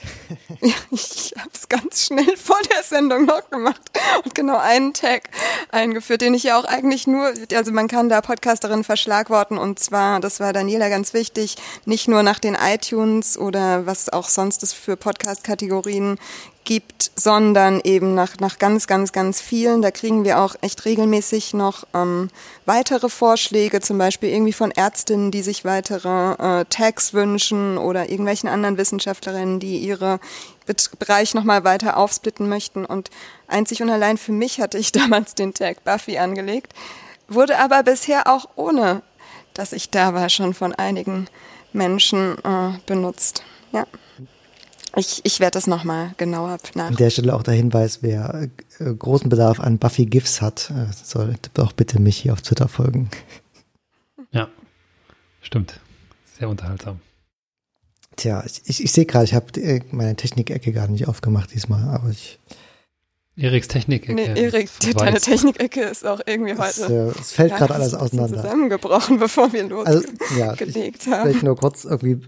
Ich habe es ganz schnell vor der Sendung noch gemacht und genau einen Tag eingeführt, den ich ja auch eigentlich nur, also man kann da Podcasterin verschlagworten und zwar, das war Daniela ganz wichtig, nicht nur nach den iTunes oder was auch sonst es für Podcast-Kategorien gibt, sondern eben nach, nach ganz, ganz, ganz vielen. Da kriegen wir auch echt regelmäßig noch ähm, weitere Vorschläge, zum Beispiel irgendwie von Ärztinnen, die sich weitere äh, Tags wünschen oder irgendwelchen anderen Wissenschaftlerinnen, die ihre Bereich nochmal weiter aufsplitten möchten. Und einzig und allein für mich hatte ich damals den Tag Buffy angelegt, wurde aber bisher auch ohne, dass ich da war, schon von einigen Menschen äh, benutzt. Ja. Ich, ich werde das nochmal genauer nach. An der Stelle auch der Hinweis, wer äh, großen Bedarf an Buffy GIFs hat, äh, soll doch bitte mich hier auf Twitter folgen. Ja, stimmt. Sehr unterhaltsam. Tja, ich, ich sehe gerade, ich habe äh, meine Technikecke gar nicht aufgemacht diesmal, aber ich. Eriks Technikecke. Nee, Erik, deine Technikecke ist auch irgendwie heute. Es, äh, es fällt gerade alles auseinander. zusammengebrochen, bevor wir losgelegt also, ja, ich, haben. Vielleicht nur kurz irgendwie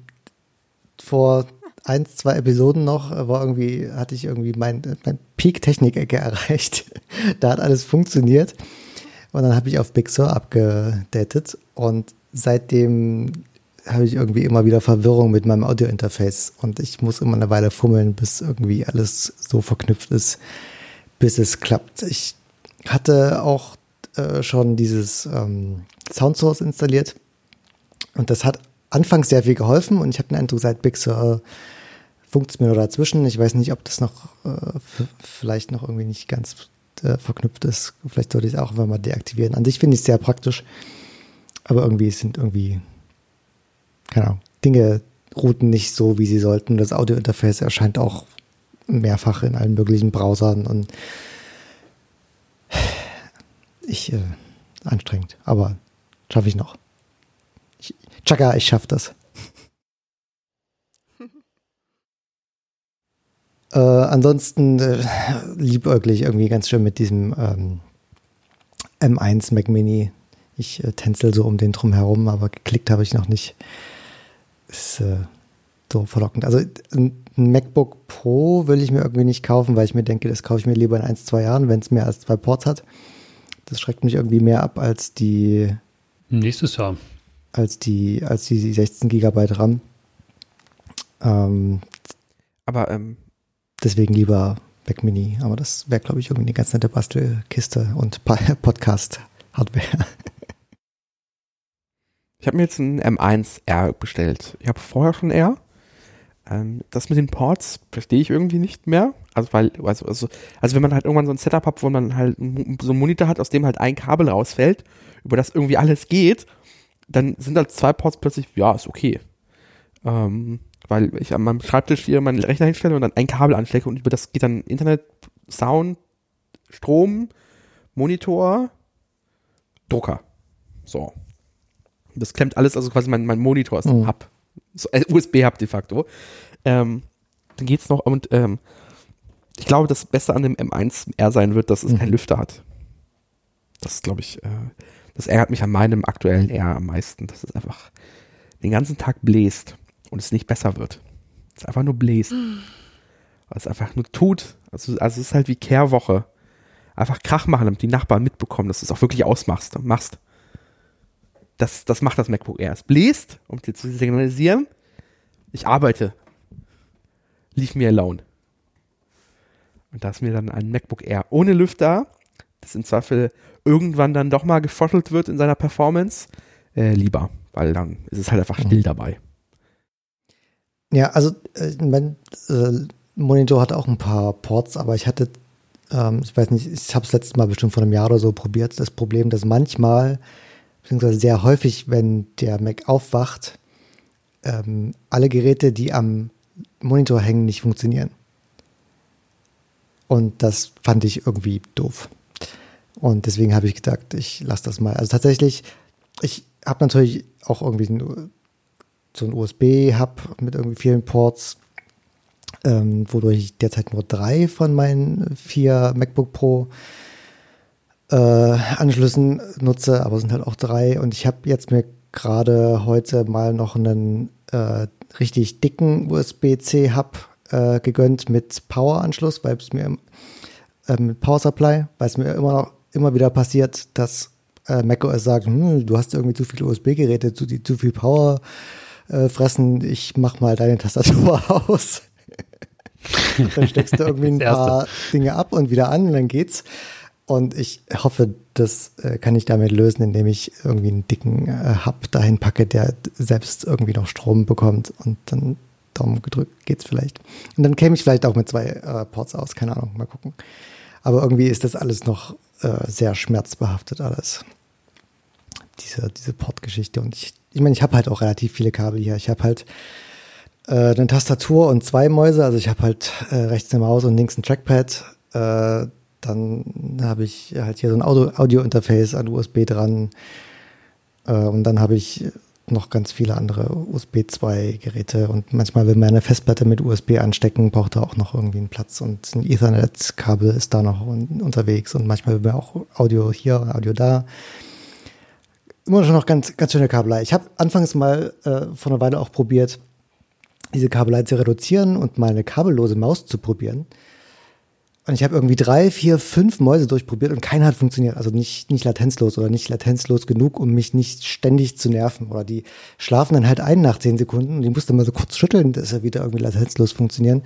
vor eins, zwei Episoden noch, war irgendwie, hatte ich irgendwie mein, mein Peak-Technik-Ecke erreicht. da hat alles funktioniert. Und dann habe ich auf Big Sur abgedatet und seitdem habe ich irgendwie immer wieder Verwirrung mit meinem Audio-Interface und ich muss immer eine Weile fummeln, bis irgendwie alles so verknüpft ist, bis es klappt. Ich hatte auch äh, schon dieses ähm, Sound Source installiert und das hat anfangs sehr viel geholfen und ich habe den Eindruck, seit Big Sur funkt es mir nur dazwischen. Ich weiß nicht, ob das noch äh, vielleicht noch irgendwie nicht ganz äh, verknüpft ist. Vielleicht sollte ich es auch einfach mal deaktivieren. An sich finde ich es sehr praktisch, aber irgendwie sind irgendwie, keine Ahnung, Dinge routen nicht so, wie sie sollten. Das Audiointerface erscheint auch mehrfach in allen möglichen Browsern und ich äh, anstrengend, aber schaffe ich noch. Ich, Chaka, ich schaffe das. Äh, ansonsten äh, liebäuglich irgendwie ganz schön mit diesem ähm, M1 Mac Mini. Ich äh, tänzel so um den drum herum, aber geklickt habe ich noch nicht. Ist äh, so verlockend. Also ein MacBook Pro will ich mir irgendwie nicht kaufen, weil ich mir denke, das kaufe ich mir lieber in ein, zwei Jahren, wenn es mehr als zwei Ports hat. Das schreckt mich irgendwie mehr ab als die. Nächstes Jahr. Als die, als die 16 Gigabyte RAM. Ähm, Aber ähm, deswegen lieber Mac Mini. Aber das wäre, glaube ich, irgendwie eine ganz nette Bastelkiste und Podcast-Hardware. Ich habe mir jetzt ein M1R bestellt. Ich habe vorher schon R. Ähm, das mit den Ports verstehe ich irgendwie nicht mehr. Also weil, also, also, also wenn man halt irgendwann so ein Setup hat, wo man halt so einen Monitor hat, aus dem halt ein Kabel rausfällt, über das irgendwie alles geht, dann sind halt zwei Ports plötzlich, ja, ist okay. Ähm, weil ich an meinem Schreibtisch hier meinen Rechner hinstelle und dann ein Kabel anstecke und über das geht dann Internet, Sound, Strom, Monitor, Drucker. So. Das klemmt alles, also quasi mein, mein Monitor ist ein Mhm. Hub. So, äh, USB-Hub de facto. Ähm, dann geht's noch und ähm, ich glaube, das Beste an dem M1R sein wird, dass es Mhm. keinen Lüfter hat. Das ist, glaube ich, äh, das ärgert mich an meinem aktuellen R am meisten, dass es einfach den ganzen Tag bläst und es nicht besser wird. Es einfach nur bläst. Weil es einfach nur tut. Also, also es ist halt wie Kehrwoche. Einfach Krach machen, damit die Nachbarn mitbekommen, dass du es auch wirklich ausmachst. Machst. Das, das macht das MacBook Air. Es bläst, um dir zu signalisieren, ich arbeite. Leave me alone. Und da ist mir dann ein MacBook Air ohne Lüfter, das im Zweifel irgendwann dann doch mal gefrottelt wird in seiner Performance, äh, lieber. Weil dann ist es halt einfach still dabei. Ja, also äh, mein äh, Monitor hat auch ein paar Ports, aber ich hatte, ähm, ich weiß nicht, ich habe es letztes Mal bestimmt vor einem Jahr oder so probiert, das Problem, dass manchmal, beziehungsweise sehr häufig, wenn der Mac aufwacht, ähm, alle Geräte, die am Monitor hängen, nicht funktionieren. Und das fand ich irgendwie doof. Und deswegen habe ich gedacht, ich lasse das mal. Also tatsächlich, ich habe natürlich auch irgendwie so ein USB-Hub mit irgendwie vielen Ports, ähm, wodurch ich derzeit nur drei von meinen vier MacBook Pro äh, Anschlüssen nutze, aber es sind halt auch drei. Und ich habe jetzt mir gerade heute mal noch einen äh, richtig dicken USB-C-Hub äh, gegönnt mit Power-Anschluss, weil es mir äh, mit Power Supply, weil es mir immer noch immer wieder passiert, dass äh, macOS sagt, hm, du hast irgendwie zu viele USB-Geräte, zu, die zu viel Power äh, fressen, ich mach mal deine Tastatur aus. dann steckst du irgendwie ein paar Dinge ab und wieder an und dann geht's. Und ich hoffe, das äh, kann ich damit lösen, indem ich irgendwie einen dicken äh, Hub dahin packe, der selbst irgendwie noch Strom bekommt und dann Daumen gedrückt geht's vielleicht. Und dann käme ich vielleicht auch mit zwei äh, Ports aus, keine Ahnung, mal gucken. Aber irgendwie ist das alles noch äh, sehr schmerzbehaftet alles. Diese, diese Portgeschichte. Und ich, ich meine, ich habe halt auch relativ viele Kabel hier. Ich habe halt äh, eine Tastatur und zwei Mäuse. Also ich habe halt äh, rechts eine Maus und links ein Trackpad. Äh, dann habe ich halt hier so ein Audio- Audio-Interface an USB dran. Äh, und dann habe ich noch ganz viele andere USB 2-Geräte. Und manchmal will man eine Festplatte mit USB anstecken, braucht da auch noch irgendwie einen Platz. Und ein Ethernet-Kabel ist da noch un unterwegs. Und manchmal will man auch Audio hier, Audio da immer schon noch ganz, ganz schöne Kabelei. Ich habe anfangs mal äh, vor einer Weile auch probiert, diese Kabelei zu reduzieren und mal eine kabellose Maus zu probieren. Und ich habe irgendwie drei, vier, fünf Mäuse durchprobiert und keiner hat funktioniert. Also nicht, nicht latenzlos oder nicht latenzlos genug, um mich nicht ständig zu nerven. Oder die schlafen dann halt ein nach zehn Sekunden und die musste mal so kurz schütteln, dass er wieder irgendwie latenzlos funktionieren.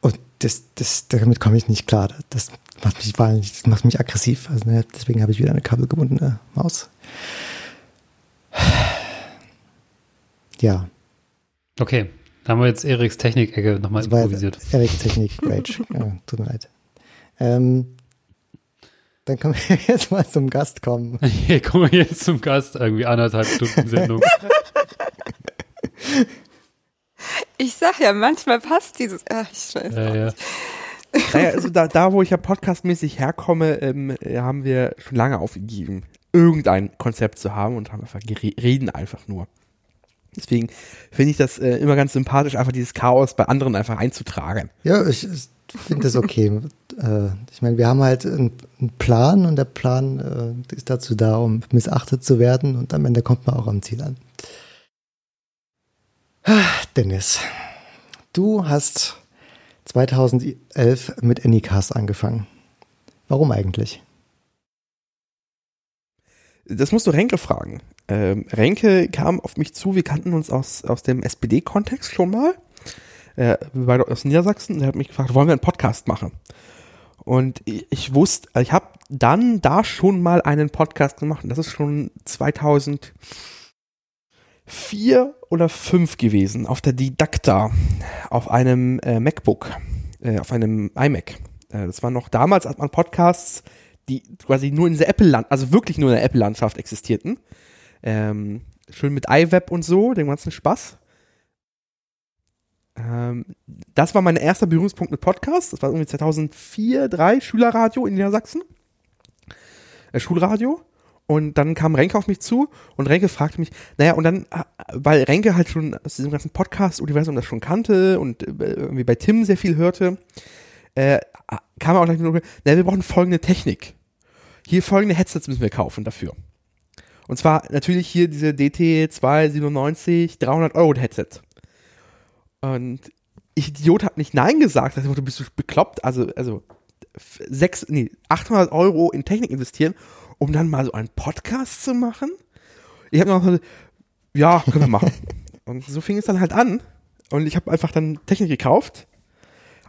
Und das, das, damit komme ich nicht klar. Das macht mich wahnsinnig, das macht mich aggressiv. Also ne, deswegen habe ich wieder eine kabelgebundene Maus. Ja, Okay, da haben wir jetzt Eriks Technik-Ecke nochmal improvisiert. Eric Technik Rage. ja, tut mir leid. Ähm, dann können wir jetzt mal zum Gast kommen. Hier kommen wir jetzt zum Gast, irgendwie anderthalb Stunden Sendung. Ich sag ja, manchmal passt dieses. Ach, ich weiß Ja, auch ja. nicht. Naja, also da, da wo ich ja podcastmäßig herkomme, ähm, äh, haben wir schon lange aufgegeben, irgendein Konzept zu haben und haben einfach reden einfach nur. Deswegen finde ich das äh, immer ganz sympathisch, einfach dieses Chaos bei anderen einfach einzutragen. Ja, ich, ich finde das okay. äh, ich meine, wir haben halt einen, Plan und der Plan äh, ist dazu da, um missachtet zu werden und am Ende kommt man auch am Ziel an. Ah, Dennis, du hast 2011 mit Anycast angefangen. Warum eigentlich? Das musst du Renke fragen. Ähm, Renke kam auf mich zu, wir kannten uns aus, aus dem SPD-Kontext schon mal. Äh, wir beide aus Niedersachsen. Er hat mich gefragt, wollen wir einen Podcast machen? Und ich, wusste, ich habe dann da schon mal einen Podcast gemacht. Und das ist schon 2004 oder 5 gewesen. Auf der Didakta. Auf einem äh, MacBook. Äh, auf einem iMac. Äh, das war noch damals, als man Podcasts die quasi nur in dieser Apple-Land, also wirklich nur in der Apple-Landschaft existierten. Ähm, schön mit iWeb und so, dem ganzen Spaß. Ähm, das war mein erster Berührungspunkt mit Podcasts. Das war irgendwie 2004, 3 Schülerradio in Niedersachsen. Äh, Schulradio. Und dann kam Renke auf mich zu und Renke fragte mich, naja, und dann, äh, weil Renke halt schon aus diesem ganzen Podcast-Universum das schon kannte und äh, irgendwie bei Tim sehr viel hörte, äh, kam er auch gleich mit, naja, wir brauchen folgende Technik. Hier folgende Headsets müssen wir kaufen dafür. Und zwar natürlich hier diese DT297 300 Euro Headset. Und ich Idiot habe nicht Nein gesagt. Also, du bist bekloppt. Also, also sechs, nee, 800 Euro in Technik investieren, um dann mal so einen Podcast zu machen. Ich habe noch so, ja, können wir machen. und so fing es dann halt an. Und ich habe einfach dann Technik gekauft.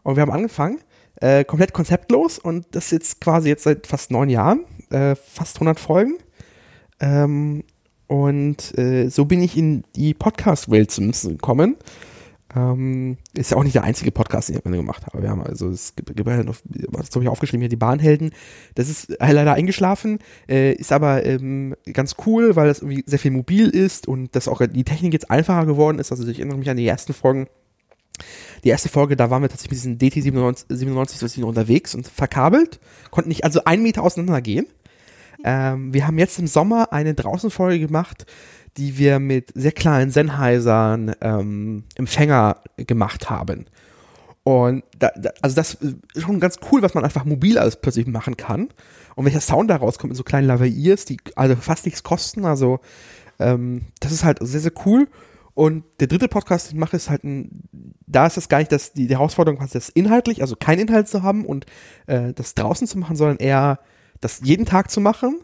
Und wir haben angefangen. Äh, komplett konzeptlos und das jetzt quasi jetzt seit fast neun Jahren, äh, fast 100 Folgen. Ähm, und äh, so bin ich in die Podcast-Welt gekommen. Ähm, ist ja auch nicht der einzige Podcast, den ich gemacht habe. Wir haben also, es gibt, gibt ja noch, was habe ich aufgeschrieben hier, die Bahnhelden. Das ist leider eingeschlafen, äh, ist aber ähm, ganz cool, weil das irgendwie sehr viel mobil ist und dass auch die Technik jetzt einfacher geworden ist. Also ich erinnere mich an die ersten Folgen, die erste Folge, da waren wir tatsächlich mit diesem DT97 unterwegs und verkabelt, konnten nicht also einen Meter auseinander gehen. Ähm, wir haben jetzt im Sommer eine Draußenfolge gemacht, die wir mit sehr kleinen Sennheisern ähm, Empfänger gemacht haben. Und da, da, also das ist schon ganz cool, was man einfach mobil alles plötzlich machen kann. Und welcher Sound daraus kommt mit so kleinen Lavaliers, die also fast nichts kosten. Also ähm, das ist halt sehr, sehr cool. Und der dritte Podcast, den ich mache, ist halt ein, da ist es gar nicht dass die, die Herausforderung, das inhaltlich, also kein Inhalt zu haben und äh, das draußen zu machen, sondern eher das jeden Tag zu machen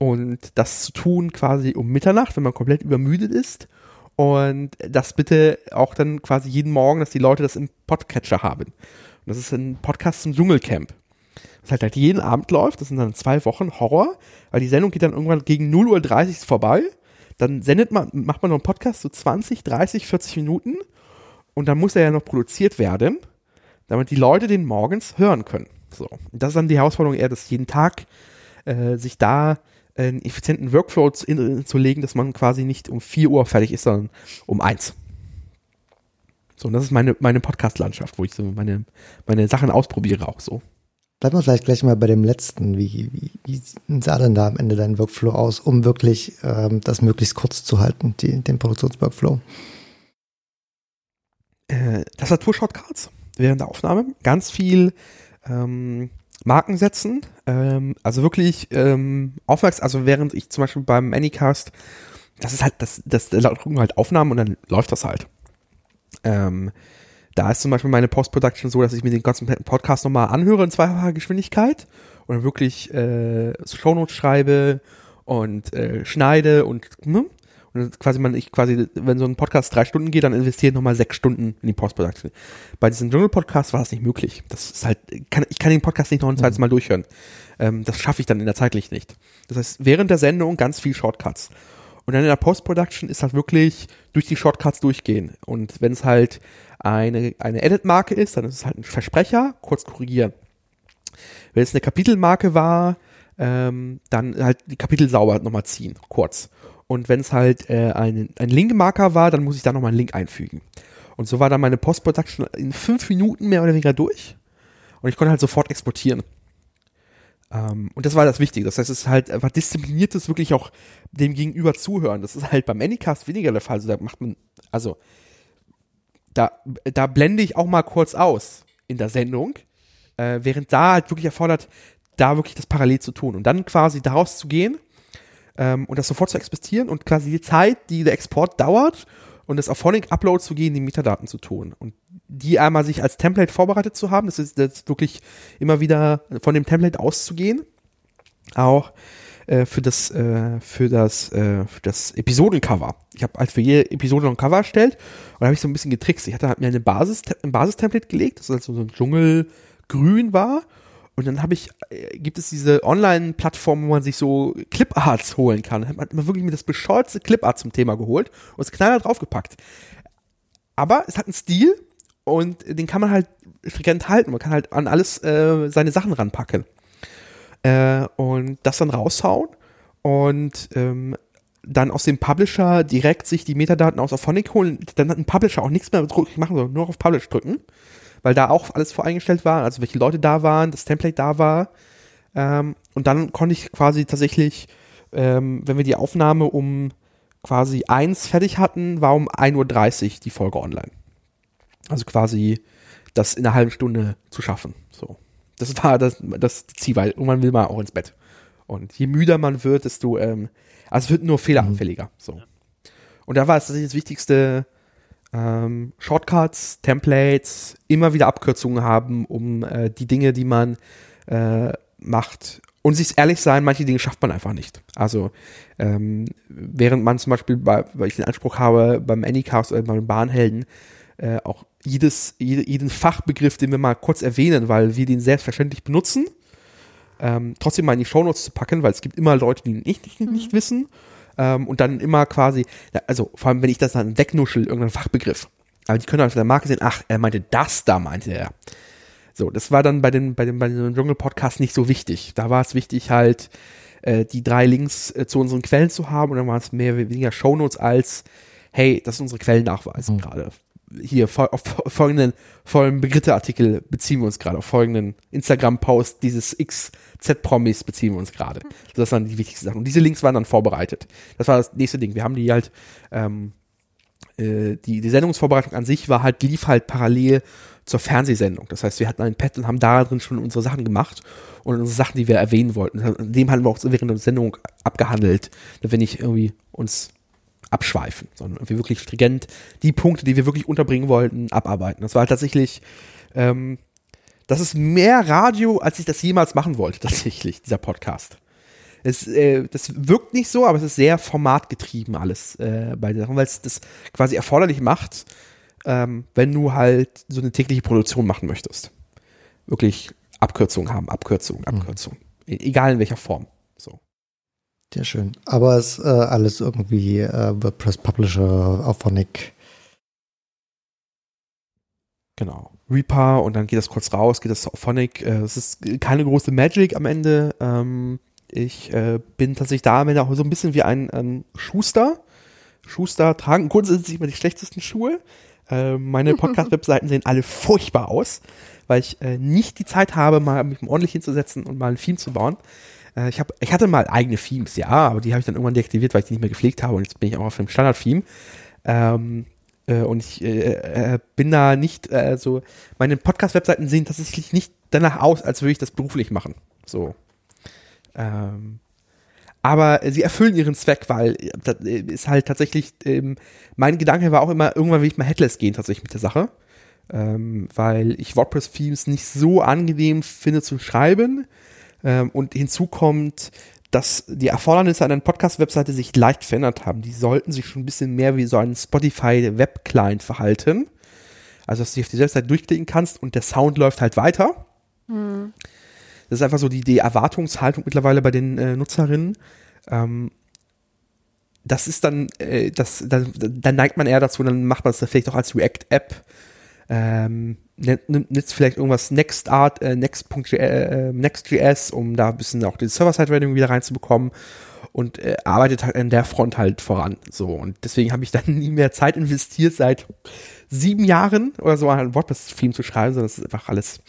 und das zu tun quasi um Mitternacht, wenn man komplett übermüdet ist. Und das bitte auch dann quasi jeden Morgen, dass die Leute das im Podcatcher haben. Und das ist ein Podcast zum Dschungelcamp. Das halt, halt jeden Abend läuft, das sind dann zwei Wochen Horror, weil die Sendung geht dann irgendwann gegen 0.30 Uhr vorbei dann sendet man, macht man noch einen Podcast so 20, 30, 40 Minuten und dann muss er ja noch produziert werden, damit die Leute den morgens hören können. So. das ist dann die Herausforderung eher, dass jeden Tag äh, sich da einen effizienten Workflow zu, in, zu legen, dass man quasi nicht um 4 Uhr fertig ist, sondern um 1. So, und das ist meine, meine Podcast-Landschaft, wo ich so meine, meine Sachen ausprobiere auch so. Bleiben wir vielleicht gleich mal bei dem letzten. Wie, wie, wie sah denn da am Ende dein Workflow aus, um wirklich ähm, das möglichst kurz zu halten, die, den Produktionsworkflow? Äh, Tastatur-Shortcuts während der Aufnahme. Ganz viel ähm, Marken setzen. Ähm, also wirklich ähm, aufmerksam. Also während ich zum Beispiel beim Anycast, das ist halt, das, das, da drücken halt Aufnahmen und dann läuft das halt. Ähm, da ist zum Beispiel meine Post-Production so, dass ich mir den ganzen Podcast nochmal anhöre in zweifacher Geschwindigkeit und dann wirklich äh, Shownotes schreibe und äh, schneide und ne? Und quasi man ich quasi wenn so ein Podcast drei Stunden geht, dann investiere ich nochmal sechs Stunden in die Post-Production. Bei diesem Journal-Podcast war das nicht möglich. Das ist halt kann, ich kann den Podcast nicht noch ein zweites mhm. Mal durchhören. Ähm, das schaffe ich dann in der zeitlich nicht. Das heißt während der Sendung ganz viel Shortcuts. Und dann in der Post-Production ist halt wirklich durch die Shortcuts durchgehen. Und wenn es halt eine, eine Edit-Marke ist, dann ist es halt ein Versprecher, kurz korrigieren. Wenn es eine Kapitelmarke war, ähm, dann halt die Kapitel sauber nochmal ziehen, kurz. Und wenn es halt äh, ein, ein Link-Marker war, dann muss ich da nochmal einen Link einfügen. Und so war dann meine Post-Production in fünf Minuten mehr oder weniger durch. Und ich konnte halt sofort exportieren. Ähm, und das war das Wichtige. Das heißt, es ist halt einfach diszipliniertes, wirklich auch dem Gegenüber zuhören. Das ist halt beim Anycast weniger der Fall. Also da macht man, also da, da blende ich auch mal kurz aus in der Sendung, äh, während da halt wirklich erfordert, da wirklich das parallel zu tun und dann quasi daraus zu gehen ähm, und das sofort zu exportieren und quasi die Zeit, die der Export dauert und das auf Phonic Upload zu gehen, die Metadaten zu tun und die einmal sich als Template vorbereitet zu haben, das ist, ist wirklich immer wieder von dem Template auszugehen, auch äh, für das äh, für das äh, für das Episodencover. Ich habe halt für jede Episode noch ein Cover erstellt und habe ich so ein bisschen getrickst. Ich hatte halt mir eine Basis ein Basistemplate gelegt, das also so ein Dschungelgrün war und dann habe ich, äh, gibt es diese Online-Plattform, wo man sich so Cliparts holen kann. Dann hat man wirklich mir das bescheuerte Clipart zum Thema geholt und es knallhart draufgepackt. Aber es hat einen Stil und den kann man halt stringent halten. Man kann halt an alles äh, seine Sachen ranpacken. Äh, und das dann raushauen und ähm, dann aus dem Publisher direkt sich die Metadaten aus Auphonic holen. Dann hat ein Publisher auch nichts mehr machen, sondern nur auf Publish drücken weil da auch alles voreingestellt war, also welche Leute da waren, das Template da war. Ähm, und dann konnte ich quasi tatsächlich, ähm, wenn wir die Aufnahme um quasi eins fertig hatten, war um 1.30 Uhr die Folge online. Also quasi das in einer halben Stunde zu schaffen. So. Das war das, das Ziel, weil irgendwann will man auch ins Bett. Und je müder man wird, desto, ähm, also es wird nur fehleranfälliger. So. Und da war es das Wichtigste, ähm, Shortcuts, Templates, immer wieder Abkürzungen haben, um äh, die Dinge, die man äh, macht. Und sich ehrlich sein, manche Dinge schafft man einfach nicht. Also ähm, während man zum Beispiel, bei, weil ich den Anspruch habe, beim Anycast oder beim Bahnhelden, äh, auch jedes, jede, jeden Fachbegriff, den wir mal kurz erwähnen, weil wir den selbstverständlich benutzen, ähm, trotzdem mal in die Shownotes zu packen, weil es gibt immer Leute, die nicht, nicht, nicht mhm. wissen ähm, und dann immer quasi, also vor allem, wenn ich das dann wegnuschel, irgendeinen Fachbegriff. Aber die können auf der Marke sehen, ach, er meinte das da, meinte er. So, das war dann bei den, bei dem, bei dem Dschungel-Podcast nicht so wichtig. Da war es wichtig, halt, äh, die drei Links äh, zu unseren Quellen zu haben und dann war es mehr oder weniger Shownotes als, hey, das ist unsere Quellennachweis mhm. gerade hier auf folgenden, folgenden Begritte-Artikel beziehen wir uns gerade, auf folgenden Instagram-Post dieses XZ-Promis beziehen wir uns gerade. Das waren die wichtigsten Sachen. Und diese Links waren dann vorbereitet. Das war das nächste Ding. Wir haben die halt, ähm, äh, die, die Sendungsvorbereitung an sich war halt, lief halt parallel zur Fernsehsendung. Das heißt, wir hatten ein Pad und haben da drin schon unsere Sachen gemacht und unsere Sachen, die wir erwähnen wollten. Dem haben wir auch während der Sendung abgehandelt, wenn ich irgendwie uns abschweifen, sondern wir wirklich stringent die Punkte, die wir wirklich unterbringen wollten, abarbeiten. Das war halt tatsächlich, ähm, das ist mehr Radio, als ich das jemals machen wollte, tatsächlich, dieser Podcast. Es, äh, das wirkt nicht so, aber es ist sehr formatgetrieben alles äh, bei der Sache, weil es das quasi erforderlich macht, ähm, wenn du halt so eine tägliche Produktion machen möchtest. Wirklich Abkürzungen haben, Abkürzungen, Abkürzungen. Mhm. Egal in welcher Form. Sehr schön. Aber es ist äh, alles irgendwie äh, WordPress Publisher, Auphonic. Genau. Reaper und dann geht das kurz raus, geht das zu Auphonic. Äh, es ist keine große Magic am Ende. Ähm, ich äh, bin tatsächlich da am Ende auch so ein bisschen wie ein, ein Schuster. Schuster tragen grundsätzlich immer die schlechtesten Schuhe. Äh, meine Podcast-Webseiten sehen alle furchtbar aus, weil ich äh, nicht die Zeit habe, mal mich ordentlich hinzusetzen und mal ein Theme zu bauen. Äh, ich, hab, ich hatte mal eigene Themes, ja, aber die habe ich dann irgendwann deaktiviert, weil ich die nicht mehr gepflegt habe und jetzt bin ich auch auf dem Standard-Theme. Ähm, äh, und ich äh, äh, bin da nicht äh, so, meine Podcast-Webseiten sehen tatsächlich nicht danach aus, als würde ich das beruflich machen. So. Ähm, aber sie erfüllen ihren Zweck, weil äh, das ist halt tatsächlich, ähm, mein Gedanke war auch immer, irgendwann will ich mal Headless gehen tatsächlich mit der Sache. Ähm, weil ich WordPress-Themes nicht so angenehm finde zu schreiben. Ähm, und hinzu kommt, dass die Erfordernisse einer Podcast-Webseite sich leicht verändert haben. Die sollten sich schon ein bisschen mehr wie so ein Spotify-Web-Client verhalten. Also, dass du dich auf die Webseite durchklicken kannst und der Sound läuft halt weiter. Mhm. Das ist einfach so die, die Erwartungshaltung mittlerweile bei den äh, Nutzerinnen. Ähm, das ist dann, äh, das, dann, dann neigt man eher dazu, dann macht man es vielleicht auch als React-App ähm, nutzt vielleicht irgendwas Nextart, äh, Next.js, äh, Next.js, um da ein bisschen auch den Server-Side-Rendering wieder reinzubekommen und äh, arbeitet halt in der Front halt voran. So und deswegen habe ich dann nie mehr Zeit investiert seit sieben Jahren oder so an WordPress-Theme zu schreiben, sondern es ist einfach alles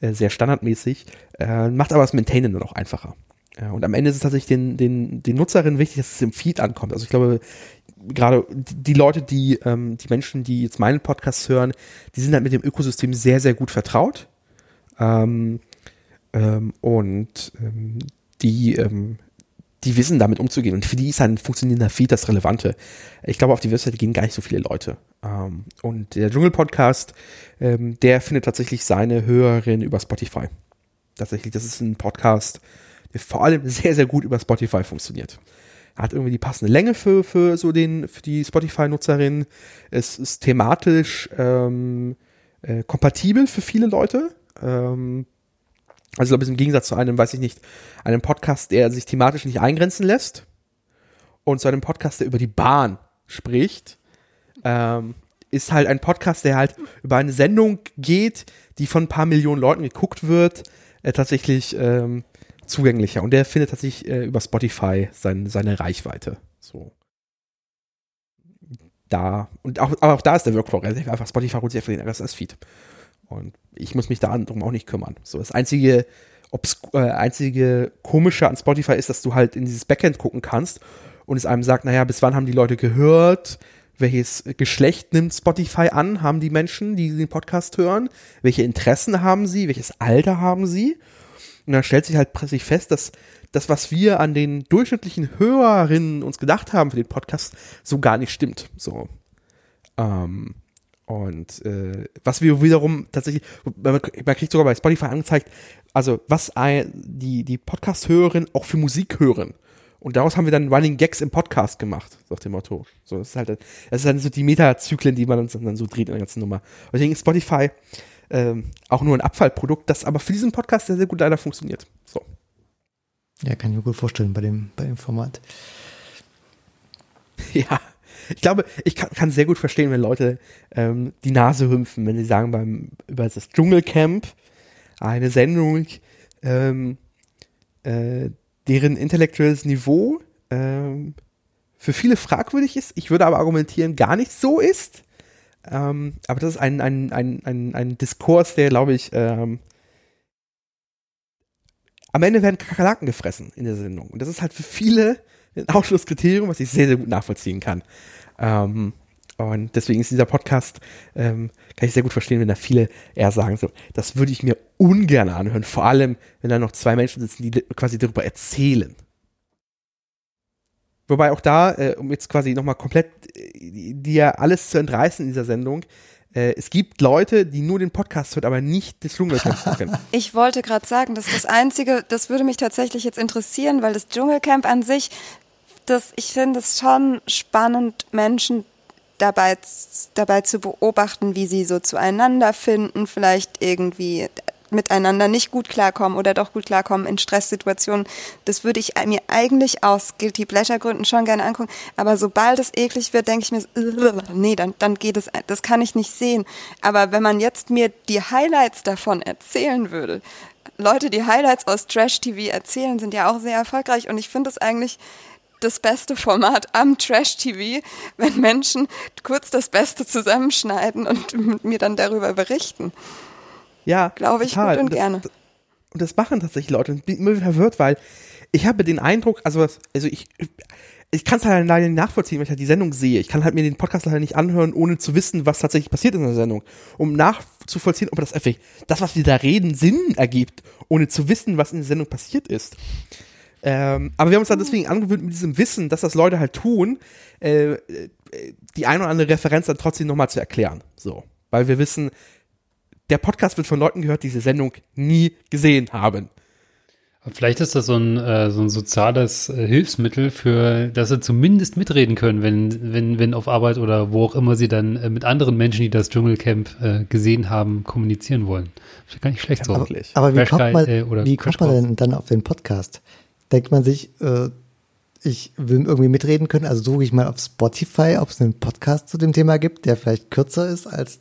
äh, sehr standardmäßig, äh, macht aber das Maintainen dann auch einfacher. Ja, und am Ende ist es tatsächlich den, den, den Nutzerinnen wichtig, dass es im Feed ankommt. Also ich glaube, gerade die Leute, die, ähm, die Menschen, die jetzt meinen Podcast hören, die sind halt mit dem Ökosystem sehr, sehr gut vertraut. Ähm, ähm, und ähm, die, ähm, die wissen damit umzugehen. Und für die ist ein funktionierender Feed das Relevante. Ich glaube, auf die Webseite gehen gar nicht so viele Leute. Ähm, und der Dschungel-Podcast, der findet tatsächlich seine Hörerin über Spotify. Tatsächlich, das ist ein Podcast, der vor allem sehr, sehr gut über Spotify funktioniert hat irgendwie die passende Länge für, für so den, für die Spotify-Nutzerin. Es ist thematisch ähm, äh, kompatibel für viele Leute. Ähm, also ich glaube, im Gegensatz zu einem, weiß ich nicht, einem Podcast, der sich thematisch nicht eingrenzen lässt und zu einem Podcast, der über die Bahn spricht, ähm, ist halt ein Podcast, der halt über eine Sendung geht, die von ein paar Millionen Leuten geguckt wird, äh, tatsächlich ähm, zugänglicher. Und der findet tatsächlich äh, über Spotify sein, seine Reichweite. So. Da, und auch, aber auch da ist der Workflow relativ einfach. Spotify holt sich einfach den RSS-Feed. Und ich muss mich da darum auch nicht kümmern. So, das einzige, äh, einzige komische an Spotify ist, dass du halt in dieses Backend gucken kannst und es einem sagt, naja, bis wann haben die Leute gehört? Welches Geschlecht nimmt Spotify an? Haben die Menschen, die den Podcast hören? Welche Interessen haben sie? Welches Alter haben sie? Und dann stellt sich halt plötzlich fest, dass das, was wir an den durchschnittlichen Hörerinnen uns gedacht haben für den Podcast, so gar nicht stimmt. So. Ähm, und äh, was wir wiederum tatsächlich, man, kriegt sogar bei Spotify angezeigt, also was ein, die, die Podcast-Hörerin auch für Musik hören. Und daraus haben wir dann Running Gags im Podcast gemacht, so auf dem Motto. So, das ist halt, das ist dann so die Metazyklen, die man dann so dreht in der ganzen Nummer. Und deswegen ist Spotify ähm, auch nur ein Abfallprodukt, das aber für diesen Podcast sehr, sehr gut leider funktioniert. So. Ja, kann ich mir gut vorstellen bei dem, bei dem Format. Ja, ich glaube, ich kann, kann sehr gut verstehen, wenn Leute ähm, die Nase hümpfen, wenn sie sagen, beim, über das Dschungelcamp, eine Sendung, ähm, äh, deren intellektuelles Niveau ähm, für viele fragwürdig ist. Ich würde aber argumentieren, gar nicht so ist. Ähm, aber das ist ein, ein, ein, ein, ein Diskurs, der, glaube ich, ähm, am Ende werden Kakerlaken gefressen in der Sendung. Und das ist halt für viele ein Ausschlusskriterium, was ich sehr, sehr gut nachvollziehen kann. Ähm, und deswegen ist dieser Podcast, ähm, kann ich sehr gut verstehen, wenn da viele eher sagen, so, das würde ich mir ungern anhören, vor allem, wenn da noch zwei Menschen sitzen, die quasi darüber erzählen. Wobei auch da, äh, um jetzt quasi nochmal komplett äh, dir alles zu entreißen in dieser Sendung, äh, es gibt Leute, die nur den Podcast hört, aber nicht das Dschungelcamp kennen. Ich wollte gerade sagen, dass das Einzige, das würde mich tatsächlich jetzt interessieren, weil das Dschungelcamp an sich, das, ich finde es schon spannend, Menschen dabei, dabei zu beobachten, wie sie so zueinander finden, vielleicht irgendwie miteinander nicht gut klarkommen oder doch gut klarkommen in Stresssituationen. Das würde ich mir eigentlich aus Guilty Pleasure Gründen schon gerne angucken. Aber sobald es eklig wird, denke ich mir, nee, dann, dann geht es, das kann ich nicht sehen. Aber wenn man jetzt mir die Highlights davon erzählen würde, Leute, die Highlights aus Trash TV erzählen, sind ja auch sehr erfolgreich und ich finde es eigentlich das beste Format am Trash TV, wenn Menschen kurz das Beste zusammenschneiden und mir dann darüber berichten. Ja, glaube ich total. gut und, das, gerne. Und das machen tatsächlich Leute. Und ich bin immer verwirrt, weil ich habe den Eindruck, also, also ich, ich kann es halt leider nicht nachvollziehen, wenn ich halt die Sendung sehe. Ich kann halt mir den Podcast leider nicht anhören, ohne zu wissen, was tatsächlich passiert in der Sendung. Um nachzuvollziehen, ob das effekt, das, was wir da reden, Sinn ergibt, ohne zu wissen, was in der Sendung passiert ist. Ähm, aber wir haben uns dann deswegen angewöhnt, mit diesem Wissen, dass das Leute halt tun, äh, äh die eine oder andere Referenz dann trotzdem nochmal zu erklären. So. Weil wir wissen, der Podcast wird von Leuten gehört, die diese Sendung nie gesehen haben. Vielleicht ist das so ein, äh, so ein soziales äh, Hilfsmittel für, dass sie zumindest mitreden können, wenn, wenn, wenn auf Arbeit oder wo auch immer sie dann äh, mit anderen Menschen, die das Dschungelcamp äh, gesehen haben, kommunizieren wollen. Das ist gar nicht schlecht so. Aber, aber wie, kommt man, wie kommt man denn dann auf den Podcast? Denkt man sich, äh, ich will irgendwie mitreden können, also suche ich mal auf Spotify, ob es einen Podcast zu dem Thema gibt, der vielleicht kürzer ist als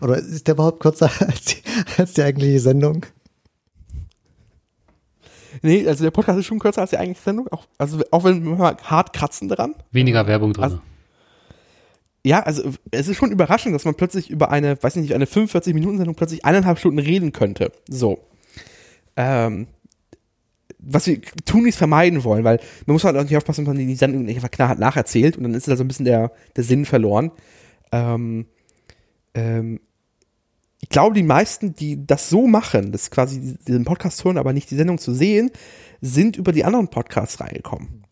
oder ist der überhaupt kürzer als die, als die eigentliche Sendung? Nee, also der Podcast ist schon kürzer als die eigentliche Sendung. Auch, also auch wenn wir mal hart kratzen dran. Weniger Werbung drin. Also, ja, also es ist schon überraschend, dass man plötzlich über eine, weiß nicht, eine 45-Minuten-Sendung plötzlich eineinhalb Stunden reden könnte. So. Ähm, was wir tun nichts vermeiden wollen, weil man muss halt auch nicht aufpassen, dass man die Sendung nicht einfach knallhart nacherzählt und dann ist da so ein bisschen der, der Sinn verloren. Ähm, ähm, ich glaube, die meisten, die das so machen, das quasi diesen Podcast hören, aber nicht die Sendung zu sehen, sind über die anderen Podcasts reingekommen.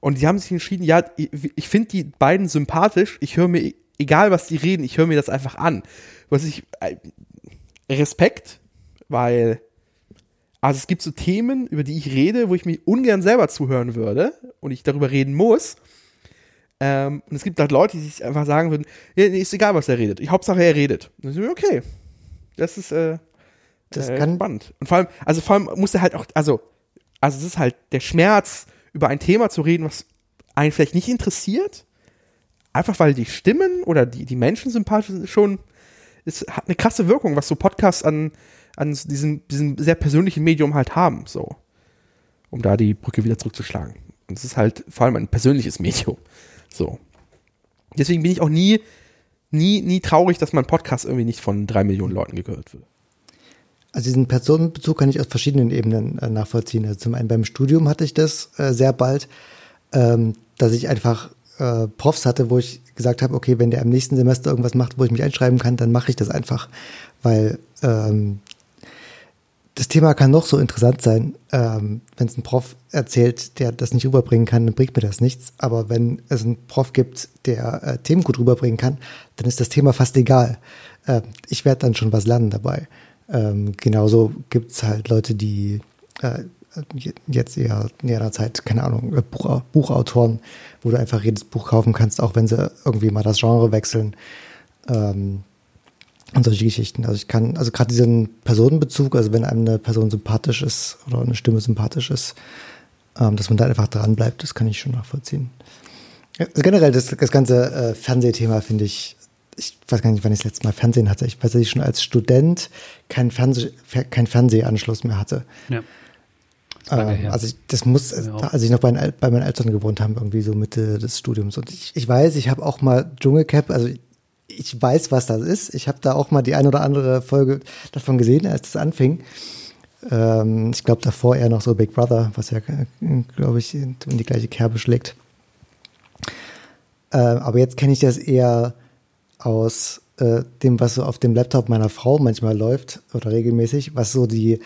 Und die haben sich entschieden, ja, ich, finde die beiden sympathisch, ich höre mir, egal was die reden, ich höre mir das einfach an. Was ich, äh, Respekt, weil, also es gibt so Themen, über die ich rede, wo ich mich ungern selber zuhören würde und ich darüber reden muss. Ähm, und es gibt halt Leute, die sich einfach sagen würden, ja, nee, ist egal, was er redet. Ich, Hauptsache, er redet. Und ich so, okay. Das ist, äh, Das äh, kann- spannend. Und vor allem, also vor allem muss er halt auch, also, also es ist halt der Schmerz, über ein Thema zu reden, was einen vielleicht nicht interessiert, einfach weil die Stimmen oder die, die Menschen sympathisch sind, schon, es hat eine krasse Wirkung, was so Podcasts an, an diesem, diesem sehr persönlichen Medium halt haben, so. Um da die Brücke wieder zurückzuschlagen. Und es ist halt vor allem ein persönliches Medium. So. Deswegen bin ich auch nie, nie, nie traurig, dass mein Podcast irgendwie nicht von drei Millionen Leuten gehört wird. Also diesen Personenbezug kann ich aus verschiedenen Ebenen äh, nachvollziehen. Also zum einen beim Studium hatte ich das äh, sehr bald, ähm, dass ich einfach äh, Profs hatte, wo ich gesagt habe, okay, wenn der im nächsten Semester irgendwas macht, wo ich mich einschreiben kann, dann mache ich das einfach, weil ähm, das Thema kann noch so interessant sein. Ähm, wenn es ein Prof erzählt, der das nicht rüberbringen kann, dann bringt mir das nichts. Aber wenn es einen Prof gibt, der äh, Themen gut rüberbringen kann, dann ist das Thema fast egal. Äh, ich werde dann schon was lernen dabei. Ähm, genauso gibt es halt Leute, die äh, jetzt eher in ihrer Zeit, keine Ahnung, äh, Buch, Buchautoren, wo du einfach jedes Buch kaufen kannst, auch wenn sie irgendwie mal das Genre wechseln. Ähm, und solche Geschichten. Also ich kann, also gerade diesen Personenbezug, also wenn einem eine Person sympathisch ist oder eine Stimme sympathisch ist, ähm, dass man da einfach dran bleibt, das kann ich schon nachvollziehen. Also generell das, das ganze äh, Fernsehthema finde ich, ich weiß gar nicht, wann ich das letzte Mal Fernsehen hatte. Ich weiß, dass ich schon als Student keinen Fernseh, Fer- keinen Fernsehanschluss mehr hatte. Ja. Ähm, also ich, das muss, Ja, als ich noch bei, bei meinen Eltern gewohnt habe, irgendwie so Mitte des Studiums. Und ich, ich weiß, ich habe auch mal Dschungelcamp, also ich weiß, was das ist. Ich habe da auch mal die ein oder andere Folge davon gesehen, als es anfing. Ähm, ich glaube davor eher noch so Big Brother, was ja, glaube ich, in in die gleiche Kerbe schlägt. Äh, aber jetzt kenne ich das eher aus äh, dem, was so auf dem Laptop meiner Frau manchmal läuft oder regelmäßig, was so die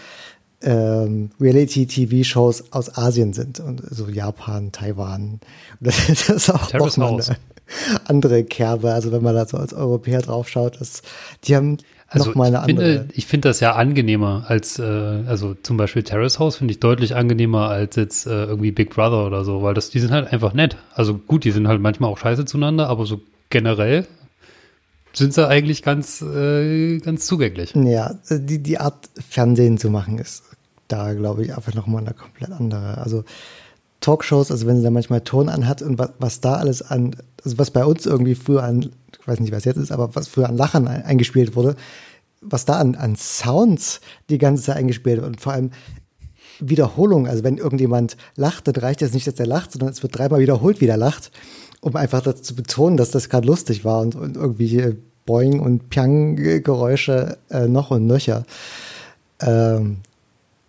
ähm, Reality-TV-Shows aus Asien sind und so Japan, Taiwan. Und das, das ist auch Terrace noch mal eine andere Kerbe. Also wenn man da so als Europäer draufschaut, das, die haben Also noch mal eine ich finde, andere. ich finde das ja angenehmer als, äh, also zum Beispiel Terrace House finde ich deutlich angenehmer als jetzt äh, irgendwie Big Brother oder so, weil das, die sind halt einfach nett. Also gut, die sind halt manchmal auch scheiße zueinander, aber so generell sind sie eigentlich ganz, äh, ganz zugänglich. Ja, die, die Art Fernsehen zu machen ist da, glaube ich, einfach nochmal eine komplett andere. Also Talkshows, also wenn sie da manchmal Ton anhat und was, was da alles an, also was bei uns irgendwie früher an, ich weiß nicht, was jetzt ist, aber was früher an Lachern ein, eingespielt wurde, was da an, an Sounds die ganze Zeit eingespielt wird und vor allem Wiederholung, also wenn irgendjemand lacht, dann reicht es nicht, dass er lacht, sondern es wird dreimal wiederholt, wie er lacht, um einfach das zu betonen, dass das gerade lustig war und, und irgendwie Boing und Piang-Geräusche äh, noch und nöcher. Ähm,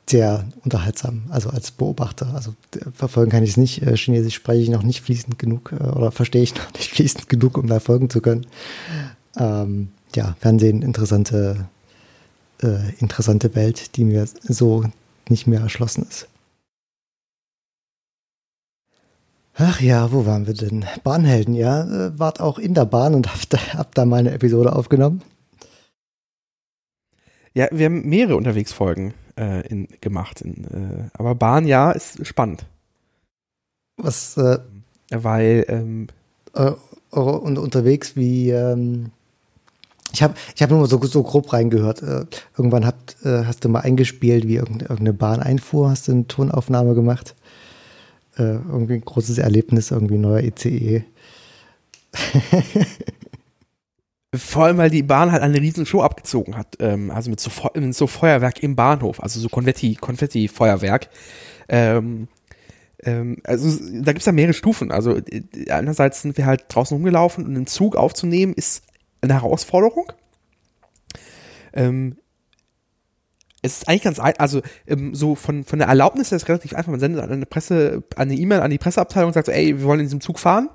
sehr unterhaltsam, also als Beobachter. Also verfolgen kann ich es nicht. Äh, Chinesisch spreche ich noch nicht fließend genug äh, oder verstehe ich noch nicht fließend genug, um da folgen zu können. Ähm, ja, Fernsehen, interessante, äh, interessante Welt, die mir so nicht mehr erschlossen ist. Ach ja, wo waren wir denn? Bahnhelden, ja. Äh, wart auch in der Bahn und habt, habt da mal eine Episode aufgenommen. Ja, wir haben mehrere Unterwegsfolgen äh, in, gemacht. In, äh, aber Bahn, ja, ist spannend. Was äh, Weil, ähm, äh, und unterwegs wie ähm, ich habe ich hab nur so, so grob reingehört. Äh, irgendwann habt, äh, hast du mal eingespielt, wie irgendeine, Bahn einfuhr, hast du eine Tonaufnahme gemacht. Irgendwie ein großes Erlebnis, irgendwie neuer ICE. vor allem, weil die Bahn halt eine riesen Show abgezogen hat. Ähm, also mit so, mit so Feuerwerk im Bahnhof, also so Konfetti, Konfetti-Feuerwerk. Ähm, ähm, also da gibt's ja mehrere Stufen. Also äh, einerseits sind wir halt draußen rumgelaufen und einen Zug aufzunehmen ist eine Herausforderung. Ähm, es ist eigentlich ganz ein, also ähm, so von, von der Erlaubnis her ist es relativ einfach. Man sendet eine Presse, eine E-Mail an die Presseabteilung und sagt so, ey, wir wollen in diesem Zug fahren.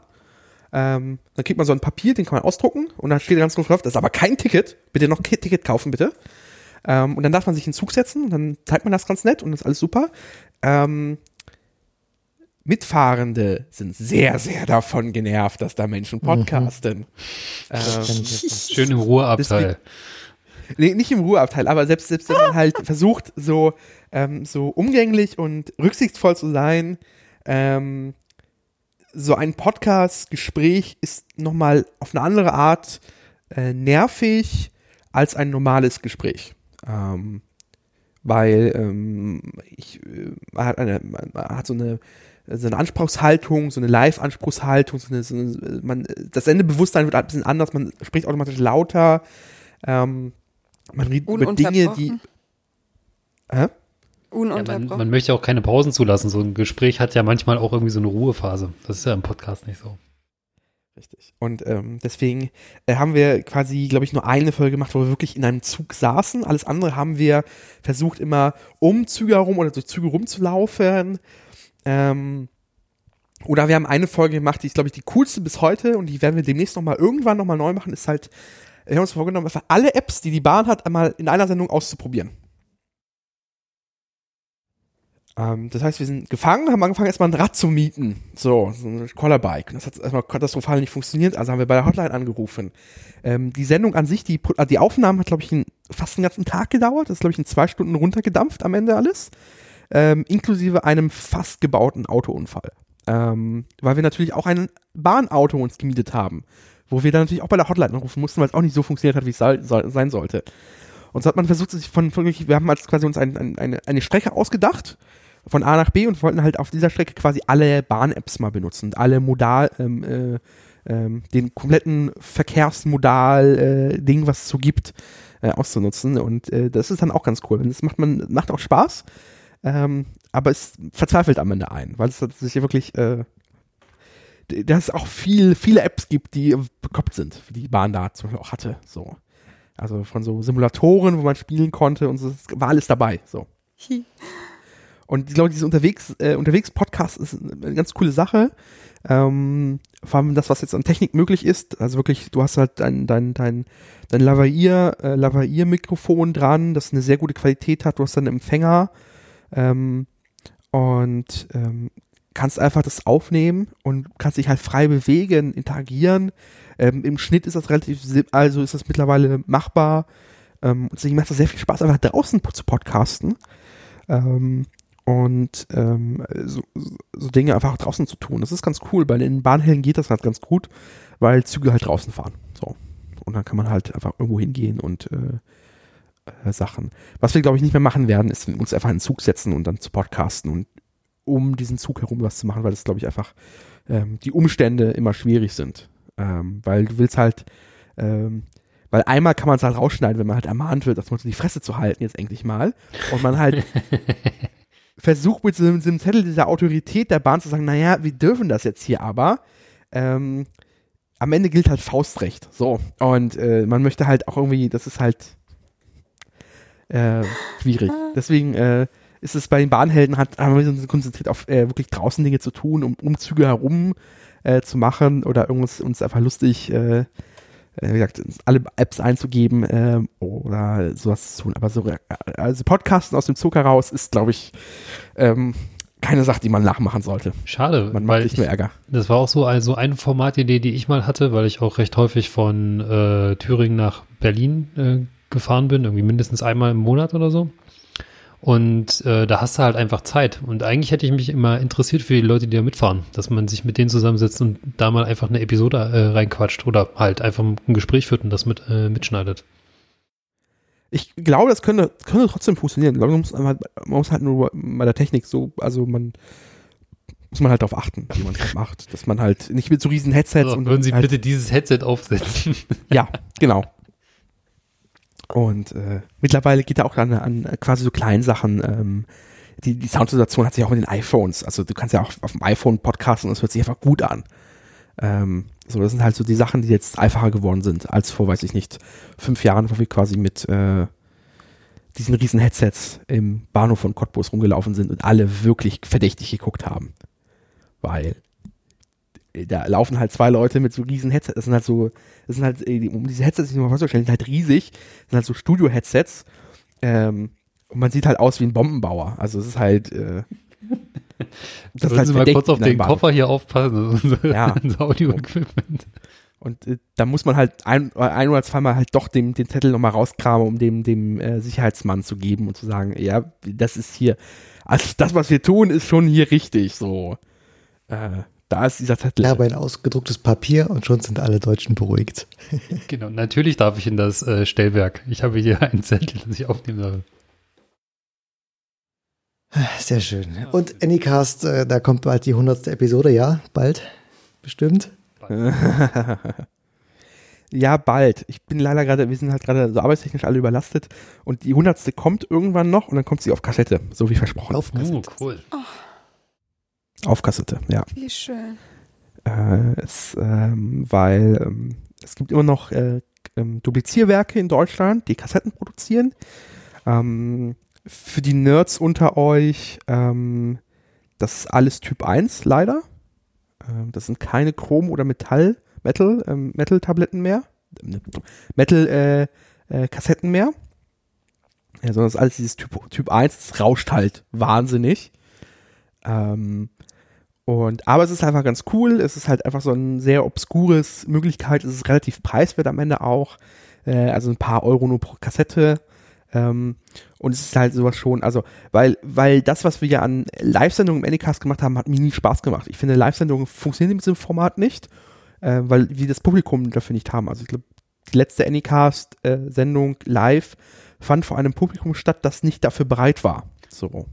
Ähm, dann kriegt man so ein Papier, den kann man ausdrucken und dann steht ganz groß drauf, das ist aber kein Ticket, bitte noch ein Ticket kaufen, bitte. Ähm, und dann darf man sich in den Zug setzen und dann zeigt man das ganz nett und das ist alles super. Ähm, Mitfahrende sind sehr, sehr davon genervt, dass da Menschen Mhm. podcasten. Ähm, Schön im Ruheabteil. Nee, nicht im Ruheabteil, aber selbst, selbst wenn man halt versucht, so, ähm, so umgänglich und rücksichtsvoll zu sein, ähm, so ein Podcast-Gespräch ist nochmal auf eine andere Art äh, nervig als ein normales Gespräch. Ähm, weil ähm, ich, äh, man, hat eine, hat so eine so eine Anspruchshaltung, so eine Live-Anspruchshaltung, so eine, so eine, man, das Sendebewusstsein wird ein bisschen anders, man spricht automatisch lauter, ähm, man redet über Dinge, die. Ununterbrochen. Ja, man, man möchte auch keine Pausen zulassen. So ein Gespräch hat ja manchmal auch irgendwie so eine Ruhephase. Das ist ja im Podcast nicht so. Richtig. Und ähm, deswegen äh, haben wir quasi, glaube ich, nur eine Folge gemacht, wo wir wirklich in einem Zug saßen. Alles andere haben wir versucht, immer um Züge herum oder durch Züge rumzulaufen. Ähm, oder wir haben eine Folge gemacht, die ist, glaube ich, die coolste bis heute und die werden wir demnächst nochmal irgendwann nochmal neu machen, ist halt, wir haben uns vorgenommen, einfach alle Apps, die die Bahn hat, einmal in einer Sendung auszuprobieren. Ähm, das heißt, wir sind gefangen, haben angefangen, erstmal ein Rad zu mieten. So, so ein Collerbike. Und das hat erstmal katastrophal nicht funktioniert, also haben wir bei der Hotline angerufen. Ähm, die Sendung an sich, die, äh, die Aufnahme hat, glaube ich, fast einen ganzen Tag gedauert. Das ist, glaube ich, in zwei Stunden runtergedampft am Ende alles. Ähm, inklusive einem fast gebauten Autounfall. Ähm, weil wir natürlich auch ein Bahnauto uns gemietet haben. Wo wir dann natürlich auch bei der Hotline anrufen mussten, weil es auch nicht so funktioniert hat, wie es sein sollte. Und so hat man versucht, sich von, von wirklich, wir haben als quasi uns ein, ein, eine, eine Strecke ausgedacht, von A nach B und wollten halt auf dieser Strecke quasi alle Bahn-Apps mal benutzen, alle Modal, ähm, äh, ähm, den kompletten Verkehrsmodal-Ding, was es so gibt, äh, auszunutzen. Und äh, das ist dann auch ganz cool. Das macht man, macht auch Spaß, ähm, aber es verzweifelt am Ende ein, weil es sich wirklich, äh, dass es auch viel, viele Apps gibt, die bekoppt sind, wie die Bahn da zum Beispiel auch hatte. So. Also von so Simulatoren, wo man spielen konnte und so, war alles dabei. So. Und ich glaube, dieses unterwegs, äh, unterwegs Podcast ist eine ganz coole Sache. Ähm, vor allem das, was jetzt an Technik möglich ist. Also wirklich, du hast halt dein, dein, dein, dein Lavalier, äh, Lavalier-Mikrofon dran, das eine sehr gute Qualität hat. Du hast dann einen Empfänger ähm, und ähm, kannst einfach das aufnehmen und kannst dich halt frei bewegen, interagieren. Ähm, Im Schnitt ist das relativ, also ist das mittlerweile machbar. Ähm, deswegen macht es sehr viel Spaß, einfach draußen zu podcasten. Ähm, und ähm, so, so Dinge einfach draußen zu tun. Das ist ganz cool. Bei den Bahnhällen geht das halt ganz gut, weil Züge halt draußen fahren. So. Und dann kann man halt einfach irgendwo hingehen und äh, äh, Sachen. Was wir, glaube ich, nicht mehr machen werden, ist uns einfach in den Zug setzen und dann zu podcasten und um diesen Zug herum was zu machen, weil das, glaube ich, einfach ähm, die Umstände immer schwierig sind. Ähm, weil du willst halt, ähm, weil einmal kann man es halt rausschneiden, wenn man halt ermahnt wird, dass man die Fresse zu halten, jetzt endlich mal. Und man halt versucht mit so einem, so einem Zettel dieser Autorität der Bahn zu sagen, naja, wir dürfen das jetzt hier aber. Ähm, am Ende gilt halt Faustrecht. So. Und äh, man möchte halt auch irgendwie, das ist halt äh, schwierig. Deswegen äh, ist es bei den Bahnhelden halt, haben wir uns konzentriert auf äh, wirklich draußen Dinge zu tun, um Umzüge herum äh, zu machen oder irgendwas uns einfach lustig, äh, wie gesagt, alle Apps einzugeben äh, oder sowas zu tun. Aber so, äh, also Podcasten aus dem Zug heraus ist, glaube ich, ähm, keine Sache, die man nachmachen sollte. Schade, Man macht nicht ich, nur Ärger. das war auch so also eine Formatidee, die ich mal hatte, weil ich auch recht häufig von äh, Thüringen nach Berlin äh, gefahren bin, irgendwie mindestens einmal im Monat oder so. Und äh, da hast du halt einfach Zeit. Und eigentlich hätte ich mich immer interessiert für die Leute, die da mitfahren, dass man sich mit denen zusammensetzt und da mal einfach eine Episode äh, reinquatscht oder halt einfach ein Gespräch führt und das mit äh, mitschneidet. Ich glaube, das könnte, könnte trotzdem funktionieren. Ich glaube, man muss, halt, man muss halt nur bei der Technik so, also man muss man halt darauf achten, wie man das macht. Dass man halt nicht mit so riesen Headsets Also, und würden Sie halt, bitte dieses Headset aufsetzen? Ja, genau. Und äh, mittlerweile geht er auch an, an quasi so kleinen Sachen. Ähm, die, die Soundsituation hat sich auch mit den iPhones, also du kannst ja auch auf dem iPhone podcasten und es hört sich einfach gut an. Ähm, so, das sind halt so die Sachen, die jetzt einfacher geworden sind, als vor, weiß ich nicht, fünf Jahren, wo wir quasi mit äh, diesen riesen Headsets im Bahnhof von Cottbus rumgelaufen sind und alle wirklich verdächtig geguckt haben. Weil da laufen halt zwei Leute mit so riesen Headsets. Das sind halt so, das sind halt, äh, um diese Headsets sich mal vorzustellen, sind halt riesig. Das sind halt so Studio-Headsets. Ähm, und man sieht halt aus wie ein Bombenbauer. Also es ist halt. Äh, das ist halt Sie mal kurz auf den Koffer hier aufpassen. ja. Das Audio-Equipment. Und äh, da muss man halt ein, ein oder zweimal halt doch dem, den Zettel nochmal rauskramen, um dem, dem äh, Sicherheitsmann zu geben und zu sagen, ja, das ist hier, also das, was wir tun, ist schon hier richtig, so. Äh, da ist dieser Zettel. Ich habe ein ausgedrucktes Papier und schon sind alle Deutschen beruhigt. genau, natürlich darf ich in das äh, Stellwerk. Ich habe hier einen Zettel, den ich aufnehmen darf. Sehr schön. Und Anycast, äh, da kommt bald die 100. Episode, ja? Bald? Bestimmt? ja, bald. Ich bin leider gerade, wir sind halt gerade so arbeitstechnisch alle überlastet und die 100. kommt irgendwann noch und dann kommt sie auf Kassette, so wie versprochen. Auf Kassette. Oh, cool. Oh. Auf Kassette, ja. Wie schön. Äh, es, ähm, weil ähm, es gibt immer noch äh, ähm, Duplizierwerke in Deutschland, die Kassetten produzieren. Ähm, für die Nerds unter euch, ähm, das ist alles Typ 1, leider. Ähm, das sind keine Chrom- oder Metall, Metal, ähm, Metal-Tabletten mehr. Metal-Kassetten äh, äh, mehr. Ja, sondern das ist alles dieses Typ, typ 1, das rauscht halt wahnsinnig. Ähm, und, aber es ist einfach ganz cool. Es ist halt einfach so ein sehr obskures Möglichkeit. Es ist relativ preiswert am Ende auch. Äh, also ein paar Euro nur pro Kassette. Ähm, und es ist halt sowas schon, also, weil, weil das, was wir ja an Live-Sendungen im Anycast gemacht haben, hat mir nie Spaß gemacht. Ich finde, Live-Sendungen funktionieren in diesem Format nicht, äh, weil wir das Publikum dafür nicht haben. Also ich glaube, die letzte Anycast-Sendung äh, live fand vor einem Publikum statt, das nicht dafür bereit war. So.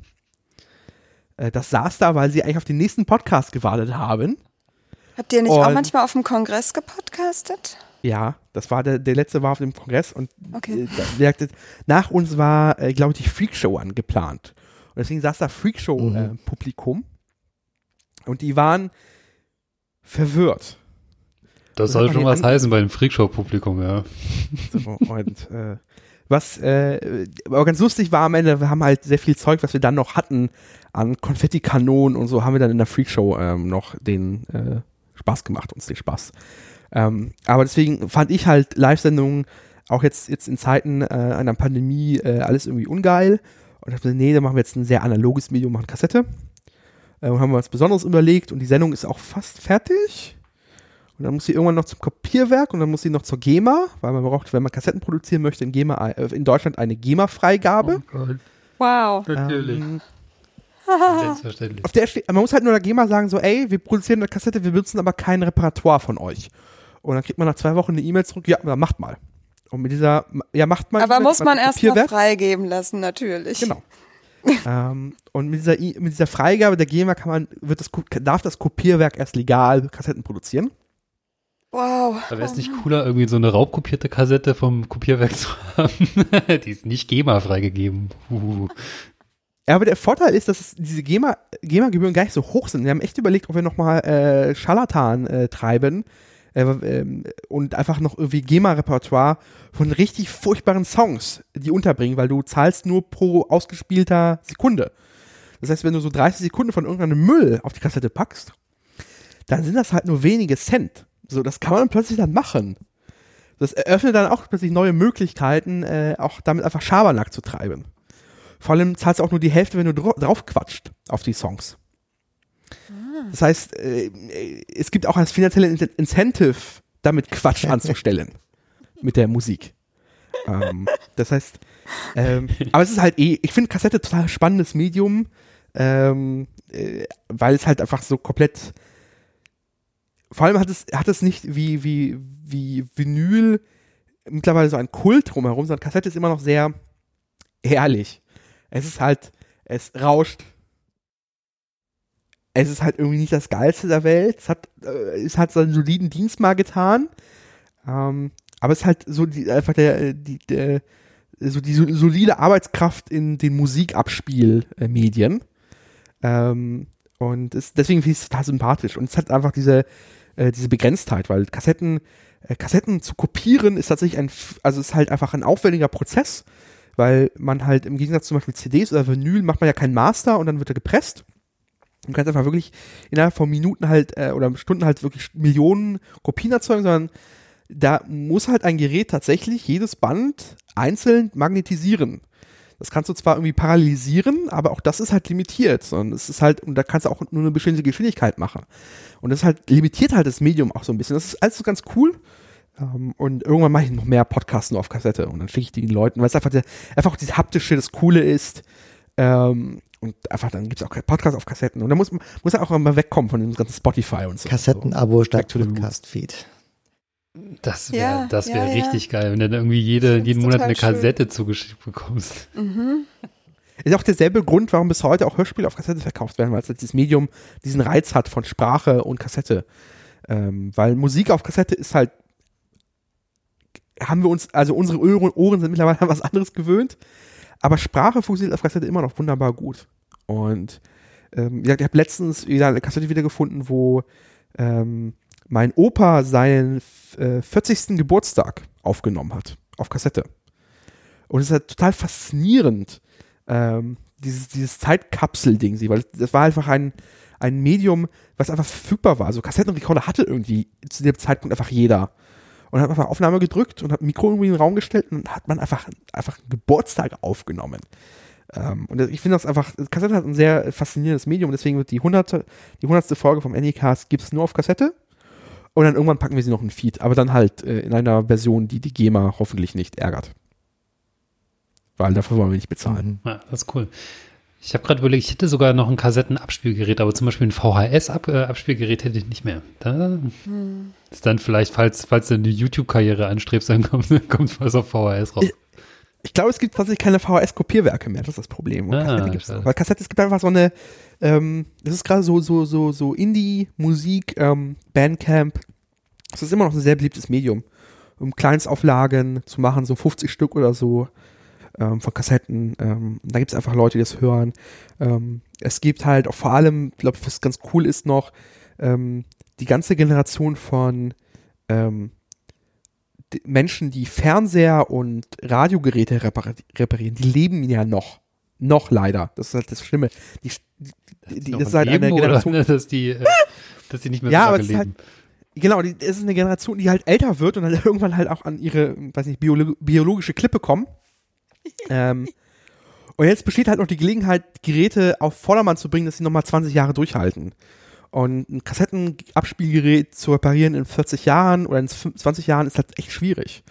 Äh, das saß da, weil sie eigentlich auf den nächsten Podcast gewartet haben. Habt ihr nicht und, auch manchmal auf dem Kongress gepodcastet? Ja, das war der, der letzte war auf dem Kongress und okay. äh, nach uns war, äh, glaube ich, die Freakshow angeplant. Und deswegen saß da Freakshow-Publikum mhm. äh, und die waren verwirrt. Das soll schon was heißen bei dem Freakshow-Publikum, ja. So, und äh, was äh, aber ganz lustig war am Ende, wir haben halt sehr viel Zeug, was wir dann noch hatten an Konfettikanonen und so, haben wir dann in der Freakshow ähm, noch den äh, Spaß gemacht, uns den Spaß. Ähm, aber deswegen fand ich halt Live-Sendungen auch jetzt, jetzt in Zeiten äh, einer Pandemie äh, alles irgendwie ungeil. Und ich dachte, nee, dann machen wir jetzt ein sehr analoges Medium, machen Kassette. Äh, und haben wir was Besonderes überlegt und die Sendung ist auch fast fertig. Und dann muss sie irgendwann noch zum Kopierwerk und dann muss sie noch zur GEMA, weil man braucht, wenn man Kassetten produzieren möchte, in, GEMA, äh, in Deutschland eine GEMA-Freigabe. Oh wow. Natürlich. Ähm, Selbstverständlich. Auf der steht, man muss halt nur der GEMA sagen, so, ey, wir produzieren eine Kassette, wir benutzen aber kein Repertoire von euch. Und dann kriegt man nach zwei Wochen eine E-Mail zurück, ja, dann macht mal. Und mit dieser, ja, macht mal. Aber muss man erst mal freigeben lassen, natürlich. Genau. ähm, und mit dieser, mit dieser Freigabe der GEMA kann man, wird das, darf das Kopierwerk erst legal Kassetten produzieren. Wow. Aber wäre es nicht cooler, irgendwie so eine raubkopierte Kassette vom Kopierwerk zu haben? Die ist nicht GEMA freigegeben. Uh. Ja, aber der Vorteil ist, dass diese GEMA-Gebühren GEMA gar nicht so hoch sind. Wir haben echt überlegt, ob wir nochmal äh, Scharlatan äh, treiben äh, ähm, und einfach noch irgendwie GEMA-Repertoire von richtig furchtbaren Songs, die unterbringen, weil du zahlst nur pro ausgespielter Sekunde. Das heißt, wenn du so 30 Sekunden von irgendeinem Müll auf die Kassette packst, dann sind das halt nur wenige Cent. So, das kann man plötzlich dann machen. Das eröffnet dann auch plötzlich neue Möglichkeiten, äh, auch damit einfach Schabernack zu treiben. Vor allem zahlst du auch nur die Hälfte, wenn du dra drauf quatscht auf die Songs. Ah. Das heißt, äh, es gibt auch als finanzielle Incentive, damit Quatsch anzustellen mit der Musik. Ähm, das heißt, ähm, aber es ist halt eh, ich finde Kassette total spannendes Medium, ähm, äh, weil es halt einfach so komplett vor allem hat es, hat es nicht wie, wie, wie Vinyl mittlerweile so ein Kult drumherum, sondern Kassette ist immer noch sehr herrlich. Es ist halt, es rauscht. Es ist halt irgendwie nicht das Geilste der Welt. Es hat, äh, es hat seinen soliden Dienst mal getan. Ähm, aber es ist halt so die, einfach der, die, der, so die solide Arbeitskraft in den Musikabspielmedien. Ähm, und es, deswegen finde ich es total sympathisch. Und es hat einfach diese, äh, diese Begrenztheit, weil Kassetten, äh, Kassetten zu kopieren ist tatsächlich ein, also ist halt einfach ein aufwendiger Prozess, weil man halt im Gegensatz zum Beispiel CDs oder Vinyl macht man ja keinen Master und dann wird er gepresst. Du kannst einfach wirklich innerhalb von Minuten halt äh, oder Stunden halt wirklich Millionen Kopien erzeugen, sondern da muss halt ein Gerät tatsächlich jedes Band einzeln magnetisieren. Das kannst du zwar irgendwie parallelisieren, aber auch das ist halt limitiert. Und es ist halt, und da kannst du auch nur eine bestimmte Geschwindigkeit machen. Und das halt limitiert halt das Medium auch so ein bisschen. Das ist alles so ganz cool. Um, und irgendwann mache ich noch mehr Podcasts nur auf Kassette und dann schicke ich die den Leuten, weil es einfach, der, einfach dieses haptische, das Coole ist. Ähm, und einfach, dann gibt es auch Podcasts auf Kassetten. Und da muss, muss er auch mal wegkommen von dem ganzen Spotify und so. Kassettenabo statt Podcast-Feed. Das wäre ja, das wär ja, richtig ja. geil, wenn du dann irgendwie jede, jeden Monat eine Kassette schön. zugeschickt bekommst. Mhm. Ist auch derselbe Grund, warum bis heute auch Hörspiele auf Kassette verkauft werden, weil es dieses Medium diesen Reiz hat von Sprache und Kassette. Ähm, weil Musik auf Kassette ist halt, haben wir uns, also unsere Ohren sind mittlerweile an was anderes gewöhnt, aber Sprache funktioniert auf Kassette immer noch wunderbar gut. Und ähm, ich habe letztens wieder eine Kassette wiedergefunden, wo ähm, mein Opa seinen äh, 40. Geburtstag aufgenommen hat, auf Kassette. Und es ist halt total faszinierend, ähm, dieses, dieses Zeitkapsel-Ding, weil das war einfach ein, ein Medium, was einfach verfügbar war. Also Kassettenrekorder hatte irgendwie zu dem Zeitpunkt einfach jeder. Und hat einfach Aufnahme gedrückt und hat ein Mikro irgendwie in den Raum gestellt und hat man einfach, einfach einen Geburtstag aufgenommen. Ähm, und ich finde das einfach, Kassette hat ein sehr faszinierendes Medium, deswegen wird die hunderte, die hundertste Folge vom Anycast gibt es nur auf Kassette. Und dann irgendwann packen wir sie noch in Feed, aber dann halt äh, in einer Version, die die GEMA hoffentlich nicht ärgert. Weil dafür wollen wir nicht bezahlen. Mhm. Ja, das ist cool. Ich habe gerade überlegt, ich hätte sogar noch ein Kassettenabspielgerät, aber zum Beispiel ein VHS-Abspielgerät hätte ich nicht mehr. Da hm. ist dann vielleicht, falls, falls du eine YouTube-Karriere anstrebst, dann kommt, kommt was auf VHS raus. Ich, glaube, es gibt tatsächlich keine VHS-Kopierwerke mehr, das ist das Problem. Ah, Kassette gibt's noch. Weil Kassette, es gibt einfach so eine, ähm, das ist gerade so, so, so, so Indie-Musik, ähm, Bandcamp. Das ist immer noch ein sehr beliebtes Medium, um Kleinstauflagen zu machen, so 50 Stück oder so ähm, von Kassetten. Ähm, da gibt es einfach Leute, die das hören. Ähm, es gibt halt auch vor allem, ich glaube, was ganz cool ist noch, ähm, die ganze Generation von ähm, Menschen, die Fernseher und Radiogeräte reparieren, die leben ja noch. Noch leider. Das ist halt das Schlimme. Die, die, die, das ist halt eine Generation. Oder, dass, die, äh, dass die nicht mehr ja, so lange leben. Halt, genau, es ist eine Generation, die halt älter wird und dann irgendwann halt auch an ihre, weiß nicht, biolo biologische Klippe kommen. ähm, und jetzt besteht halt noch die Gelegenheit, Geräte auf Vordermann zu bringen, dass sie nochmal 20 Jahre durchhalten. Und ein Kassettenabspielgerät zu reparieren in 40 Jahren oder in 20 Jahren ist halt echt schwierig.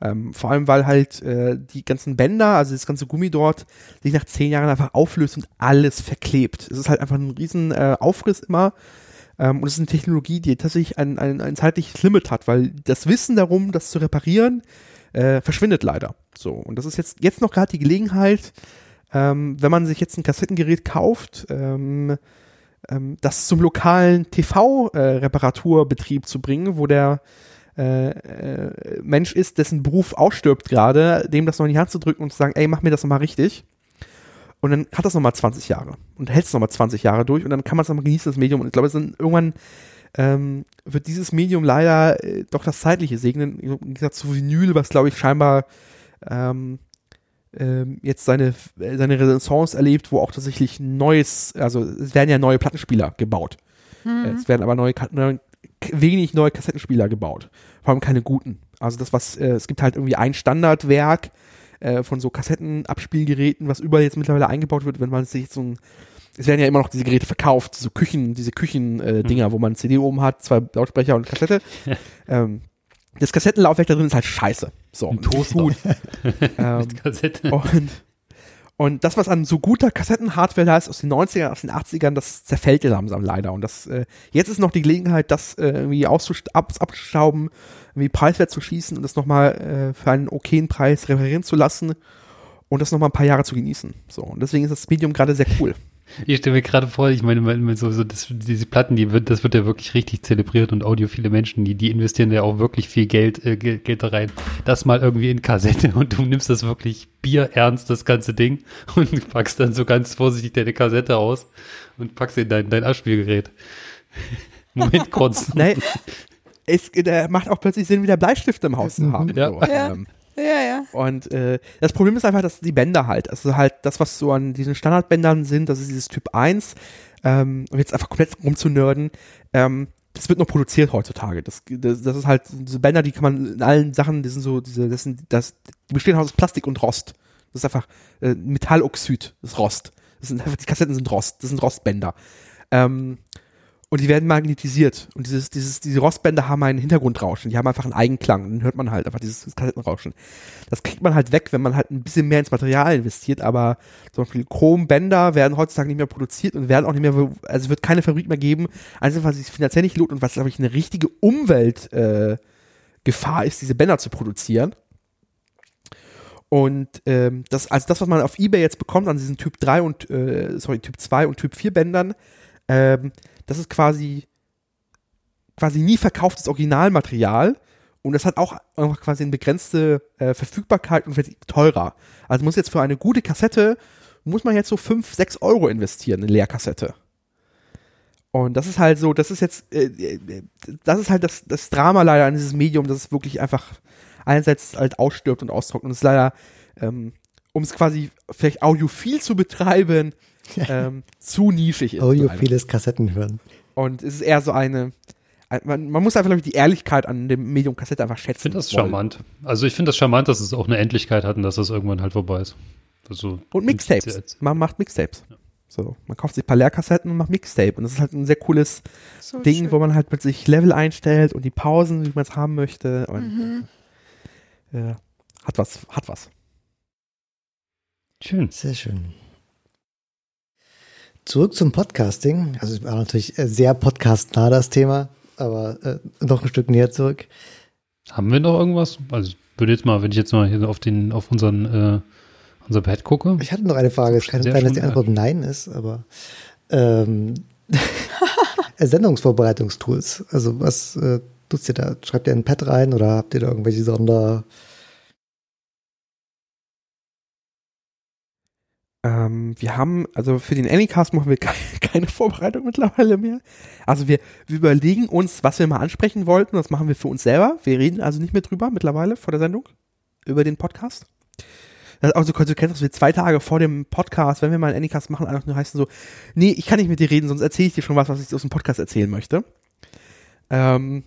Ähm, vor allem, weil halt äh, die ganzen Bänder, also das ganze Gummi dort, sich nach 10 Jahren einfach auflöst und alles verklebt. Es ist halt einfach ein riesen äh, Aufriss immer. Ähm, und es ist eine Technologie, die tatsächlich ein, ein, ein zeitliches Limit hat, weil das Wissen darum, das zu reparieren, äh, verschwindet leider. So. Und das ist jetzt, jetzt noch gerade die Gelegenheit, ähm, wenn man sich jetzt ein Kassettengerät kauft, ähm, ähm, das zum lokalen TV-Reparaturbetrieb äh, zu bringen, wo der äh, äh, Mensch ist, dessen Beruf ausstirbt gerade, dem das noch in die Hand zu drücken und zu sagen, ey, mach mir das nochmal richtig. Und dann hat das nochmal 20 Jahre und hält es nochmal 20 Jahre durch und dann kann man es nochmal genießen, das Medium. Und ich glaube, es sind irgendwann ähm, wird dieses Medium leider äh, doch das Zeitliche segnen. Im Gegensatz zu Vinyl, was glaube ich scheinbar ähm, ähm, jetzt seine, seine Renaissance erlebt, wo auch tatsächlich neues, also es werden ja neue Plattenspieler gebaut. Mhm. Es werden aber neue, neue, wenig neue Kassettenspieler gebaut. Vor allem keine guten. Also das, was, äh, es gibt halt irgendwie ein Standardwerk äh, von so Kassettenabspielgeräten, was überall jetzt mittlerweile eingebaut wird, wenn man sich so ein es werden ja immer noch diese Geräte verkauft, so Küchen, diese Küchen-Dinger, äh, mhm. wo man CD oben hat, zwei Lautsprecher und Kassette. ähm, das Kassettenlaufwerk da drin ist halt scheiße. So, ein Toaster. Gut. ähm, Kassette. Und, und das, was an so guter Kassettenhardware da ist aus den 90ern, aus den 80ern, das zerfällt ja langsam leider. Und das, äh, jetzt ist noch die Gelegenheit, das äh, irgendwie ab, abzuschrauben, irgendwie preiswert zu schießen und das nochmal äh, für einen okayen Preis reparieren zu lassen und das nochmal ein paar Jahre zu genießen. So, und deswegen ist das Medium gerade sehr cool. Ich stelle mir gerade vor, ich meine, so, so das, diese Platten, die wird, das wird ja wirklich richtig zelebriert und audiophile Menschen, die, die investieren ja auch wirklich viel Geld, äh, Geld da rein. das mal irgendwie in Kassette und du nimmst das wirklich bierernst, das ganze Ding, und packst dann so ganz vorsichtig deine Kassette aus und packst in dein, dein Abspielgerät. Moment kurz. Nein, es der macht auch plötzlich Sinn, wieder Bleistifte im Haus zu haben. Ja. So, Ja. ähm, Ja, ja. Und äh, das Problem ist einfach, dass die Bänder halt, also halt das, was so an diesen Standardbändern sind, das ist dieses Typ 1, ähm, um jetzt einfach komplett rumzunörden, ähm, das wird noch produziert heutzutage. Das, das, das ist halt, diese Bänder, die kann man in allen Sachen, die sind so, diese, das sind, das, die bestehen aus Plastik und Rost. Das ist einfach äh, Metalloxid, das ist Rost. Das sind einfach, die Kassetten sind Rost, das sind Rostbänder. Ähm, und die werden magnetisiert. Und dieses, dieses, diese Rostbänder haben einen Hintergrundrauschen. Die haben einfach einen Eigenklang. Dann hört man halt einfach dieses Kassettenrauschen. Das kriegt man halt weg, wenn man halt ein bisschen mehr ins Material investiert. Aber zum Beispiel Chrombänder werden heutzutage nicht mehr produziert und werden auch nicht mehr, also wird keine Fabrik mehr geben. Einfach, es sich finanziell nicht lohnt und was, glaube ich, eine richtige Umweltgefahr äh, ist, diese Bänder zu produzieren. Und ähm, das, also das, was man auf Ebay jetzt bekommt an diesen Typ 3 und, äh, sorry, Typ 2 und Typ 4 Bändern, ähm, das ist quasi quasi nie verkauftes Originalmaterial und das hat auch einfach quasi eine begrenzte äh, Verfügbarkeit und wird teurer. Also muss jetzt für eine gute Kassette, muss man jetzt so 5, 6 Euro investieren, eine Leerkassette. Und das ist halt so, das ist jetzt, äh, äh, das ist halt das, das Drama leider an dieses Medium, dass es wirklich einfach einerseits halt ausstirbt und austrocknet. Und es ist leider, ähm, um es quasi vielleicht audiophil zu betreiben, ähm, zu nischig ist. Audiophiles Kassetten hören. Und es ist eher so eine, man, man muss einfach, glaube ich, die Ehrlichkeit an dem Medium Kassette einfach schätzen. Ich finde das wollen. charmant. Also ich finde das charmant, dass es auch eine Endlichkeit hat und dass das irgendwann halt vorbei ist. Also, Und Mixtapes. Man macht Mixtapes. So, man kauft sich ein paar Leerkassetten und macht Mixtape. Und das ist halt ein sehr cooles So Ding, schön. wo man halt mit sich Level einstellt und die Pausen, wie man es haben möchte. Und Mhm. äh, hat was, hat was. Schön. Sehr schön. Zurück zum Podcasting. Also es war natürlich äh, sehr podcastnah das Thema, aber äh, noch ein Stück näher zurück. Haben wir noch irgendwas? Also ich würde jetzt mal, wenn ich jetzt mal hier auf den, auf unseren, äh, unser Pad gucke. Ich hatte noch eine Frage. Es kann sein, dass die Antwort Nein ist, aber ähm, Sendungsvorbereitungstools. Also was äh, tut ihr da? Schreibt ihr ein Pad rein oder habt ihr da irgendwelche Sonder... Ähm, wir haben, also für den Anycast machen wir ke keine Vorbereitung mittlerweile mehr. Also wir, wir überlegen uns, was wir mal ansprechen wollten. Das machen wir für uns selber. Wir reden also nicht mehr drüber mittlerweile vor der Sendung über den Podcast. Das ist auch so konsequent, dass wir zwei Tage vor dem Podcast, wenn wir mal einen Anycast machen, einfach nur heißen so, nee, ich kann nicht mit dir reden, sonst erzähle ich dir schon was, was ich aus dem Podcast erzählen möchte. Ähm,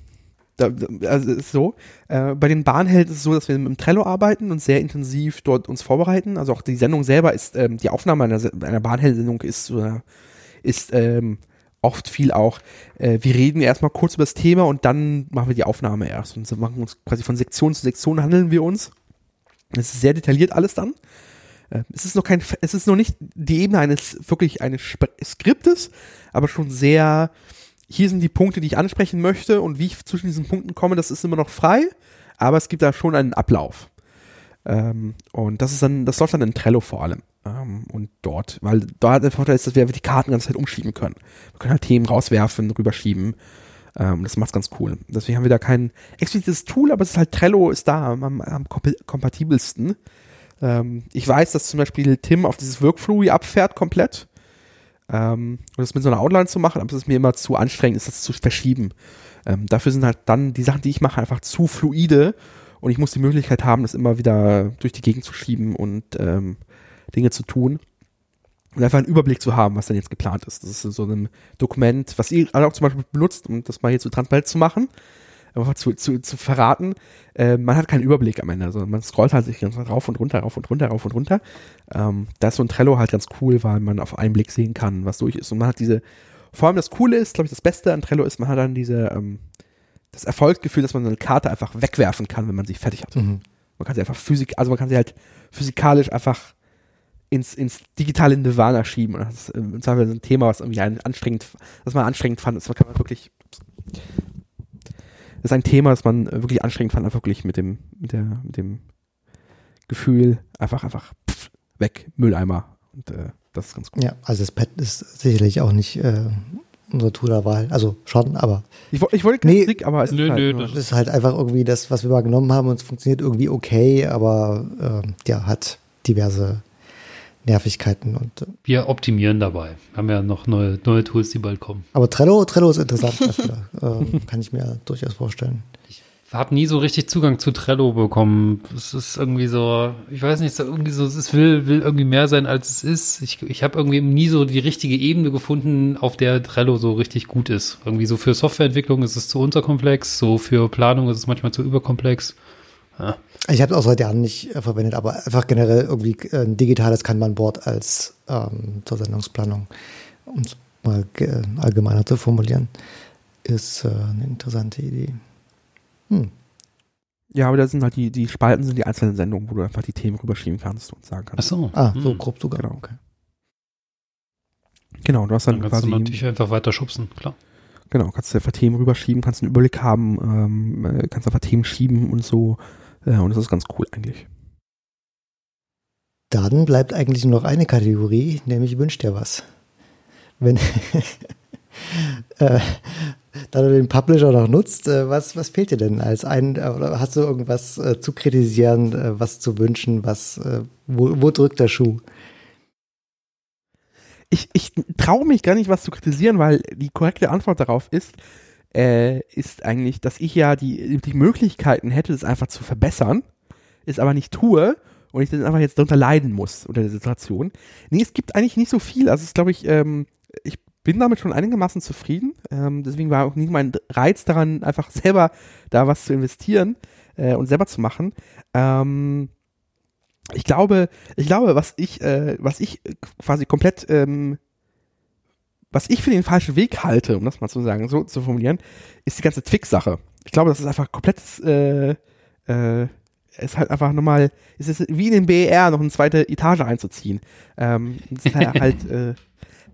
da, also ist so. Äh, bei den Bahnhelden ist es so, dass wir dem Trello arbeiten und sehr intensiv dort uns vorbereiten. Also auch die Sendung selber ist, ähm, die Aufnahme einer, einer Bahnhelden-Sendung ist, äh, ist ähm, oft viel auch, äh, wir reden erstmal kurz über das Thema und dann machen wir die Aufnahme erst. Und so machen uns quasi von Sektion zu Sektion handeln wir uns. Es ist sehr detailliert alles dann. Äh, Es ist noch kein, es ist noch nicht die Ebene eines wirklich eines Skriptes, aber schon sehr, hier sind die Punkte, die ich ansprechen möchte und wie ich zwischen diesen Punkten komme, das ist immer noch frei, aber es gibt da schon einen Ablauf. Ähm, und das ist dann, das läuft dann in Trello vor allem. Ähm, und dort, weil da der Vorteil ist, dass wir die Karten ganz Zeit umschieben können. Wir können halt Themen rauswerfen, rüberschieben. Ähm, das macht's ganz cool. Deswegen haben wir da kein explizites Tool, aber es ist halt Trello ist da am, am, am kompa- kompatibelsten. Ähm, ich weiß, dass zum Beispiel Tim auf dieses Workflow abfährt komplett. Ähm, und das mit so einer Outline zu machen, aber es ist mir immer zu anstrengend, ist das zu verschieben. Ähm, dafür sind halt dann die Sachen, die ich mache, einfach zu fluide und ich muss die Möglichkeit haben, das immer wieder durch die Gegend zu schieben und ähm, Dinge zu tun. Und einfach einen Überblick zu haben, was dann jetzt geplant ist. Das ist so ein Dokument, was ihr alle auch zum Beispiel benutzt, um das mal hier zu transparent zu machen, einfach zu, zu, zu verraten. Äh, man hat keinen Überblick am Ende. Also man scrollt halt sich ganz rauf und runter, rauf und runter, rauf und runter. Ähm, da ist so ein Trello halt ganz cool, weil man auf einen Blick sehen kann, was durch ist. Und man hat diese, vor allem das Coole ist, glaube ich, das Beste an Trello ist, man hat dann diese, ähm, das Erfolgsgefühl, dass man so eine Karte einfach wegwerfen kann, wenn man sie fertig hat. Mhm. Man kann sie einfach physik, also man kann sie halt physikalisch einfach ins, ins digitale Nirvana schieben. Und das ist im Zweifel so ein Thema, was irgendwie anstrengend, was man anstrengend fand. Das kann man wirklich, ist ein Thema, das man äh, wirklich anstrengend fand, einfach wirklich mit dem, mit der, mit dem Gefühl, einfach, einfach pff, weg, Mülleimer. Und äh, das ist ganz cool. Ja, also das Pad ist sicherlich auch nicht äh, unsere Tooler-Wahl. Also schon, aber. Ich, ich wollte keinen nee, Trick, aber es nö, ist, halt nö, Das ist halt einfach irgendwie das, was wir mal genommen haben und es funktioniert irgendwie okay, aber ähm, ja, hat diverse Nervigkeiten und äh, Wir optimieren dabei. Haben ja noch neue, neue Tools, die bald kommen. aber Trello, Trello ist interessant dafür. ähm, kann ich mir durchaus vorstellen. habe nie so richtig Zugang zu Trello bekommen. Es ist irgendwie so, ich weiß nicht, so irgendwie so, es will, will irgendwie mehr sein, als es ist. Ich, ich habe irgendwie nie so die richtige Ebene gefunden, auf der Trello so richtig gut ist. Irgendwie so für Softwareentwicklung ist es zu unterkomplex, so für Planung ist es manchmal zu überkomplex. Ja. Ich habe es auch seit Jahren nicht äh, verwendet, aber einfach generell irgendwie äh, ein digitales Kanban-Board als ähm, zur Sendungsplanung, um es mal ge- allgemeiner zu formulieren, ist äh, eine interessante Idee. Hm. Ja, aber da sind halt die, die Spalten sind die einzelnen Sendungen, wo du einfach die Themen rüberschieben kannst und sagen Ach kannst. so. Ah, so Hm. grob sogar. Genau. Okay. Genau, du hast dann, Dann kannst quasi, du natürlich einfach weiter schubsen, klar. genau, kannst du einfach Themen rüberschieben, kannst einen Überblick haben, ähm, äh, kannst einfach Themen schieben und so. Äh, und das ist ganz cool eigentlich. Dann bleibt eigentlich nur noch eine Kategorie, nämlich wünscht dir was. Wenn äh, da du den Publisher noch nutzt, äh, was, was fehlt dir denn als ein, äh, oder hast du irgendwas zu kritisieren, was zu wünschen, was, wo, wo drückt der Schuh? Ich, ich traue mich gar nicht, was zu kritisieren, weil die korrekte Antwort darauf ist, äh, ist eigentlich, dass ich ja die, die Möglichkeiten hätte, es einfach zu verbessern, es aber nicht tue und ich dann einfach jetzt darunter leiden muss unter der Situation. Nee, es gibt eigentlich nicht so viel. Also es glaube ich, ähm, ich bin damit schon einigermaßen zufrieden. Ähm, deswegen war auch nicht mein Reiz daran, einfach selber da was zu investieren äh, und selber zu machen. Ähm, ich glaube, ich glaube, was ich, äh, was ich quasi komplett, ähm, was ich für den falschen Weg halte, um das mal zu sagen, so zu formulieren, ist die ganze Twix-Sache. Ich glaube, das ist einfach komplett, äh, äh, ist halt einfach nochmal, es ist wie in den BER noch eine zweite Etage einzuziehen. Ähm, es ist halt, halt äh,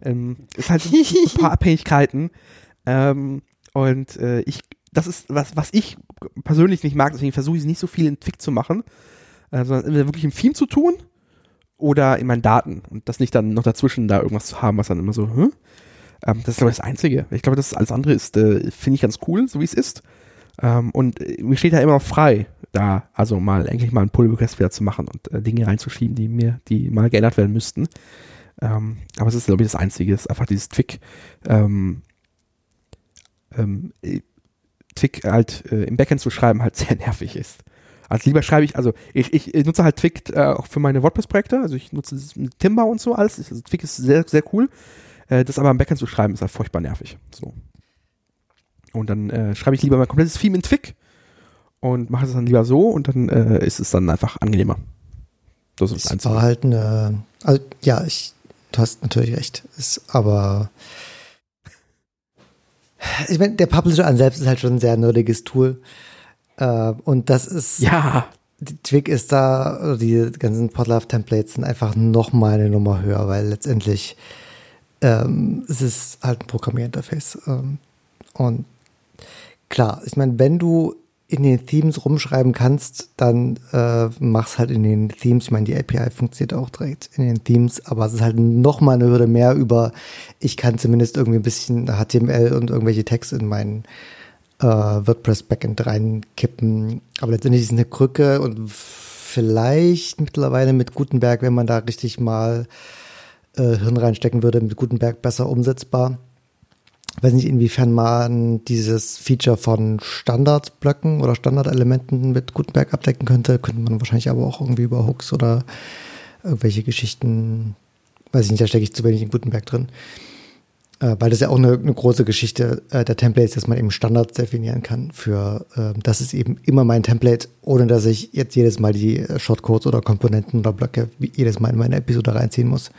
ähm, ist halt ein paar Abhängigkeiten. Ähm, und äh, ich, das ist was, was ich persönlich nicht mag, deswegen versuche ich es nicht so viel in Twig zu machen, äh, sondern wirklich im Theme zu tun oder in meinen Daten und das nicht dann noch dazwischen da irgendwas zu haben, was dann immer so, hm? Ähm, das ist glaube ich das Einzige. Ich glaube, das alles andere ist, äh, finde ich ganz cool, so wie es ist. Ähm, und äh, mir steht da immer noch frei, da also mal eigentlich mal einen Pull Request wieder zu machen und äh, Dinge reinzuschieben, die mir, die mal geändert werden müssten. Ähm, aber es ist, glaube ich, das Einzige, es ist einfach dieses Twig, ähm, ähm, äh, Twig halt äh, im Backend zu schreiben halt sehr nervig ist. Also lieber schreibe ich, also ich, ich, nutze halt Twig äh, auch für meine WordPress-Projekte, also ich nutze Timber und so alles. Also Twig ist sehr, sehr cool. Äh, das aber im Backend zu schreiben ist halt furchtbar nervig. So. Und dann äh, schreibe ich lieber mein komplettes Theme in Twig und mache es dann lieber so und dann äh, ist es dann einfach angenehmer. Das ist Es war halt eine, also, ja, ich, du hast natürlich recht, ist aber, ich meine, der Publisher an selbst ist halt schon ein sehr nerdiges Tool. Äh, und das ist, Ja, die Twig ist da, die ganzen Podlove-Templates sind einfach noch mal eine Nummer höher, weil letztendlich ähm, es ist halt ein Programmierinterface. Ähm, und klar, ich meine, wenn du in den Themes rumschreiben kannst, dann äh, mach's halt in den Themes. Ich meine, die API funktioniert auch direkt in den Themes, aber es ist halt noch mal eine Hürde mehr über, ich kann zumindest irgendwie ein bisschen HTML und irgendwelche Texte in meinen äh, WordPress-Backend reinkippen. Aber letztendlich ist es eine Krücke und vielleicht mittlerweile mit Gutenberg, wenn man da richtig mal äh, Hirn reinstecken würde, mit Gutenberg besser umsetzbar. Ich weiß nicht, inwiefern man dieses Feature von Standardblöcken oder Standardelementen mit Gutenberg abdecken könnte. Könnte man wahrscheinlich aber auch irgendwie über Hooks oder irgendwelche Geschichten, weiß ich nicht, da stecke ich zu wenig in Gutenberg drin. Äh, weil das ja auch eine, eine große Geschichte äh, der Templates, dass man eben Standards definieren kann für, äh, das ist eben immer mein Template, ohne dass ich jetzt jedes Mal die äh, Shortcodes oder Komponenten oder Blöcke wie- jedes Mal in meine Episode reinziehen muss.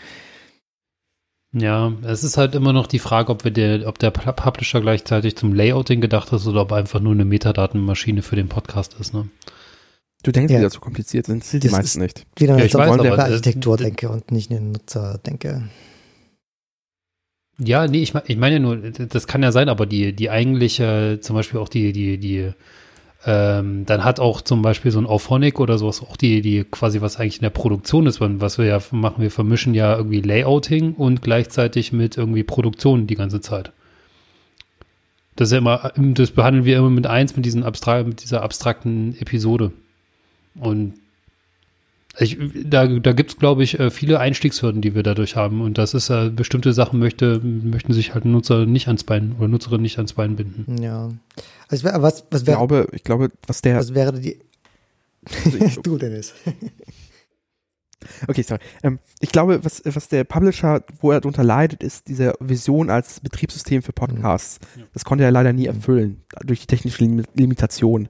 Ja, es ist halt immer noch die Frage, ob wir der, ob der Pu- Publisher gleichzeitig zum Layouting gedacht ist oder ob einfach nur eine Metadatenmaschine für den Podcast ist, ne? du denkst Ja. wieder zu komplizierend, sind die Das meisten nicht. Wieder Ja, eine ich weiß, aber, Architektur d- denke und nicht eine Nutzer denke. Ja, nee, ich, ich meine ja nur, das kann ja sein, aber die, die eigentliche, zum Beispiel auch die, die, die, ähm, dann hat auch zum Beispiel so ein Auphonic oder sowas auch die, die quasi, was eigentlich in der Produktion ist, was wir ja machen, wir vermischen ja irgendwie Layouting und gleichzeitig mit irgendwie Produktion die ganze Zeit. Das ist ja immer, das behandeln wir immer mit eins, mit, diesen abstra mit dieser abstrakten Episode. Und ich, da, da gibt es, glaube ich, äh, viele Einstiegshürden, die wir dadurch haben. Und das ist äh, bestimmte Sachen möchte, möchten sich halt Nutzer nicht ans Bein oder Nutzerin nicht ans Bein binden. Ja. Also was, was wäre. Ich glaube, ich glaube, was der. Was wäre die. Also du, Dennis. Okay, sorry. Ähm, ich glaube, was, was der Publisher, wo er darunter leidet, ist diese Vision als Betriebssystem für Podcasts. Ja. Das konnte er leider nie erfüllen, durch die technische Lim Limitation.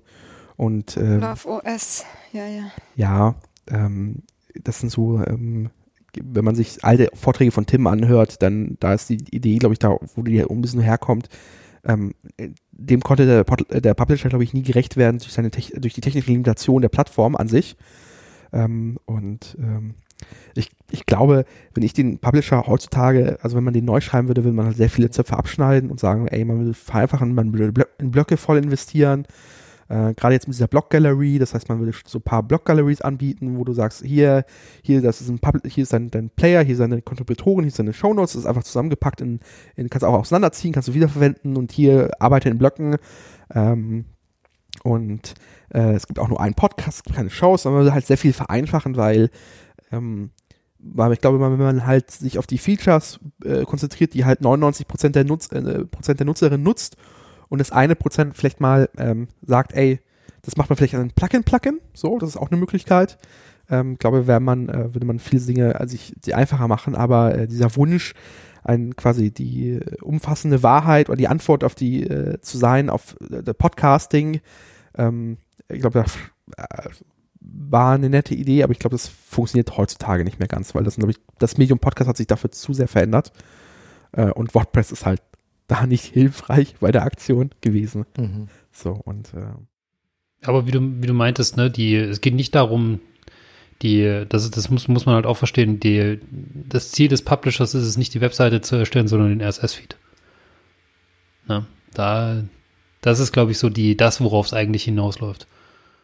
Und äh, Love OS, ja, ja. ja, ähm, das sind so, ähm, wenn man sich alte Vorträge von Tim anhört, dann da ist die Idee, glaube ich, da, wo die ein bisschen herkommt, ähm, dem konnte der, der Publisher, glaube ich, nie gerecht werden durch, seine durch die technische Limitation der Plattform an sich. Ähm, und ähm, ich, ich glaube, wenn ich den Publisher heutzutage, also wenn man den neu schreiben würde, würde man halt sehr viele Zöpfe abschneiden und sagen, ey, man will vereinfachen, man will in Blöcke voll investieren. Äh, Gerade jetzt mit dieser Block-Gallery, das heißt, man würde so ein paar Block-Galleries anbieten, wo du sagst, hier, hier, das ist ein Pub hier ist dein, dein Player, hier sind deine Kontributoren, hier sind deine Shownotes, das ist einfach zusammengepackt in, in kannst auch auseinanderziehen, kannst du wiederverwenden und hier arbeite in Blöcken. Ähm, und äh, es gibt auch nur einen Podcast, es gibt keine Shows, aber man will halt sehr viel vereinfachen, weil ähm, weil ich glaube, wenn man halt sich auf die Features äh, konzentriert, die halt 99% der, Nutz, äh, Prozent der Nutzerinnen nutzt und das eine Prozent vielleicht mal ähm, sagt, ey, das macht man vielleicht an ein Plugin-Plugin, so, das ist auch eine Möglichkeit. Ähm, glaube, wäre man, äh, würde man viele Dinge also sich die einfacher machen, aber äh, dieser Wunsch, ein quasi die äh, umfassende Wahrheit oder die Antwort auf die äh, zu sein, auf äh, Podcasting, ähm, ich glaube, da war eine nette Idee, aber ich glaube, das funktioniert heutzutage nicht mehr ganz, weil das, ich, das Medium Podcast hat sich dafür zu sehr verändert. Äh, und WordPress ist halt da nicht hilfreich bei der Aktion gewesen. Mhm. So, und äh, Aber wie du, wie du meintest, ne, die, es geht nicht darum, die, das, das muss, muss man halt auch verstehen, die, das Ziel des Publishers ist es nicht, die Webseite zu erstellen, sondern den RSS-Feed. Ne, da, das ist, glaube ich, so die, das, worauf es eigentlich hinausläuft.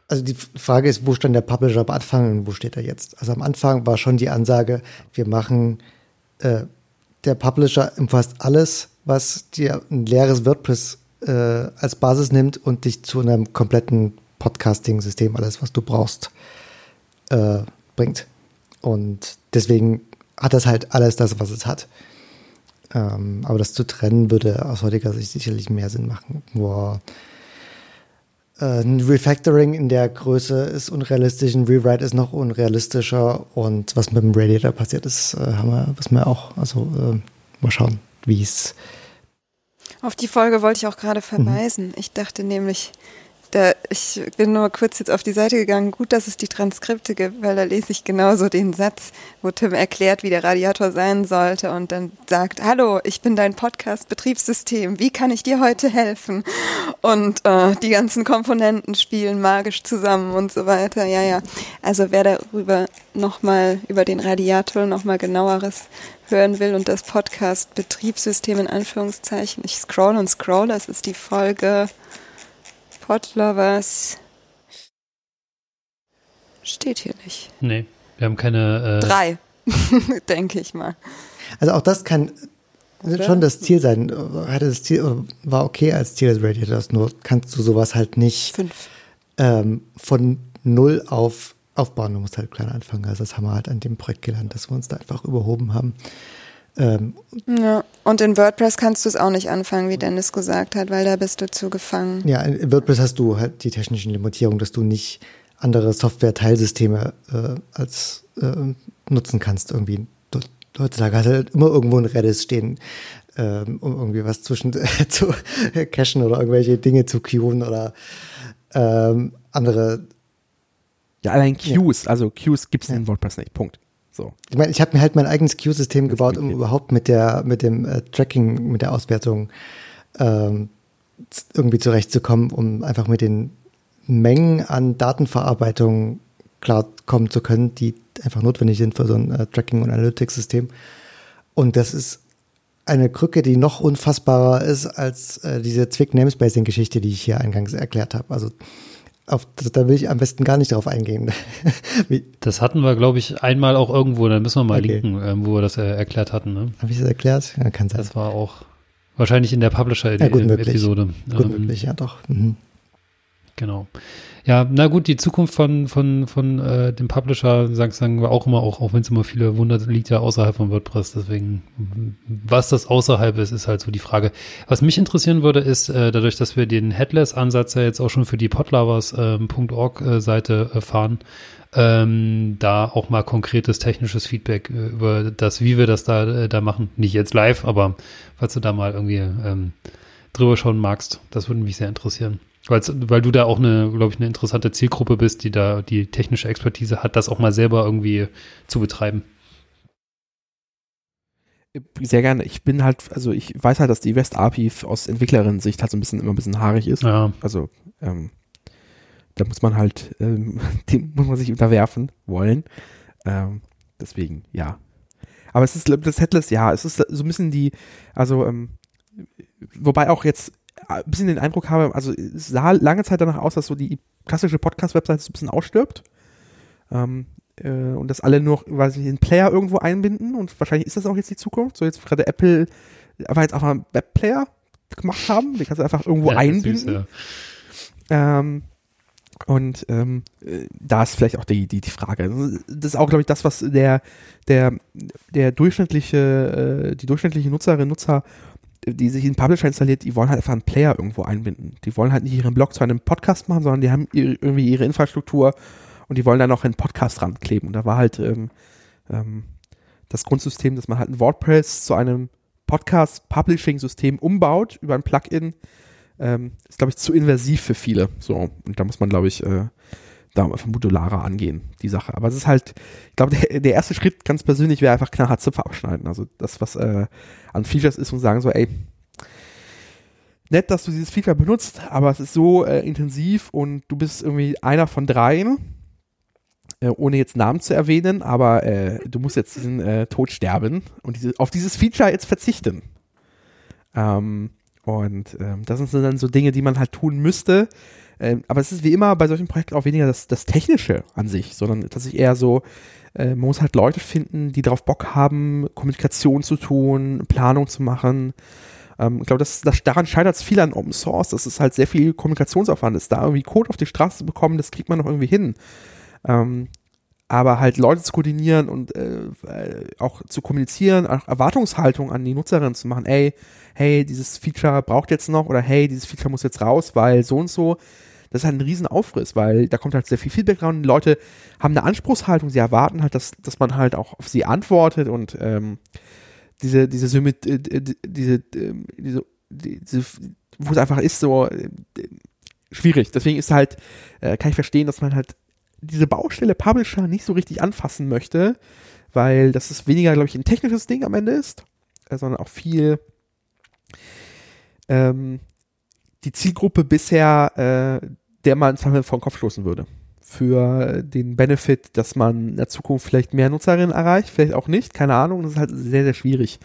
Also die Frage ist, wo stand der Publisher am Anfang und wo steht er jetzt? Also am Anfang war schon die Ansage, wir machen, äh, der Publisher umfasst alles, was dir ein leeres WordPress äh, als Basis nimmt und dich zu einem kompletten Podcasting-System, alles, was du brauchst, äh, bringt. Und deswegen hat das halt alles das, was es hat. Ähm, aber das zu trennen würde aus heutiger Sicht sicherlich mehr Sinn machen. Boah. Äh, ein Refactoring in der Größe ist unrealistisch, ein Rewrite ist noch unrealistischer und was mit dem Radiator passiert ist, äh, haben wir, was wir auch, also äh, mal schauen, wie es. Auf die Folge wollte ich auch gerade verweisen. Mhm. Ich dachte nämlich, da, ich bin nur kurz jetzt auf die Seite gegangen. Gut, dass es die Transkripte gibt, weil da lese ich genauso den Satz, wo Tim erklärt, wie der Radiator sein sollte und dann sagt, hallo, ich bin dein Podcast-Betriebssystem. Wie kann ich dir heute helfen? Und äh, die ganzen Komponenten spielen magisch zusammen und so weiter. Ja, ja. Also wer darüber nochmal, über den Radiator nochmal genaueres hören will und das Podcast-Betriebssystem in Anführungszeichen, ich scroll und scroll, das ist die Folge Podlovers steht hier nicht. Nee, wir haben keine. Äh Drei, denke ich mal. Also auch das kann Oder? schon das Ziel sein. Hatte das Ziel, war okay als Ziel des Radiators, nur kannst du sowas halt nicht ähm, von null auf aufbauen. Du musst halt klein anfangen. Also das haben wir halt an dem Projekt gelernt, dass wir uns da einfach überhoben haben. Ähm, ja, und in WordPress kannst du es auch nicht anfangen, wie Dennis gesagt hat, weil da bist du zu gefangen. Ja, in WordPress hast du halt die technischen Limitierungen, dass du nicht andere Software-Teilsysteme äh, als äh, nutzen kannst irgendwie. Heutzutage hast du halt immer irgendwo ein Redis stehen, ähm, um irgendwie was zwischen äh, zu cachen oder irgendwelche Dinge zu queuen oder ähm, andere. Ja, allein Queues, ja. also Queues gibt es ja. in WordPress nicht. Punkt. So. Ich meine, ich habe mir halt mein eigenes Queue-System gebaut, um überhaupt mit der, mit dem äh, Tracking, mit der Auswertung ähm, irgendwie zurechtzukommen, um einfach mit den Mengen an Datenverarbeitung klarkommen zu können, die einfach notwendig sind für so ein äh, Tracking- und Analytics-System. Und das ist eine Krücke, die noch unfassbarer ist als äh, diese Zwick-Namespacing-Geschichte, die ich hier eingangs erklärt habe. Also auf, da will ich am besten gar nicht drauf eingehen. das hatten wir, glaube ich, einmal auch irgendwo, dann müssen wir mal okay. linken, ähm, wo wir das äh, erklärt hatten. Ne? Habe ich das erklärt? Ja, kann sein. Das war auch, Wahrscheinlich in der Publisher-Episode. Ja, gut ähm, möglich, ja doch. Mhm. Genau. Ja, na gut, die Zukunft von, von, von äh, dem Publisher, sagen, wir auch immer, auch, auch wenn es immer viele wundert, liegt ja außerhalb von WordPress. Deswegen, was das außerhalb ist, ist halt so die Frage. Was mich interessieren würde, ist, äh, dadurch, dass wir den Headless-Ansatz ja jetzt auch schon für die podlovers.org-Seite äh, fahren, ähm, da auch mal konkretes technisches Feedback äh, über das, wie wir das da, äh, da machen. Nicht jetzt live, aber falls du da mal irgendwie ähm, drüber schauen magst, das würde mich sehr interessieren. Weil's, weil du da auch eine, glaube ich, eine interessante Zielgruppe bist, die da die technische Expertise hat, das auch mal selber irgendwie zu betreiben. Sehr gerne. Ich bin halt, also ich weiß halt, dass die West API aus Entwicklerinnen-Sicht halt so ein bisschen immer ein bisschen haarig ist. Ja. Also ähm, da muss man halt, ähm, dem muss man sich unterwerfen wollen. Ähm, deswegen, ja. Aber es ist das Headless, ja, es ist so ein bisschen die, also ähm, wobei auch jetzt ein bisschen den Eindruck habe, also es sah lange Zeit danach aus, dass so die klassische Podcast-Webseite so ein bisschen ausstirbt. Ähm, äh, und dass alle nur, weiß ich, einen Player irgendwo einbinden und wahrscheinlich ist das auch jetzt die Zukunft. So jetzt gerade Apple aber jetzt auch mal einen Webplayer gemacht haben, den kannst du einfach irgendwo ja, einbinden. Süß, ja. ähm, und ähm, da ist vielleicht auch die, die, die Frage. Das ist auch, glaube ich, das, was der, der, der durchschnittliche, äh, die durchschnittliche Nutzerinnen Nutzer die sich in Publisher installiert, die wollen halt einfach einen Player irgendwo einbinden. Die wollen halt nicht ihren Blog zu einem Podcast machen, sondern die haben ihre, irgendwie ihre Infrastruktur und die wollen dann noch einen Podcast rankleben. Und da war halt ähm, ähm, das Grundsystem, dass man halt ein WordPress zu einem Podcast-Publishing-System umbaut über ein Plugin, ähm, ist, glaube ich, zu invasiv für viele. So, und da muss man, glaube ich, äh, da einfach modularer angehen, die Sache. Aber es ist halt, ich glaube, der, der erste Schritt ganz persönlich wäre einfach knallhart Zipfer abschneiden. Also das, was äh, an Features ist und sagen so, ey, nett, dass du dieses Feature benutzt, aber es ist so äh, intensiv und du bist irgendwie einer von dreien, äh, ohne jetzt Namen zu erwähnen, aber äh, du musst jetzt diesen äh, Tod sterben und diese, auf dieses Feature jetzt verzichten. Ähm, und ähm, das sind dann so Dinge, die man halt tun müsste. Ähm, aber es ist wie immer bei solchen Projekten auch weniger das, das Technische an sich, sondern tatsächlich eher so, äh, man muss halt Leute finden, die darauf Bock haben, Kommunikation zu tun, Planung zu machen. Ähm, ich glaube, das, das, daran scheitert es viel an Open Source, dass es halt sehr viel Kommunikationsaufwand ist. Da irgendwie Code auf die Straße zu bekommen, das kriegt man noch irgendwie hin. Ähm, aber halt Leute zu koordinieren und äh, auch zu kommunizieren, auch Erwartungshaltung an die Nutzerinnen zu machen, ey, hey, dieses Feature braucht jetzt noch oder hey, dieses Feature muss jetzt raus, weil so und so. Das ist halt ein riesen Aufriss, weil da kommt halt sehr viel Feedback. Die Leute haben eine Anspruchshaltung, sie erwarten halt, dass, dass man halt auch auf sie antwortet und ähm, diese, diese, Symmet äh, diese, äh, diese, diese, wo es einfach ist, so äh, schwierig. Deswegen ist halt, äh, kann ich verstehen, dass man halt diese Baustelle Publisher nicht so richtig anfassen möchte, weil das ist weniger, glaube ich, ein technisches Ding am Ende ist, äh, sondern auch viel ähm, die Zielgruppe bisher, äh, der man vor den Kopf stoßen würde. Für den Benefit, dass man in der Zukunft vielleicht mehr Nutzerinnen erreicht, vielleicht auch nicht, keine Ahnung, das ist halt sehr, sehr schwierig.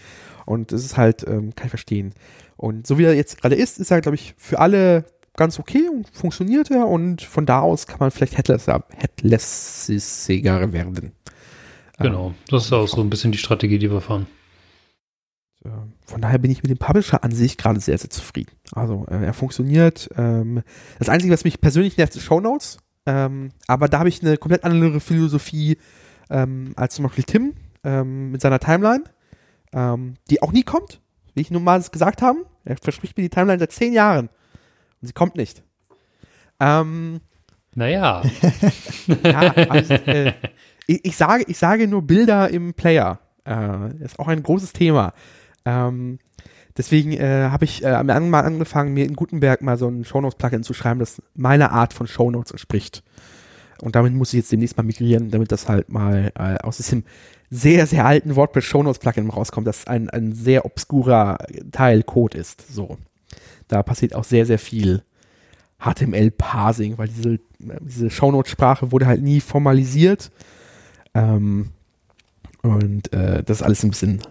Und das ist halt, ähm, kann ich verstehen. Und so wie er jetzt gerade ist, ist er, glaube ich, für alle ganz okay und funktioniert er und von da aus kann man vielleicht headlessiger werden. Genau, das ist auch so ein bisschen die Strategie, die wir fahren. Von daher bin ich mit dem Publisher an sich gerade sehr, sehr zufrieden. Also äh, er funktioniert. Ähm, das Einzige, was mich persönlich nervt, ist Shownotes. Ähm, aber da habe ich eine komplett andere Philosophie ähm, als zum Beispiel Tim ähm, mit seiner Timeline, ähm, die auch nie kommt, wie ich nun mal gesagt habe. Er verspricht mir die Timeline seit zehn Jahren. Und sie kommt nicht. Ähm, naja. ja, also, äh, ich, ich, sage, ich sage nur Bilder im Player. Äh, ist auch ein großes Thema. Ähm, deswegen äh, habe ich äh, mal angefangen, mir in Gutenberg mal so ein Shownotes-Plugin zu schreiben, das meiner Art von Shownotes entspricht. Und damit muss ich jetzt demnächst mal migrieren, damit das halt mal äh, aus diesem sehr, sehr alten WordPress Shownotes-Plugin rauskommt, das ein, ein sehr obskurer Teil Code ist. So. Da passiert auch sehr, sehr viel HTML-Parsing, weil diese, diese Shownote-Sprache wurde halt nie formalisiert. Ähm, und äh, das ist alles ein bisschen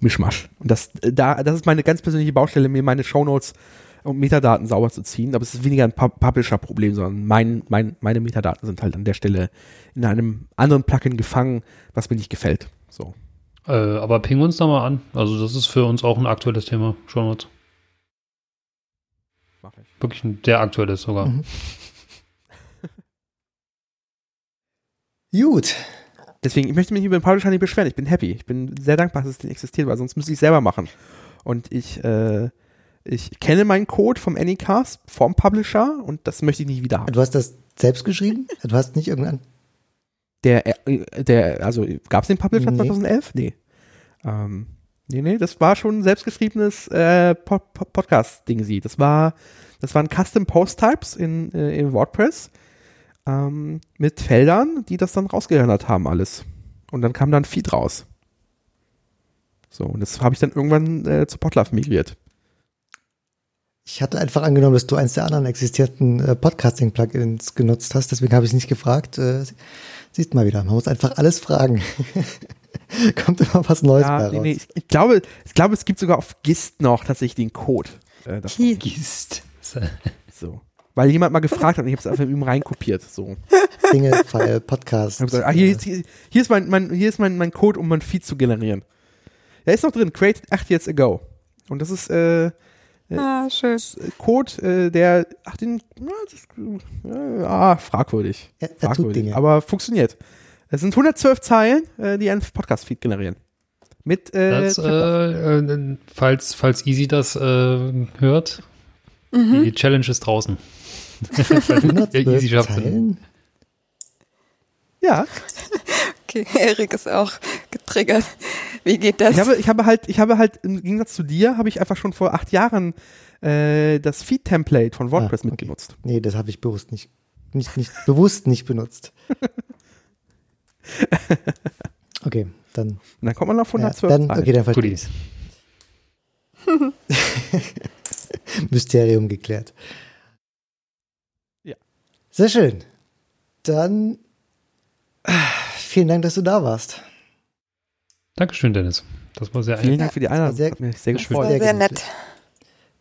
Mischmasch. Und das, da, das ist meine ganz persönliche Baustelle, mir meine Shownotes und Metadaten sauber zu ziehen. Aber es ist weniger ein Publisher-Problem, sondern mein, mein, meine Metadaten sind halt an der Stelle in einem anderen Plugin gefangen, was mir nicht gefällt. So. Äh, aber ping uns da mal an. Also das ist für uns auch ein aktuelles Thema. Shownotes. Mach ich. Wirklich ein sehr aktuelles sogar. Mhm. Gut. Deswegen, ich möchte mich über den Publisher nicht beschweren. Ich bin happy. Ich bin sehr dankbar, dass es den existiert, weil sonst müsste ich es selber machen. Und ich, äh, ich kenne meinen Code vom Anycast, vom Publisher und das möchte ich nicht wieder haben. Du hast das selbst geschrieben? Du hast nicht irgendein. Der, äh, der, also gab es den Publisher Nee. 2011? Nee. Ähm, nee, nee, das war schon ein selbstgeschriebenes äh, Pod Pod Podcast-Ding sie. Das war, das waren Custom Post Types in, äh, in WordPress ähm, mit Feldern, die das dann rausgerendert haben, alles. Und dann kam dann Feed raus. So, und das habe ich dann irgendwann äh, zu Podlove migriert. Ich hatte einfach angenommen, dass du eins der anderen existierenden äh, Podcasting-Plugins genutzt hast, deswegen habe ich es nicht gefragt. Äh, siehst mal wieder, man muss einfach alles fragen. Kommt immer was Neues bei Ja, raus. nee, nee, ich, glaube, ich glaube, es gibt sogar auf GIST noch tatsächlich den Code. Äh. Gießt. so. Weil jemand mal gefragt hat und ich habe es einfach ihm reinkopiert. So. Dinge, File, Podcast. Gesagt, ah, hier, ist, hier, hier ist, mein, mein, hier ist mein, mein Code, um mein Feed zu generieren. Er ist noch drin, created 8 years ago. Und das ist äh, Ah, schön. Code, äh, der, ach, den, äh, ah, fragwürdig. Er, er fragwürdig. Aber funktioniert. Es sind 112 Zeilen, äh, die einen Podcast-Feed generieren. Mit, äh, Das, äh, äh, falls, falls Easy das äh, hört, Mhm. die Challenge ist draußen. Ja, 112 Easy schafft Zeilen? ja, Okay, Erik ist auch getriggert. Wie geht das? ich habe, ich habe halt, ich habe halt im Gegensatz zu dir, habe ich einfach schon vor acht Jahren äh, das Feed-Template von WordPress Ah, okay. mitgenutzt. Nee, das habe ich bewusst nicht, nicht, nicht bewusst nicht benutzt. Okay, dann, Und dann kommt man auf ja, 112 dann Zeilen. okay, dann verstehe ich. Mysterium geklärt. Sehr schön. Dann ah, vielen Dank, dass du da warst. Dankeschön, Dennis. Das war sehr Vielen ein Dank für die Einladung. sehr- Hat mich sehr schön. war gefreut. sehr sehr gemütlich. nett.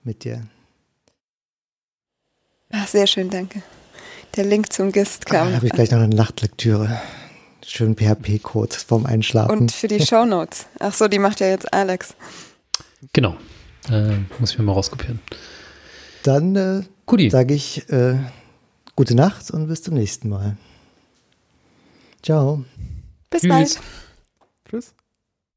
Mit dir. Ach, sehr schön, danke. Der Link zum GIST Da kam. habe ich gleich noch eine Nachtlektüre. Schönen PHP-Code vorm Einschlafen. Und für die Shownotes. Ach so, die macht ja jetzt Alex. Genau. Äh, muss ich mir mal rauskopieren. Dann äh, sage ich äh, gute Nacht und bis zum nächsten Mal. Ciao. Bis Tschüss. bald. Tschüss.